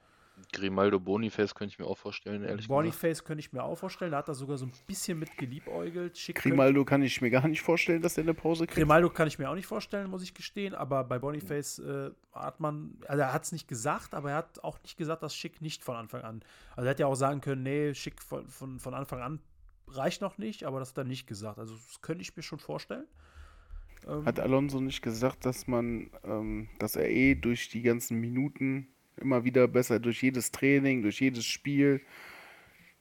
Grimaldo Boniface könnte ich mir auch vorstellen, ehrlich gesagt. Boniface könnte ich mir auch vorstellen. Da hat er sogar so ein bisschen mit geliebäugelt. Schick Grimaldo kann ich mir gar nicht vorstellen, dass er eine Pause kriegt. Grimaldo kann ich mir auch nicht vorstellen, muss ich gestehen. Aber bei Boniface äh, hat man, also er hat es nicht gesagt, aber er hat auch nicht gesagt, dass Schick nicht von Anfang an. Also er hätte ja auch sagen können, nee, Schick von, von, von Anfang an reicht noch nicht, aber das hat er nicht gesagt. Also das könnte ich mir schon vorstellen. Ähm, Hat Alonso nicht gesagt, dass man, ähm, dass er eh durch die ganzen Minuten immer wieder besser, durch jedes Training, durch jedes Spiel,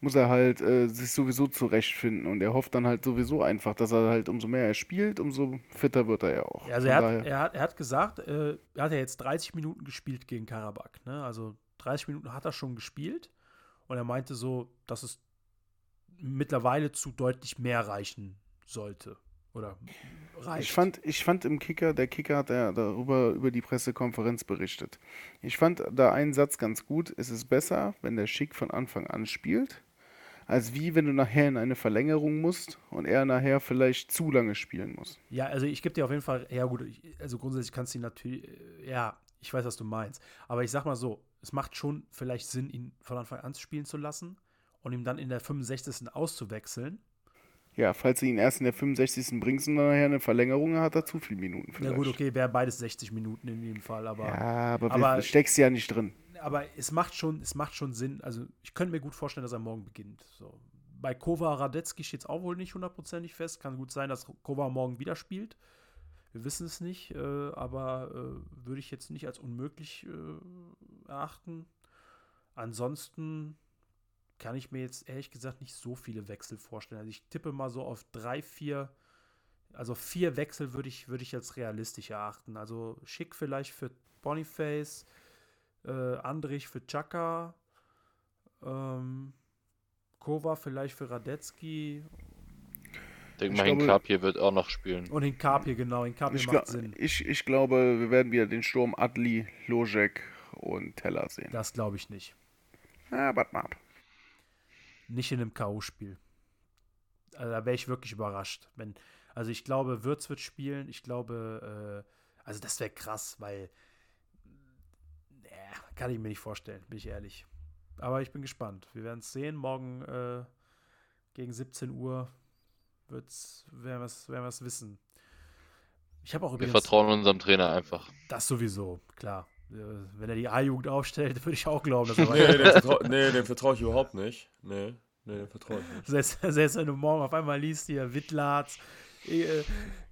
muss er halt äh, sich sowieso zurechtfinden. Und er hofft dann halt sowieso einfach, dass er halt umso mehr er spielt, umso fitter wird er ja auch. Ja, also er hat, er, hat, er hat gesagt, äh, er hat ja jetzt 30 Minuten gespielt gegen Karabakh. Ne? Also 30 Minuten hat er schon gespielt. Und er meinte so, dass es mittlerweile zu deutlich mehr reichen sollte. Oder reicht. Ich fand, ich fand im Kicker, der Kicker hat ja darüber über die Pressekonferenz berichtet. Ich fand da einen Satz ganz gut. Es ist besser, wenn der Schick von Anfang an spielt, als wie wenn du nachher in eine Verlängerung musst und er nachher vielleicht zu lange spielen muss. Ja, also ich gebe dir auf jeden Fall, ja gut, ich, also grundsätzlich kannst du ihn natürlich, ja, ich weiß, was du meinst. Aber ich sag mal so, es macht schon vielleicht Sinn, ihn von Anfang an spielen zu lassen und ihm dann in der 65. auszuwechseln. Ja, falls du ihn erst in der 65. bringst und dann nachher eine Verlängerung, hat er zu viele Minuten Ja vielleicht. gut, okay, wäre beides 60 Minuten in jedem Fall, aber. Ja, aber, Aber- steckst ja nicht drin. aber es macht schon, es macht schon Sinn. Also ich könnte mir gut vorstellen, dass er morgen beginnt. So. Bei Kova Radetzky steht es auch wohl nicht hundertprozentig fest. Kann gut sein, dass Kova morgen wieder spielt. Wir wissen es nicht, äh, aber äh, würde ich jetzt nicht als unmöglich äh, erachten. Ansonsten kann ich mir jetzt ehrlich gesagt nicht so viele Wechsel vorstellen. Also ich tippe mal so auf drei, vier, also vier Wechsel würde ich, würde ich als realistisch erachten. Also schick vielleicht für Boniface, äh, Andrich für Chaka, ähm, Kova vielleicht für Radetzky Ich denke Ich mal, glaube- Hinkapie wird auch noch spielen. und Hinkapie, genau. Hinkapie Ich, macht Sinn. ich, ich glaube, wir werden wieder den Sturm Adli, Lojek und Teller sehen. Das glaube ich nicht. Ja, warte mal ab. Nicht in einem K.O.-Spiel. Also da wäre ich wirklich überrascht. Wenn, also ich glaube, Würz wird spielen. Ich glaube, äh, also das wäre krass, weil äh, kann ich mir nicht vorstellen, bin ich ehrlich. Aber ich bin gespannt. Wir werden es sehen. Morgen äh, gegen 17 Uhr wird's, werden wir es werden wir's wissen. Ich habe auch Wir vertrauen unserem Trainer einfach. das sowieso, klar. Äh, Wenn er die A-Jugend aufstellt, würde ich auch glauben, dass er Nee, dem vertraue nee, vertrau ich überhaupt nicht. Nee, nee, dem vertraue ich nicht. Selbst, selbst wenn du morgen auf einmal liest, hier Wittlatz, äh,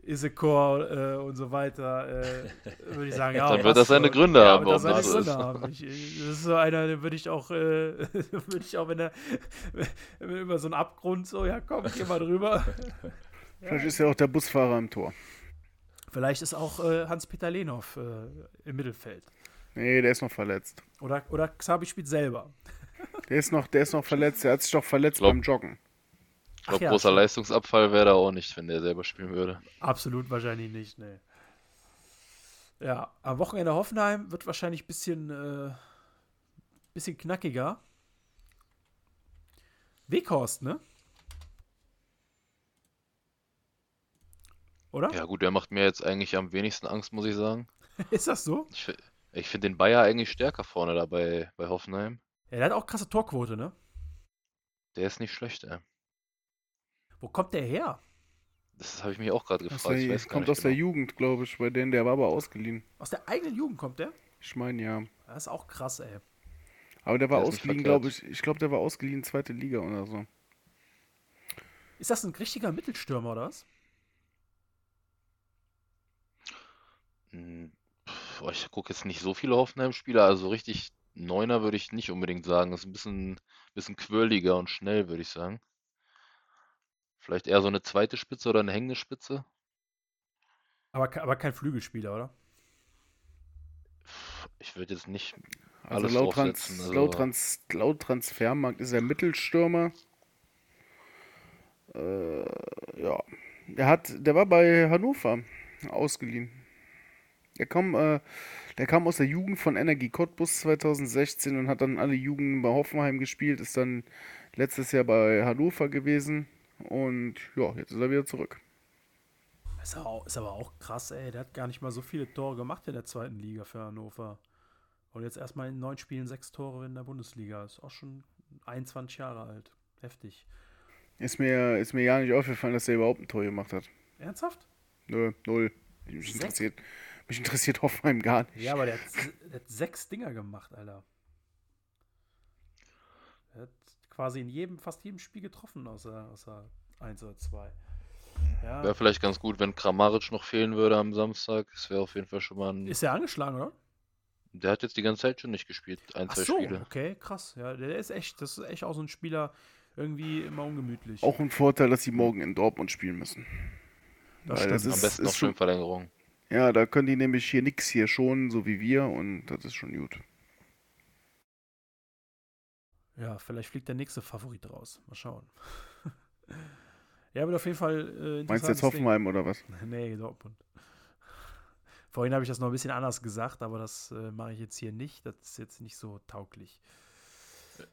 Isekor äh, und so weiter, äh, würde ich sagen, ja. Dann wird das seine Gründe ja, haben, das warum seine das so Gründe ist. haben. Ich, ich- das ist so einer, den würde ich auch, äh, würde ich auch, wenn er wenn er über so einen Abgrund so, ja komm, geh mal drüber. Vielleicht ist ja auch der Busfahrer im Tor. Vielleicht ist auch äh, Hans-Peter Lehnhoff äh, im Mittelfeld. Nee, der ist noch verletzt. Oder, oder Xabi spielt selber. Der ist noch, der ist noch verletzt. Der hat sich doch verletzt Glaub- beim Joggen. Ich glaube, ja, großer stimmt. Leistungsabfall wäre da auch nicht, wenn der selber spielen würde. Absolut wahrscheinlich nicht, ne. Ja, am Wochenende Hoffenheim wird wahrscheinlich ein bisschen, äh, bisschen knackiger. Weghorst, ne? Oder? Ja gut, der macht mir jetzt eigentlich am wenigsten Angst, muss ich sagen. Ist das so? Ich, ich finde den Bayer eigentlich stärker vorne dabei bei Hoffenheim. Ja, der hat auch krasse Torquote, ne? Der ist nicht schlecht, ey. Wo kommt der her? Das habe ich mich auch gerade gefragt. Ich der, weiß gar kommt aus der genau. Jugend, glaube ich, bei denen. Der war aber ausgeliehen. Aus der eigenen Jugend kommt der? Ich meine ja. Das ist auch krass, ey. Aber der war Der ausgeliehen, glaube ich. Ich glaube, der war ausgeliehen zweite Liga oder so. Ist das ein richtiger Mittelstürmer oder was? Hm, ich gucke jetzt nicht so viele Hoffenheim-Spieler, also richtig Neuner würde ich nicht unbedingt sagen. Ist ein bisschen, bisschen quirliger und schnell, würde ich sagen. Vielleicht eher so eine zweite Spitze oder eine hängende Spitze. Aber, ke- aber kein Flügelspieler, oder? Ich würde jetzt nicht Also alles laut, Trans draufsetzen. Also, laut, Trans laut Transfermarkt ist er Mittelstürmer. Äh, ja. Der hat, der war bei Hannover ausgeliehen. Der kam, äh, der kam aus der Jugend von Energie Cottbus 2016 und hat dann alle Jugenden bei Hoffenheim gespielt, ist dann letztes Jahr bei Hannover gewesen und ja, jetzt ist er wieder zurück. Ist aber, auch, krass, ey. Der hat gar nicht mal so viele Tore gemacht in der zweiten Liga für Hannover. Und jetzt erstmal in neun Spielen sechs Tore in der Bundesliga. Ist auch schon 21 Jahre alt. Heftig. Ist mir, ist mir ja nicht aufgefallen, dass er überhaupt ein Tor gemacht hat. Ernsthaft? Nö, null. Mich Sechs? interessiert, mich interessiert Hoffenheim gar nicht. Ja, aber der hat, der hat sechs Dinger gemacht, Alter. Er hat quasi in jedem, fast jedem Spiel getroffen, außer, außer eins oder zwei. Ja. Wäre vielleicht ganz gut, wenn Kramaric noch fehlen würde am Samstag. Das wäre auf jeden Fall schon mal ein. Ist er angeschlagen, oder? Der hat jetzt die ganze Zeit schon nicht gespielt. Ein, Ach zwei so, Spiele. okay, krass. Ja, der ist echt, das ist echt auch so ein Spieler, irgendwie immer ungemütlich. Auch ein Vorteil, dass sie morgen in Dortmund spielen müssen. Das Weil das stimmt. Am ist, besten noch ist schön schon, Verlängerung. Ja, da können die nämlich hier nix hier schon, so wie wir, und das ist schon gut. Ja, vielleicht fliegt der nächste Favorit raus. Mal schauen. ja, aber auf jeden Fall. Äh, Meinst du jetzt interessantes Ding. Hoffenheim oder was? Nee, Dortmund. Vorhin habe ich das noch ein bisschen anders gesagt, aber das äh, mache ich jetzt hier nicht. Das ist jetzt nicht so tauglich.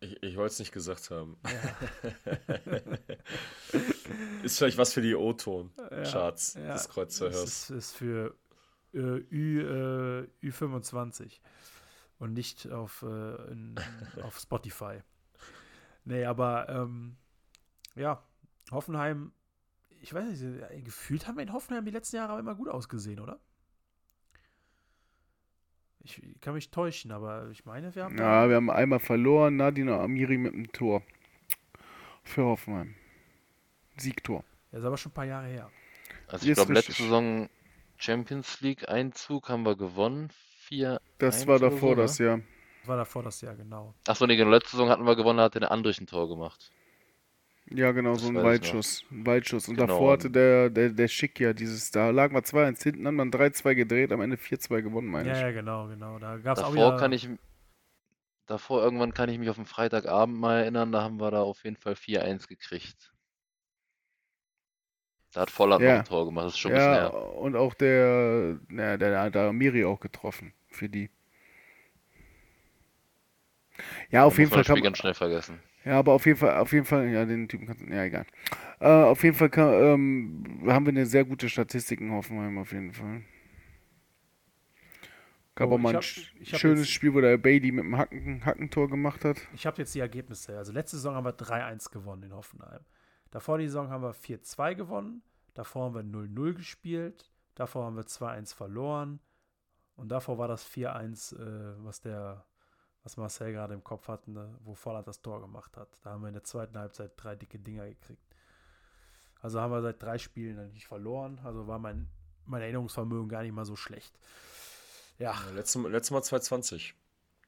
Ich, ich wollte es nicht gesagt haben. Ja, Ist vielleicht was für die O-Ton-Charts ja, des das Kreuzverhörs. ist, ist für Ü, äh, Ü25 und nicht auf, äh, in, auf Spotify. Nee, aber ähm, ja, Hoffenheim, ich weiß nicht, äh, gefühlt haben wir in Hoffenheim die letzten Jahre aber immer gut ausgesehen, oder? Ich kann mich täuschen, aber ich meine, wir haben. Ja, wir haben einmal verloren, Nadine Amiri mit dem Tor. Für Hoffenheim. Siegtor. Das ist aber schon ein paar Jahre her. Also ich glaube, letzte. Saison Champions League Einzug haben wir gewonnen. 4 Das war oder davor so, das? Jahr. Das war davor das Jahr, genau. Achso, nee, genau. Letzte Saison hatten wir gewonnen, da hat der Andrich ein Tor gemacht. Ja, genau, Das so ein. Weitschuss. Ein Weitschuss. Und Genau. davor hatte der, der, der Schick ja dieses, da lagen wir 2-1 hinten, haben dann 3-2 gedreht, am Ende 4-2 gewonnen, meine Ja, ich. ja, genau, genau. Da gab es auch Davor wieder. kann ich, davor irgendwann kann ich mich auf den Freitagabend mal erinnern, da haben wir da auf jeden Fall 4-1 gekriegt. Da hat Volland Ja. noch ein Tor gemacht, das ist schon ein bisschen Ja, her. und auch der, na, der hat da Amiri auch getroffen für die. Ja, auf Da jeden Fall kann ganz schnell vergessen. Ja, aber auf jeden Fall, auf jeden Fall, ja, den Typen kannst du, ja, egal. Äh, auf jeden Fall kann, ähm, haben wir eine sehr gute Statistik in Hoffenheim, auf jeden Fall. Gab Oh, auch mal ich ein hab- hab schönes jetzt- Spiel, wo der Bailey mit dem Hacken, Hackentor gemacht hat. Ich habe jetzt die Ergebnisse. Also letzte Saison haben wir 3-1 gewonnen in Hoffenheim. Davor die Saison haben wir 4-2 gewonnen. Davor haben wir 0-0 gespielt. Davor haben wir 2-1 verloren. Und davor war das 4-1, äh, was der, was Marcel gerade im Kopf hatte, ne, wo Volland das Tor gemacht hat. Da haben wir in der zweiten Halbzeit drei dicke Dinger gekriegt. Also haben wir seit drei Spielen eigentlich verloren. Also war mein, mein Erinnerungsvermögen gar nicht mal so schlecht. Ja, Ja, letztes, Mal- letztes Mal 220.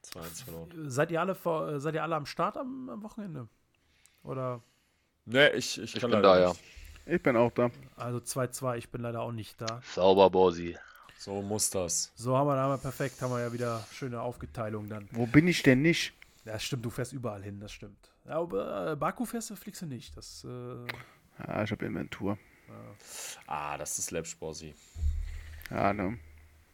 2-1 verloren. seid ihr alle, vor, äh, seid ihr alle am Start am, am Wochenende? Oder Nee, ich, ich, Ich kann bin leider da, ja. nicht. Ich bin auch da. Also 2-2, ich bin leider auch nicht da. Sauber, Borsi. So muss das. So haben wir, haben wir perfekt, haben wir ja wieder schöne Aufgeteilung dann. Wo bin ich denn nicht? Ja, das stimmt, du fährst überall hin, das stimmt. Ja, aber äh, Baku fährst du, fliegst du nicht. Das, äh, Ja, ich habe Inventur. Ah, das ist Labsporsi. Ja, ne?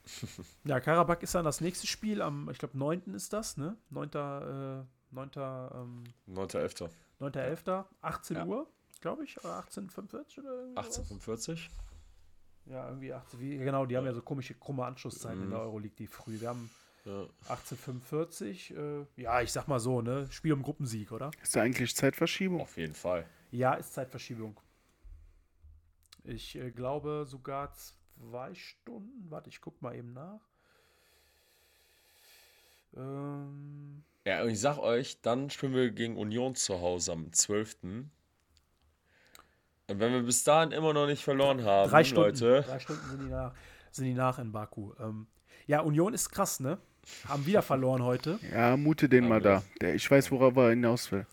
ja, Karabakh ist dann das nächste Spiel am, ich glaube, 9. ist das, ne? 9. Äh, 9. Ähm, 9.11. 9.11. 18 Ja. Uhr, glaube ich, oder 18.45 oder irgendwie sowas? 1845. Ja, irgendwie 18, wie, genau, die haben ja so komische, krumme Anschlusszeiten in der Mhm. Euroleague, die früh. Wir haben Ja. 1845, äh, ja, ich sag mal so, ne? Spiel um Gruppensieg, oder? Ist da eigentlich Zeitverschiebung? Auf jeden Fall. Ja, ist Zeitverschiebung. Ich äh, glaube sogar zwei Stunden. Warte, ich guck mal eben nach. Ähm, Ja, und ich sag euch, dann spielen wir gegen Union zu Hause am 12. Und wenn wir bis dahin immer noch nicht verloren haben, drei Stunden. Leute, Drei Stunden sind die nach, sind die nach in Baku. Ähm, ja, Union ist krass, ne? haben wieder verloren heute. Ja, mute den mal da. Der, ich weiß, worauf er hinaus will.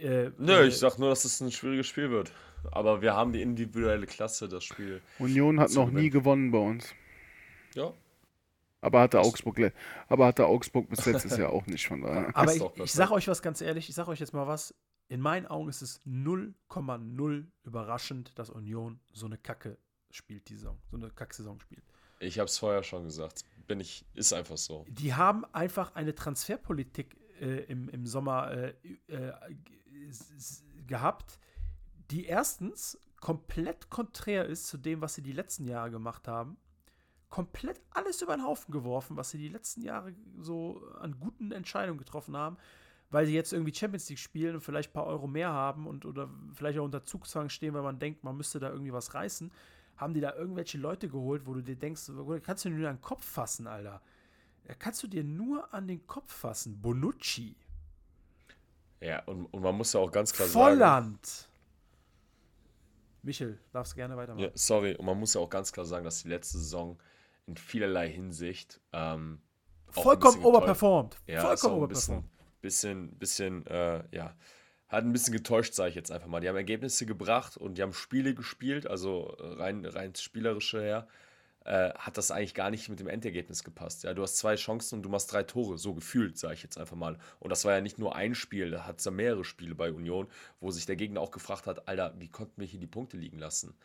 Äh, Nö, äh, ich sag nur, dass es ein schwieriges Spiel wird. Aber wir haben die individuelle Klasse, das Spiel. Union hat noch nie gewonnen bei uns. Ja, Aber hatte Augsburg, aber hatte Augsburg bis jetzt ist ja auch nicht von daher. Aber ich, ich sage euch was ganz ehrlich, ich sage euch jetzt mal was. In meinen Augen ist es 0,0 überraschend, dass Union so eine Kacke spielt, die Saison. So eine Kacksaison spielt. ich hab's vorher schon gesagt. Bin ich, ist einfach so. Die haben einfach eine Transferpolitik äh, im, im Sommer äh, äh, gehabt, die erstens komplett konträr ist zu dem, was sie die letzten Jahre gemacht haben. Komplett alles über den Haufen geworfen, was sie die letzten Jahre so an guten Entscheidungen getroffen haben, weil sie jetzt irgendwie Champions League spielen und vielleicht ein paar Euro mehr haben und oder vielleicht auch unter Zugzwang stehen, weil man denkt, man müsste da irgendwie was reißen. Haben die da irgendwelche Leute geholt, wo du dir denkst, kannst du dir nur an den Kopf fassen, Alter. Da kannst du dir nur an den Kopf fassen. Bonucci. Ja, und, und man muss ja auch ganz klar sagen. Volland. Michel, darfst gerne weitermachen. Ja, sorry, und man muss ja auch ganz klar sagen, dass die letzte Saison in vielerlei Hinsicht ähm, Vollkommen overperformed. Ja, Vollkommen ein bisschen, overperformed. bisschen, bisschen, äh, ja, hat ein bisschen getäuscht, sage ich jetzt einfach mal. Die haben Ergebnisse gebracht und die haben Spiele gespielt, also rein, rein spielerische her, äh, hat das eigentlich gar nicht mit dem Endergebnis gepasst. Ja, du hast zwei Chancen und du machst drei Tore, so gefühlt, sage ich jetzt einfach mal. Und das war ja nicht nur ein Spiel, da hat es ja mehrere Spiele bei Union, wo sich der Gegner auch gefragt hat, Alter, wie konnten wir hier die Punkte liegen lassen?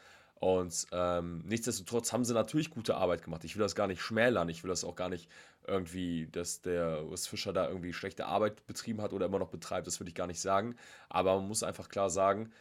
Und ähm, nichtsdestotrotz haben sie natürlich gute Arbeit gemacht. Ich will das gar nicht schmälern. Ich will das auch gar nicht irgendwie, dass der Urs Fischer da irgendwie schlechte Arbeit betrieben hat oder immer noch betreibt. Das würde ich gar nicht sagen. Aber man muss einfach klar sagen,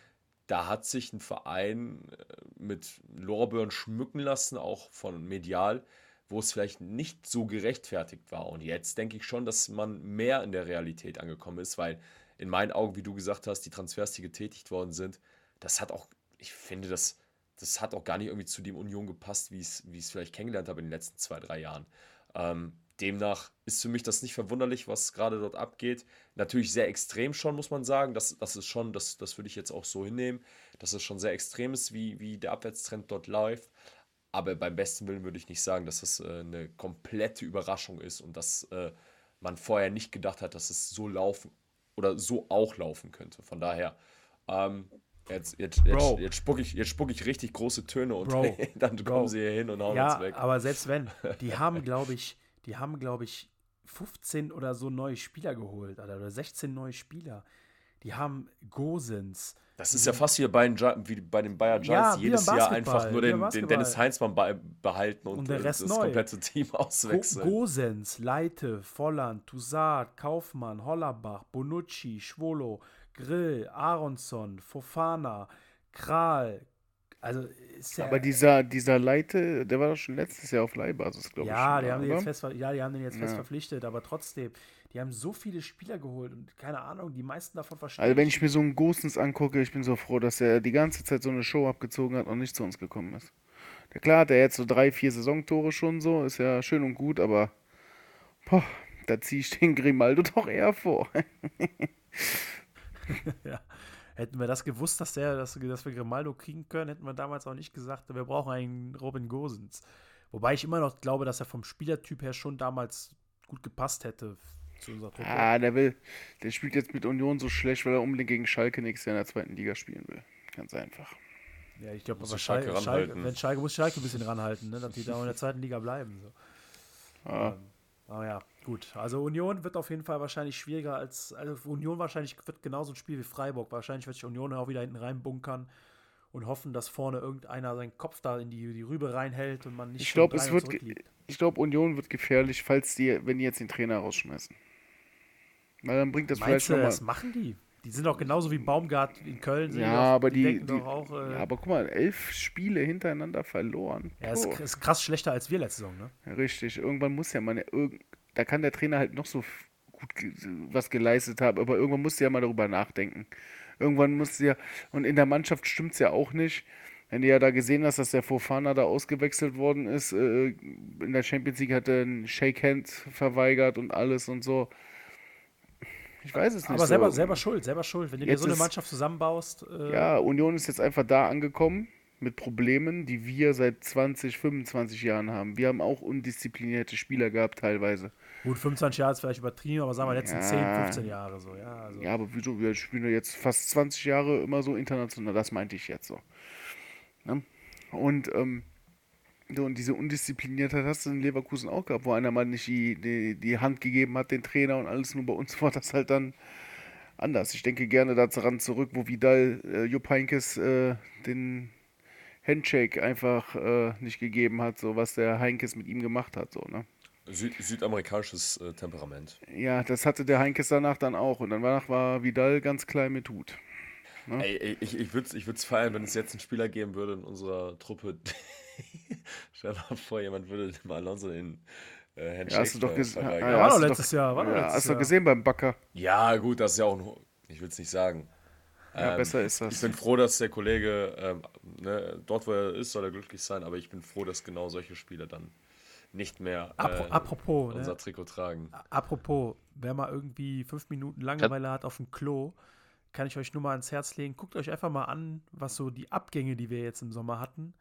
da hat sich ein Verein äh, mit Lorbeeren schmücken lassen, auch von medial, wo es vielleicht nicht so gerechtfertigt war. Und jetzt denke ich schon, dass man mehr in der Realität angekommen ist, weil in meinen Augen, wie du gesagt hast, die Transfers, die getätigt worden sind, das hat auch, ich finde, das, das hat auch gar nicht irgendwie zu dem Union gepasst, wie ich es vielleicht kennengelernt habe in den letzten zwei, drei Jahren. Ähm, demnach ist für mich das nicht verwunderlich, was gerade dort abgeht. Natürlich sehr extrem schon, muss man sagen. Das, das ist schon, das, das würde ich jetzt auch so hinnehmen, dass es schon sehr extrem ist, wie, wie der Abwärtstrend dort läuft. Aber beim besten Willen würde ich nicht sagen, dass das äh, eine komplette Überraschung ist und dass äh, man vorher nicht gedacht hat, dass es so laufen oder so auch laufen könnte. Von daher, ähm, jetzt, jetzt, jetzt, jetzt spucke ich, jetzt spuck ich richtig große Töne und Bro. dann Bro. kommen sie hier hin und hauen Ja, uns weg. aber selbst wenn, die haben, glaube ich, die haben, glaube ich, 15 oder so neue Spieler geholt, Alter, oder 16 neue Spieler. Die haben Gosens. Das ist ja fast hier bei den, wie bei den Bayern Ja, Giants, wie jedes Jahr einfach nur den, den. Dennis Heinzmann behalten und, Und das neu. komplette Team Go auswechseln. Gosens, Leite, Volland, Toussaint, Kaufmann, Hollerbach, Bonucci, Schwolo, Grill, Aronson, Fofana, Kral. Also ist ja. Aber dieser, dieser Leite, der war doch schon letztes Jahr auf Leihbasis, glaube ich. ja, schon, die haben den oder? jetzt fest, ja, die haben den jetzt fest Ja. verpflichtet, aber trotzdem, die haben so viele Spieler geholt und keine Ahnung, die meisten davon verstehen. Also wenn ich mir so einen Gosens angucke, ich bin so froh, dass er die ganze Zeit so eine Show abgezogen hat und nicht zu uns gekommen ist. Ja, klar hat er jetzt so drei, vier Saisontore schon so, ist ja schön und gut, aber boah, da ziehe ich den Grimaldo doch eher vor. ja. Hätten wir das gewusst, dass, der, dass, dass wir Grimaldo kriegen können, hätten wir damals auch nicht gesagt, wir brauchen einen Robin Gosens. Wobei ich immer noch glaube, dass er vom Spielertyp her schon damals gut gepasst hätte zu unserer Truppe. Ah, der will, der spielt jetzt mit Union so schlecht, weil er unbedingt gegen Schalke nächstes Jahr in der zweiten Liga spielen will. Ganz einfach. Ja, ich glaube, aber Schalke Schalke, Schalke, wenn Schalke muss Schalke ein bisschen ranhalten, ne, dass die da in der zweiten Liga bleiben. So. Ah. Ähm, aber ja, gut. Also Union wird auf jeden Fall wahrscheinlich schwieriger als, also Union wahrscheinlich wird genauso ein Spiel wie Freiburg. Wahrscheinlich wird sich Union auch wieder hinten reinbunkern und hoffen, dass vorne irgendeiner seinen Kopf da in die, die Rübe reinhält und man nicht Ich glaube, es 3-0 wird, ich glaube, Union wird gefährlich, falls die, wenn die jetzt den Trainer rausschmeißen. Weil dann bringt das Meinst vielleicht du, nochmal. das machen die? Die sind doch genauso wie Baumgart in Köln. Ja, die doch, aber die, die doch auch, äh, ja, aber guck mal, elf Spiele hintereinander verloren. ja, ist, ist krass schlechter als wir letzte Saison, ne? Ja, Richtig, irgendwann muss ja mal, eine- irgend, da kann der Trainer halt noch so gut was geleistet haben, aber irgendwann musst du ja mal darüber nachdenken. Irgendwann musst du ja, und in der Mannschaft stimmt es ja auch nicht. Wenn du ja da gesehen hast, dass der Fofana da ausgewechselt worden ist, äh, in der Champions League hat er einen Shakehand verweigert und alles und so. Ich weiß es nicht. Aber selber, so. selber schuld, selber schuld. Wenn du dir Jetzt so eine Mannschaft zusammenbaust, äh, Ja, Union ist jetzt einfach da angekommen. Mit Problemen, die wir seit 20, 25 Jahren haben. Wir haben auch undisziplinierte Spieler gehabt teilweise. Gut, 25 Jahre ist vielleicht übertrieben, aber sagen wir letzten Ja. 10, 15 Jahre so. Ja, also. Ja, aber wieso? Wir spielen ja jetzt fast 20 Jahre immer so international. Das meinte ich jetzt so. Ne? Und, ähm, so, und diese Undiszipliniertheit hast du in Leverkusen auch gehabt, wo einer mal nicht die, die, die Hand gegeben hat, den Trainer und alles. Nur bei uns war das halt dann anders. Ich denke gerne daran zurück, wo Vidal äh, Jupp Heynckes äh, den Handshake einfach äh, nicht gegeben hat, so was der Heinkes mit ihm gemacht hat, so, ne? Süd südamerikanisches äh, Temperament. Ja, das hatte der Heinkes danach dann auch. Und danach war Vidal ganz klein mit Hut. Ey, ey, ich, ich würde es ich würd's feiern, wenn es jetzt einen Spieler geben würde in unserer Truppe. Stell dir mal vor, jemand würde dem Alonso den äh, Handshake Ja, hast du doch gesehen. verweigern. Ja, war hast doch du letztes Jahr, war doch ja, letztes hast du gesehen beim Backer. Ja, gut, das ist ja auch ein. Ho- Ich will es nicht sagen. Ja, Ähm, besser ist Ich das. bin froh, dass der Kollege, ähm, ne, dort wo er ist, soll er glücklich sein, aber ich bin froh, dass genau solche Spieler dann nicht mehr äh, Apro- apropos, unser ne? Trikot tragen. Apropos, wer mal irgendwie fünf Minuten Langeweile hat auf dem Klo, kann ich euch nur mal ans Herz legen. Guckt euch einfach mal an, was so die Abgänge, die wir jetzt im Sommer hatten,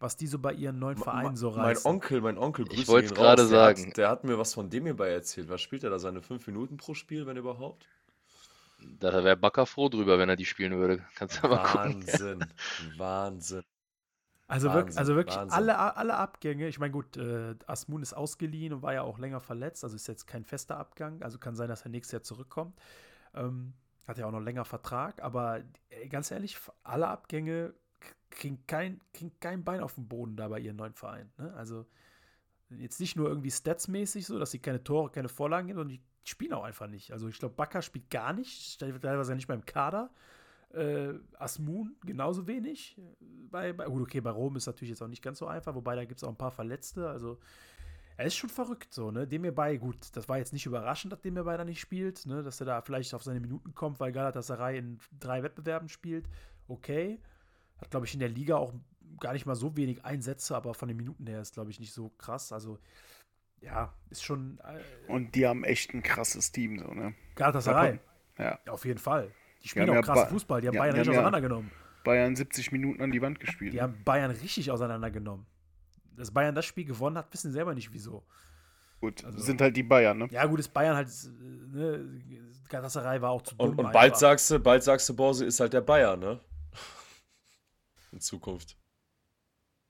was die so bei ihren neuen Vereinen so mein reißen. Onkel, mein Onkel, Ich grüße wollt's ihn gerade sagen. Hat, der hat mir was von dem hierbei erzählt. Was spielt er da? Seine fünf Minuten pro Spiel, wenn überhaupt? Da wäre Bakker froh drüber, wenn er die spielen würde. Kannst du mal gucken. Wahnsinn. Wahnsinn. Also, wirklich, Wahnsinn, also wirklich Wahnsinn. alle, alle Abgänge. Ich meine, gut, äh, Asmun ist ausgeliehen und war ja auch länger verletzt, also ist jetzt kein fester Abgang. Also kann sein, dass er nächstes Jahr zurückkommt. Ähm, hat ja auch noch länger Vertrag, aber äh, ganz ehrlich, alle Abgänge kriegen kein, kriegen kein Bein auf den Boden da bei ihren neuen Verein. Ne? Also jetzt nicht nur irgendwie statsmäßig so, dass sie keine Tore, keine Vorlagen geben, sondern die spielen auch einfach nicht. Also ich glaube, Bakker spielt gar nicht, teilweise nicht mehr im Kader. Äh, Asmun genauso wenig. Bei, bei, gut, okay, bei Rom ist natürlich jetzt auch nicht ganz so einfach, wobei da gibt es auch ein paar Verletzte. Also, er ist schon verrückt so, ne? Dem bei, gut, das war jetzt nicht überraschend, dass dem bei da nicht spielt, ne? Dass er da vielleicht auf seine Minuten kommt, weil Galatasaray in drei Wettbewerben spielt. Okay. Hat, glaube ich, in der Liga auch gar nicht mal so wenig Einsätze, aber von den Minuten her ist, glaube ich, nicht so krass. Also, ja, ist schon äh, Und die haben echt ein krasses Team, so, ne? Galatasaray. Ja. Ja, auf jeden Fall. Die spielen auch ja krassen Ba- Fußball. Die haben ja, Bayern die richtig haben ja- auseinandergenommen. Bayern 70 Minuten an die Wand gespielt. Die haben Bayern richtig auseinandergenommen. Dass Bayern das Spiel gewonnen hat, wissen sie selber nicht wieso. Gut, also- sind halt die Bayern, ne? Ja, gut, ist Bayern halt, äh, ne, Galatasaray war auch zu dumm. Und, und bald sagst du, bald sagst du, Borse ist halt der Bayer, ne? In Zukunft.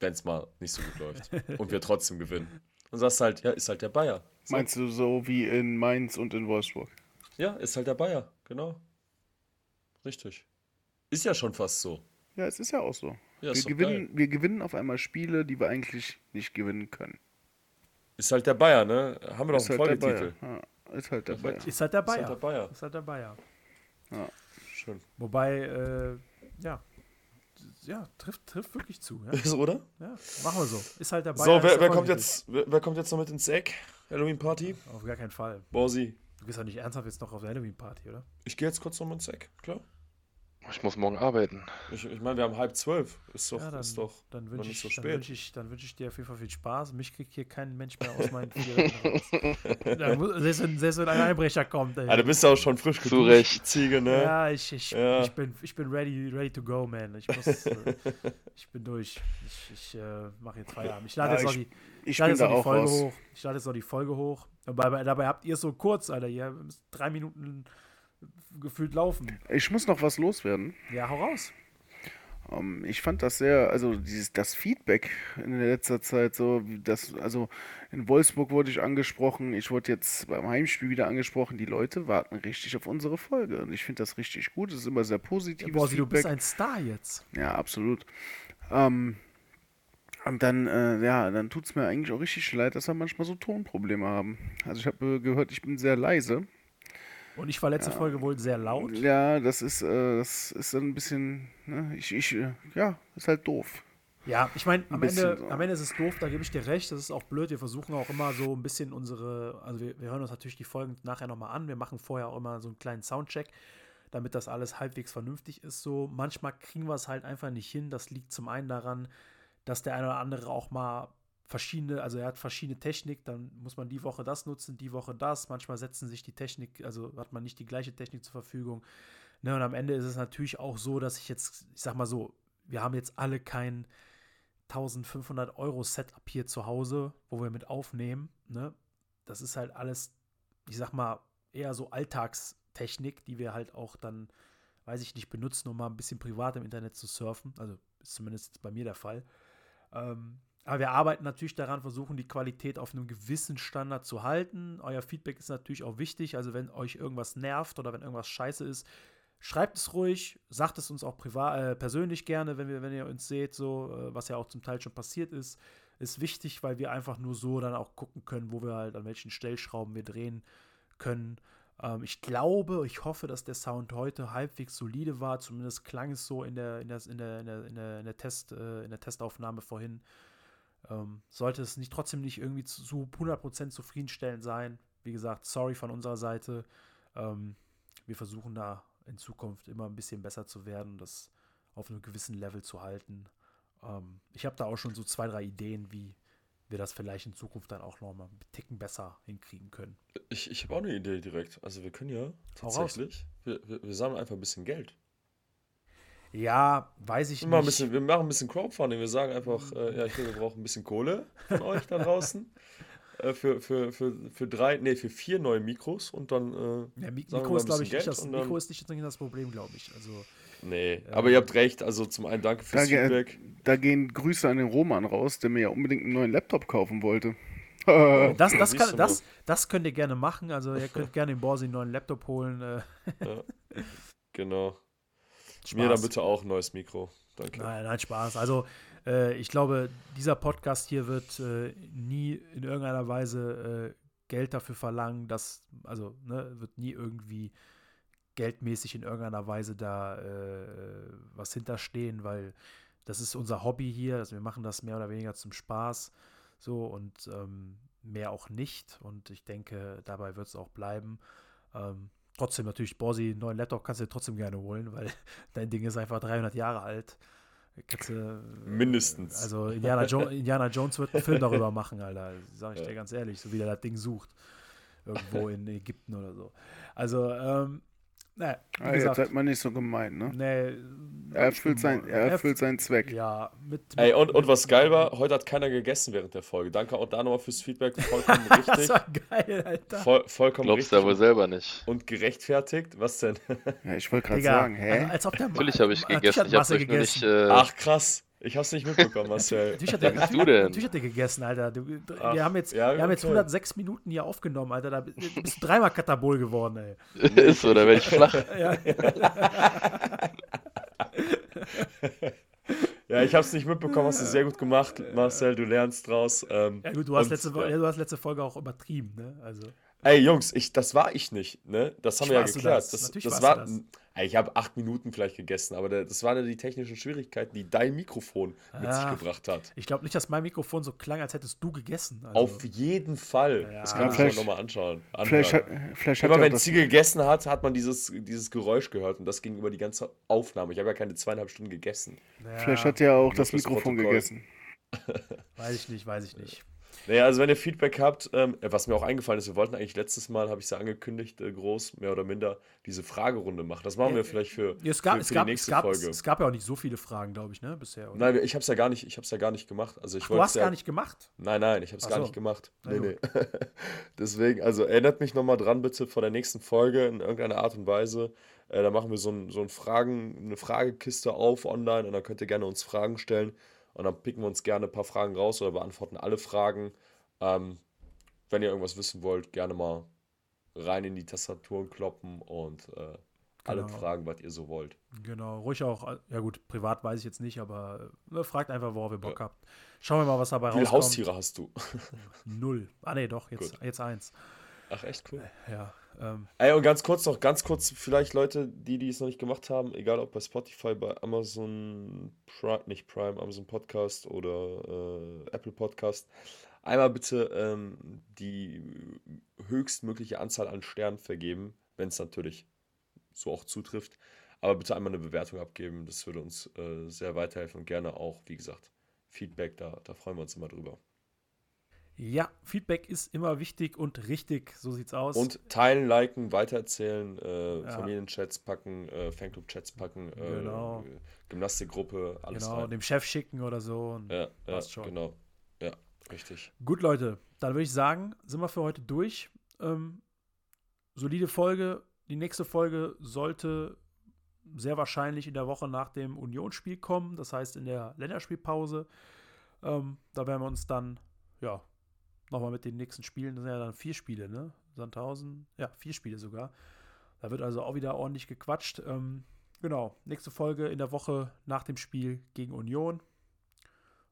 Wenn es mal nicht so gut läuft. Und wir trotzdem gewinnen. Und sagst halt, ja, ist halt der Bayer. So. Meinst du so wie in Mainz und in Wolfsburg? Ja, ist halt der Bayer, genau. Richtig. Ist ja schon fast so. Ja, es ist ja auch so. Ja, wir, ist gewinnen, wir gewinnen auf einmal Spiele, die wir eigentlich nicht gewinnen können. Ist halt der Bayer, ne? Haben wir doch ist einen halt der Folgetitel. Bayer. Ja, ist halt der Perfekt. Bayer. Ist halt der Ist Bayer. halt der Bayer. Ist halt der Bayer. Schön. Wobei, äh, ja, ja, trifft, trifft wirklich zu. Ja? Ist, oder? ja, machen wir so. Ist halt Bayer. So, wer, wer, kommt jetzt, wer, wer kommt jetzt noch mit ins Eck? Halloween-Party? Auf gar keinen Fall. Borsi. Du gehst doch nicht ernsthaft jetzt noch auf der Halloween-Party, oder? Ich gehe jetzt kurz noch mal ins Eck, klar. Ich muss morgen arbeiten. Ich, ich meine, wir haben halb zwölf. Ist doch, ja, dann, ist doch dann noch wünsche nicht ich, so dann spät. wünsch ich, dann wünsch ich dir auf jeden Fall viel Spaß. Mich kriegt hier kein Mensch mehr aus meinen vier Wänden raus. Dann muss- selbst, wenn, selbst wenn ein Einbrecher kommt. Ey. Ah, du bist ja auch schon frisch Zu geduscht, Recht. Ziege, ne? Ja, ich, ich, Ja. ich, bin, ich bin ready, ready to go, man. Ich, muss, äh, ich bin durch. Ich, ich äh, mache jetzt Feierabend. Ich lade Ja, jetzt noch ich- die, Ich lade jetzt noch die Folge raus. hoch. Ich lade jetzt noch die Folge hoch. Dabei, dabei habt ihr es so kurz, Alter. Ihr müsst drei Minuten gefühlt laufen. Ich muss noch was loswerden. Ja, hau raus. Ähm, ich fand das sehr, also dieses, das Feedback in letzter Zeit so, das, also in Wolfsburg wurde ich angesprochen, ich wurde jetzt beim Heimspiel wieder angesprochen, die Leute warten richtig auf unsere Folge und ich finde das richtig gut, es ist immer sehr positives Borsi, du bist ein Star jetzt. Ja, absolut. Ähm, und dann, äh, ja, dann tut es mir eigentlich auch richtig leid, dass wir manchmal so Tonprobleme haben. Also ich habe äh, gehört, ich bin sehr leise. Und ich war letzte Folge wohl sehr laut. Ja, das ist, äh, das ist dann ein bisschen, ne, ich, ich, äh, ja, ist halt doof. Ja, ich meine, am, Ende, so. am Ende ist es doof, da gebe ich dir recht. Das ist auch blöd. Wir versuchen auch immer so ein bisschen unsere, also wir, wir hören uns natürlich die Folgen nachher nochmal an. Wir machen vorher auch immer so einen kleinen Soundcheck, damit das alles halbwegs vernünftig ist. So, manchmal kriegen wir es halt einfach nicht hin. Das liegt zum einen daran, dass der eine oder andere auch mal verschiedene, also er hat verschiedene Technik, dann muss man die Woche das nutzen, die Woche das. Manchmal setzen sich die Technik, also hat man nicht die gleiche Technik zur Verfügung. Ne, und am Ende ist es natürlich auch so, dass ich jetzt, ich sag mal so, wir haben jetzt alle kein 1500 Euro Setup hier zu Hause, wo wir mit aufnehmen. Ne? Das ist halt alles, ich sag mal, eher so Alltagstechnik, die wir halt auch dann, weiß ich nicht, benutzen, um mal ein bisschen privat im Internet zu surfen. Also ist zumindest bei mir der Fall. Ähm, aber wir arbeiten natürlich daran, versuchen die Qualität auf einem gewissen Standard zu halten. Euer Feedback ist natürlich auch wichtig. Also wenn euch irgendwas nervt oder wenn irgendwas scheiße ist, schreibt es ruhig, sagt es uns auch privat, äh, persönlich gerne, wenn, wir, wenn ihr uns seht, so, äh, was ja auch zum Teil schon passiert ist. Ist wichtig, weil wir einfach nur so dann auch gucken können, wo wir halt an welchen Stellschrauben wir drehen können. Ähm, ich glaube, ich hoffe, dass der Sound heute halbwegs solide war. Zumindest klang es so in der, in der, in der, in der, in der, Test, äh, in der Testaufnahme vorhin. Ähm, sollte es nicht trotzdem nicht irgendwie zu, zu 100% zufriedenstellend sein. Wie gesagt, sorry von unserer Seite. Ähm, wir versuchen da in Zukunft immer ein bisschen besser zu werden, das auf einem gewissen Level zu halten. Ähm, ich habe da auch schon so zwei, drei Ideen, wie wir das vielleicht in Zukunft dann auch nochmal einen Ticken besser hinkriegen können. Ich, ich habe auch eine Idee direkt. Also wir können ja tatsächlich, wir, wir, wir sammeln einfach ein bisschen Geld. Ja, weiß ich wir machen, ein nicht. bisschen, wir machen ein bisschen Crowdfunding. Wir sagen einfach, äh, ja, hier, wir brauchen ein bisschen Kohle von euch da draußen. äh, für, für, für, für drei, nee, für vier neue Mikros und dann. Äh, Ja, Mi- sagen wir Mikro ist, glaube ich, bisschen nicht das, Geld Mikro ist nicht das Problem, glaube ich. Also, Nee, aber ihr habt recht. Also zum einen danke fürs Da, ge- Feedback. da gehen Grüße an den Roman raus, der mir ja unbedingt einen neuen Laptop kaufen wollte. Das, das, kann, das, das könnt ihr gerne machen. Also, ihr könnt gerne den Borsi einen neuen Laptop holen. Äh, Ja, genau. Spaß. Mir dann bitte auch ein neues Mikro. Danke. Nein, nein, Spaß. Also, äh, ich glaube, dieser Podcast hier wird äh, nie in irgendeiner Weise äh, Geld dafür verlangen, dass, also, ne, wird nie irgendwie geldmäßig in irgendeiner Weise da äh, was hinterstehen, weil das ist unser Hobby hier. Also wir machen das mehr oder weniger zum Spaß. So und ähm, mehr auch nicht. Und ich denke, dabei wird es auch bleiben. Ähm, trotzdem natürlich, Borsi, einen neuen Laptop kannst du dir trotzdem gerne holen, weil dein Ding ist einfach 300 Jahre alt. Kannst du, äh, Mindestens. Also Indiana, jo Indiana Jones wird einen Film darüber machen, Alter. Sag ich dir ganz ehrlich, so wie der das Ding sucht. Irgendwo in Ägypten oder so. Also, ähm, wie Ah, jetzt seid man nicht so gemein, ne? nee, Er erfüllt, sein, er erfüllt seinen Zweck. Ja, mit, Ey, und, und mit- was geil war, heute hat keiner gegessen während der Folge. Danke auch da nochmal fürs Feedback. Vollkommen das richtig. war geil, Alter. Voll, vollkommen Glaubst richtig. du wohl selber nicht. Und gerechtfertigt. Was denn? Ja, ich wollte gerade sagen, hä? Als ob der Natürlich habe ich gegessen. Ich habe euch nur nicht. gegessen. Äh, Ach, krass. Ich hab's nicht mitbekommen, Marcel. Natürlich hat, der, du denn? natürlich hat der gegessen, Alter. Du, Ach, wir haben jetzt, ja, wir haben jetzt okay. 106 Minuten hier aufgenommen, Alter. Da bist du dreimal Katabol geworden, ey. ist so, da werde ich flach. Ja. Ja, ich hab's nicht mitbekommen, hast du sehr gut gemacht, Marcel. Du lernst draus. Ähm, ja, gut, du hast, und, letzte, ja. du hast letzte Folge auch übertrieben, ne? Also, Ey, Jungs, ich, das war ich nicht, ne? Das haben Ich wir ja geklärt. das. Das, Natürlich das, warst war. du das. Ich habe acht Minuten vielleicht gegessen, aber das waren ja die technischen Schwierigkeiten, die dein Mikrofon mit sich Ah. gebracht hat. ich glaube nicht, dass mein Mikrofon so klang, als hättest du gegessen. Also, Auf jeden Fall. Ja. Das kann man sich Vielleicht- mal nochmal anschauen. Vielleicht anhören. vielleicht hat Immer er wenn das, Ziege gegessen hat, hat man dieses, dieses Geräusch gehört und das ging über die ganze Aufnahme. Ich habe ja keine zweieinhalb Stunden gegessen. ja, vielleicht hat er auch das fürs Mikrofon Protokoll. gegessen. Weiß ich nicht, weiß ich nicht. Naja, also wenn ihr Feedback habt, ähm, was mir auch eingefallen ist, wir wollten eigentlich letztes Mal, habe ich es ja angekündigt, äh, groß, mehr oder minder, diese Fragerunde machen. Das machen wir vielleicht für, Ja, es, gab, für, es, für gab, die es, nächste gab, Folge. es gab ja auch nicht so viele Fragen, glaube ich, ne, bisher. Oder? Nein, ich habe es ja gar nicht, ich habe ja gar nicht gemacht. Also ich Ach, du hast ja, gar nicht gemacht? Nein, nein, ich habe es Ach gar so. nicht gemacht. Nee, nee. Deswegen, also erinnert mich nochmal dran, bitte vor der nächsten Folge in irgendeiner Art und Weise. Äh, da machen wir so, ein, so ein Fragen, eine Fragekiste auf online und dann könnt ihr gerne uns Fragen stellen. Und dann picken wir uns gerne ein paar Fragen raus oder beantworten alle Fragen. Ähm, wenn ihr irgendwas wissen wollt, gerne mal rein in die Tastaturen kloppen und äh, alle Genau. fragen, was ihr so wollt. Genau, ruhig auch. Ja gut, privat weiß ich jetzt nicht, aber äh, fragt einfach, worauf ihr Bock habt. Schauen wir mal, was dabei Wie viele rauskommt. Haustiere hast du? Null. Ah nee, doch, jetzt, Gut. jetzt eins. Ach, echt cool. Ja, ähm, Ey, und ganz kurz noch, ganz kurz, vielleicht Leute, die, die es noch nicht gemacht haben, egal ob bei Spotify, bei Amazon Prime, nicht Prime, Amazon Podcast oder äh, Apple Podcast, einmal bitte ähm, die höchstmögliche Anzahl an Sternen vergeben, wenn es natürlich so auch zutrifft. Aber bitte einmal eine Bewertung abgeben, das würde uns äh, sehr weiterhelfen und gerne auch, wie gesagt, Feedback, da, da freuen wir uns immer drüber. Ja, Feedback ist immer wichtig und richtig, so sieht's aus. Und teilen, liken, weitererzählen, äh, Ja. Familienchats packen, äh, Fanclub-Chats packen, äh, Genau. Gymnastikgruppe, alles genau, rein. dem Chef schicken oder so. Ja, ja, schon. genau. Ja, richtig. Gut, Leute, dann würde ich sagen, sind wir für heute durch. Ähm, solide Folge. Die nächste Folge sollte sehr wahrscheinlich in der Woche nach dem Unionsspiel kommen, das heißt in der Länderspielpause. Ähm, da werden wir uns dann, ja, nochmal mit den nächsten Spielen, das sind ja dann vier Spiele, ne? Sandhausen, ja, vier Spiele sogar. Da wird also auch wieder ordentlich gequatscht. Ähm, genau, nächste Folge in der Woche nach dem Spiel gegen Union.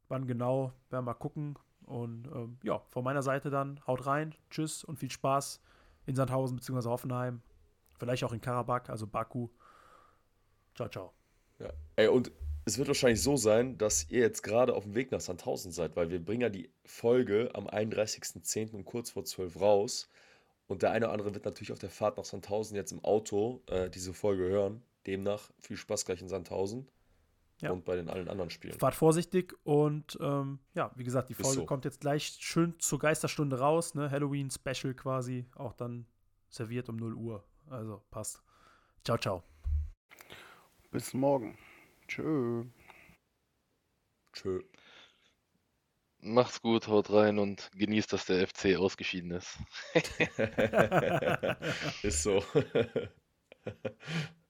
Wann genau, werden wir mal gucken. Und ähm, ja, von meiner Seite dann, haut rein, tschüss und viel Spaß in Sandhausen bzw. Hoffenheim. Vielleicht auch in Karabakh, also Baku. Ciao, ciao. Ja. Ey, und es wird wahrscheinlich so sein, dass ihr jetzt gerade auf dem Weg nach Sandhausen seid, weil wir bringen ja die Folge am 31.10. um kurz vor 12 raus. Und der eine oder andere wird natürlich auf der Fahrt nach Sandhausen jetzt im Auto äh, diese Folge hören. Demnach viel Spaß gleich in Sandhausen Ja. und bei den allen anderen Spielen. Fahrt vorsichtig und ähm, ja, wie gesagt, die Folge so. kommt jetzt gleich schön zur Geisterstunde raus, ne? Halloween-Special quasi, auch dann serviert um 0 Uhr. Also passt. Ciao, ciao. Bis morgen. Tschö. Tschö. Macht's gut, haut rein und genießt, dass der FC ausgeschieden ist. Ist so.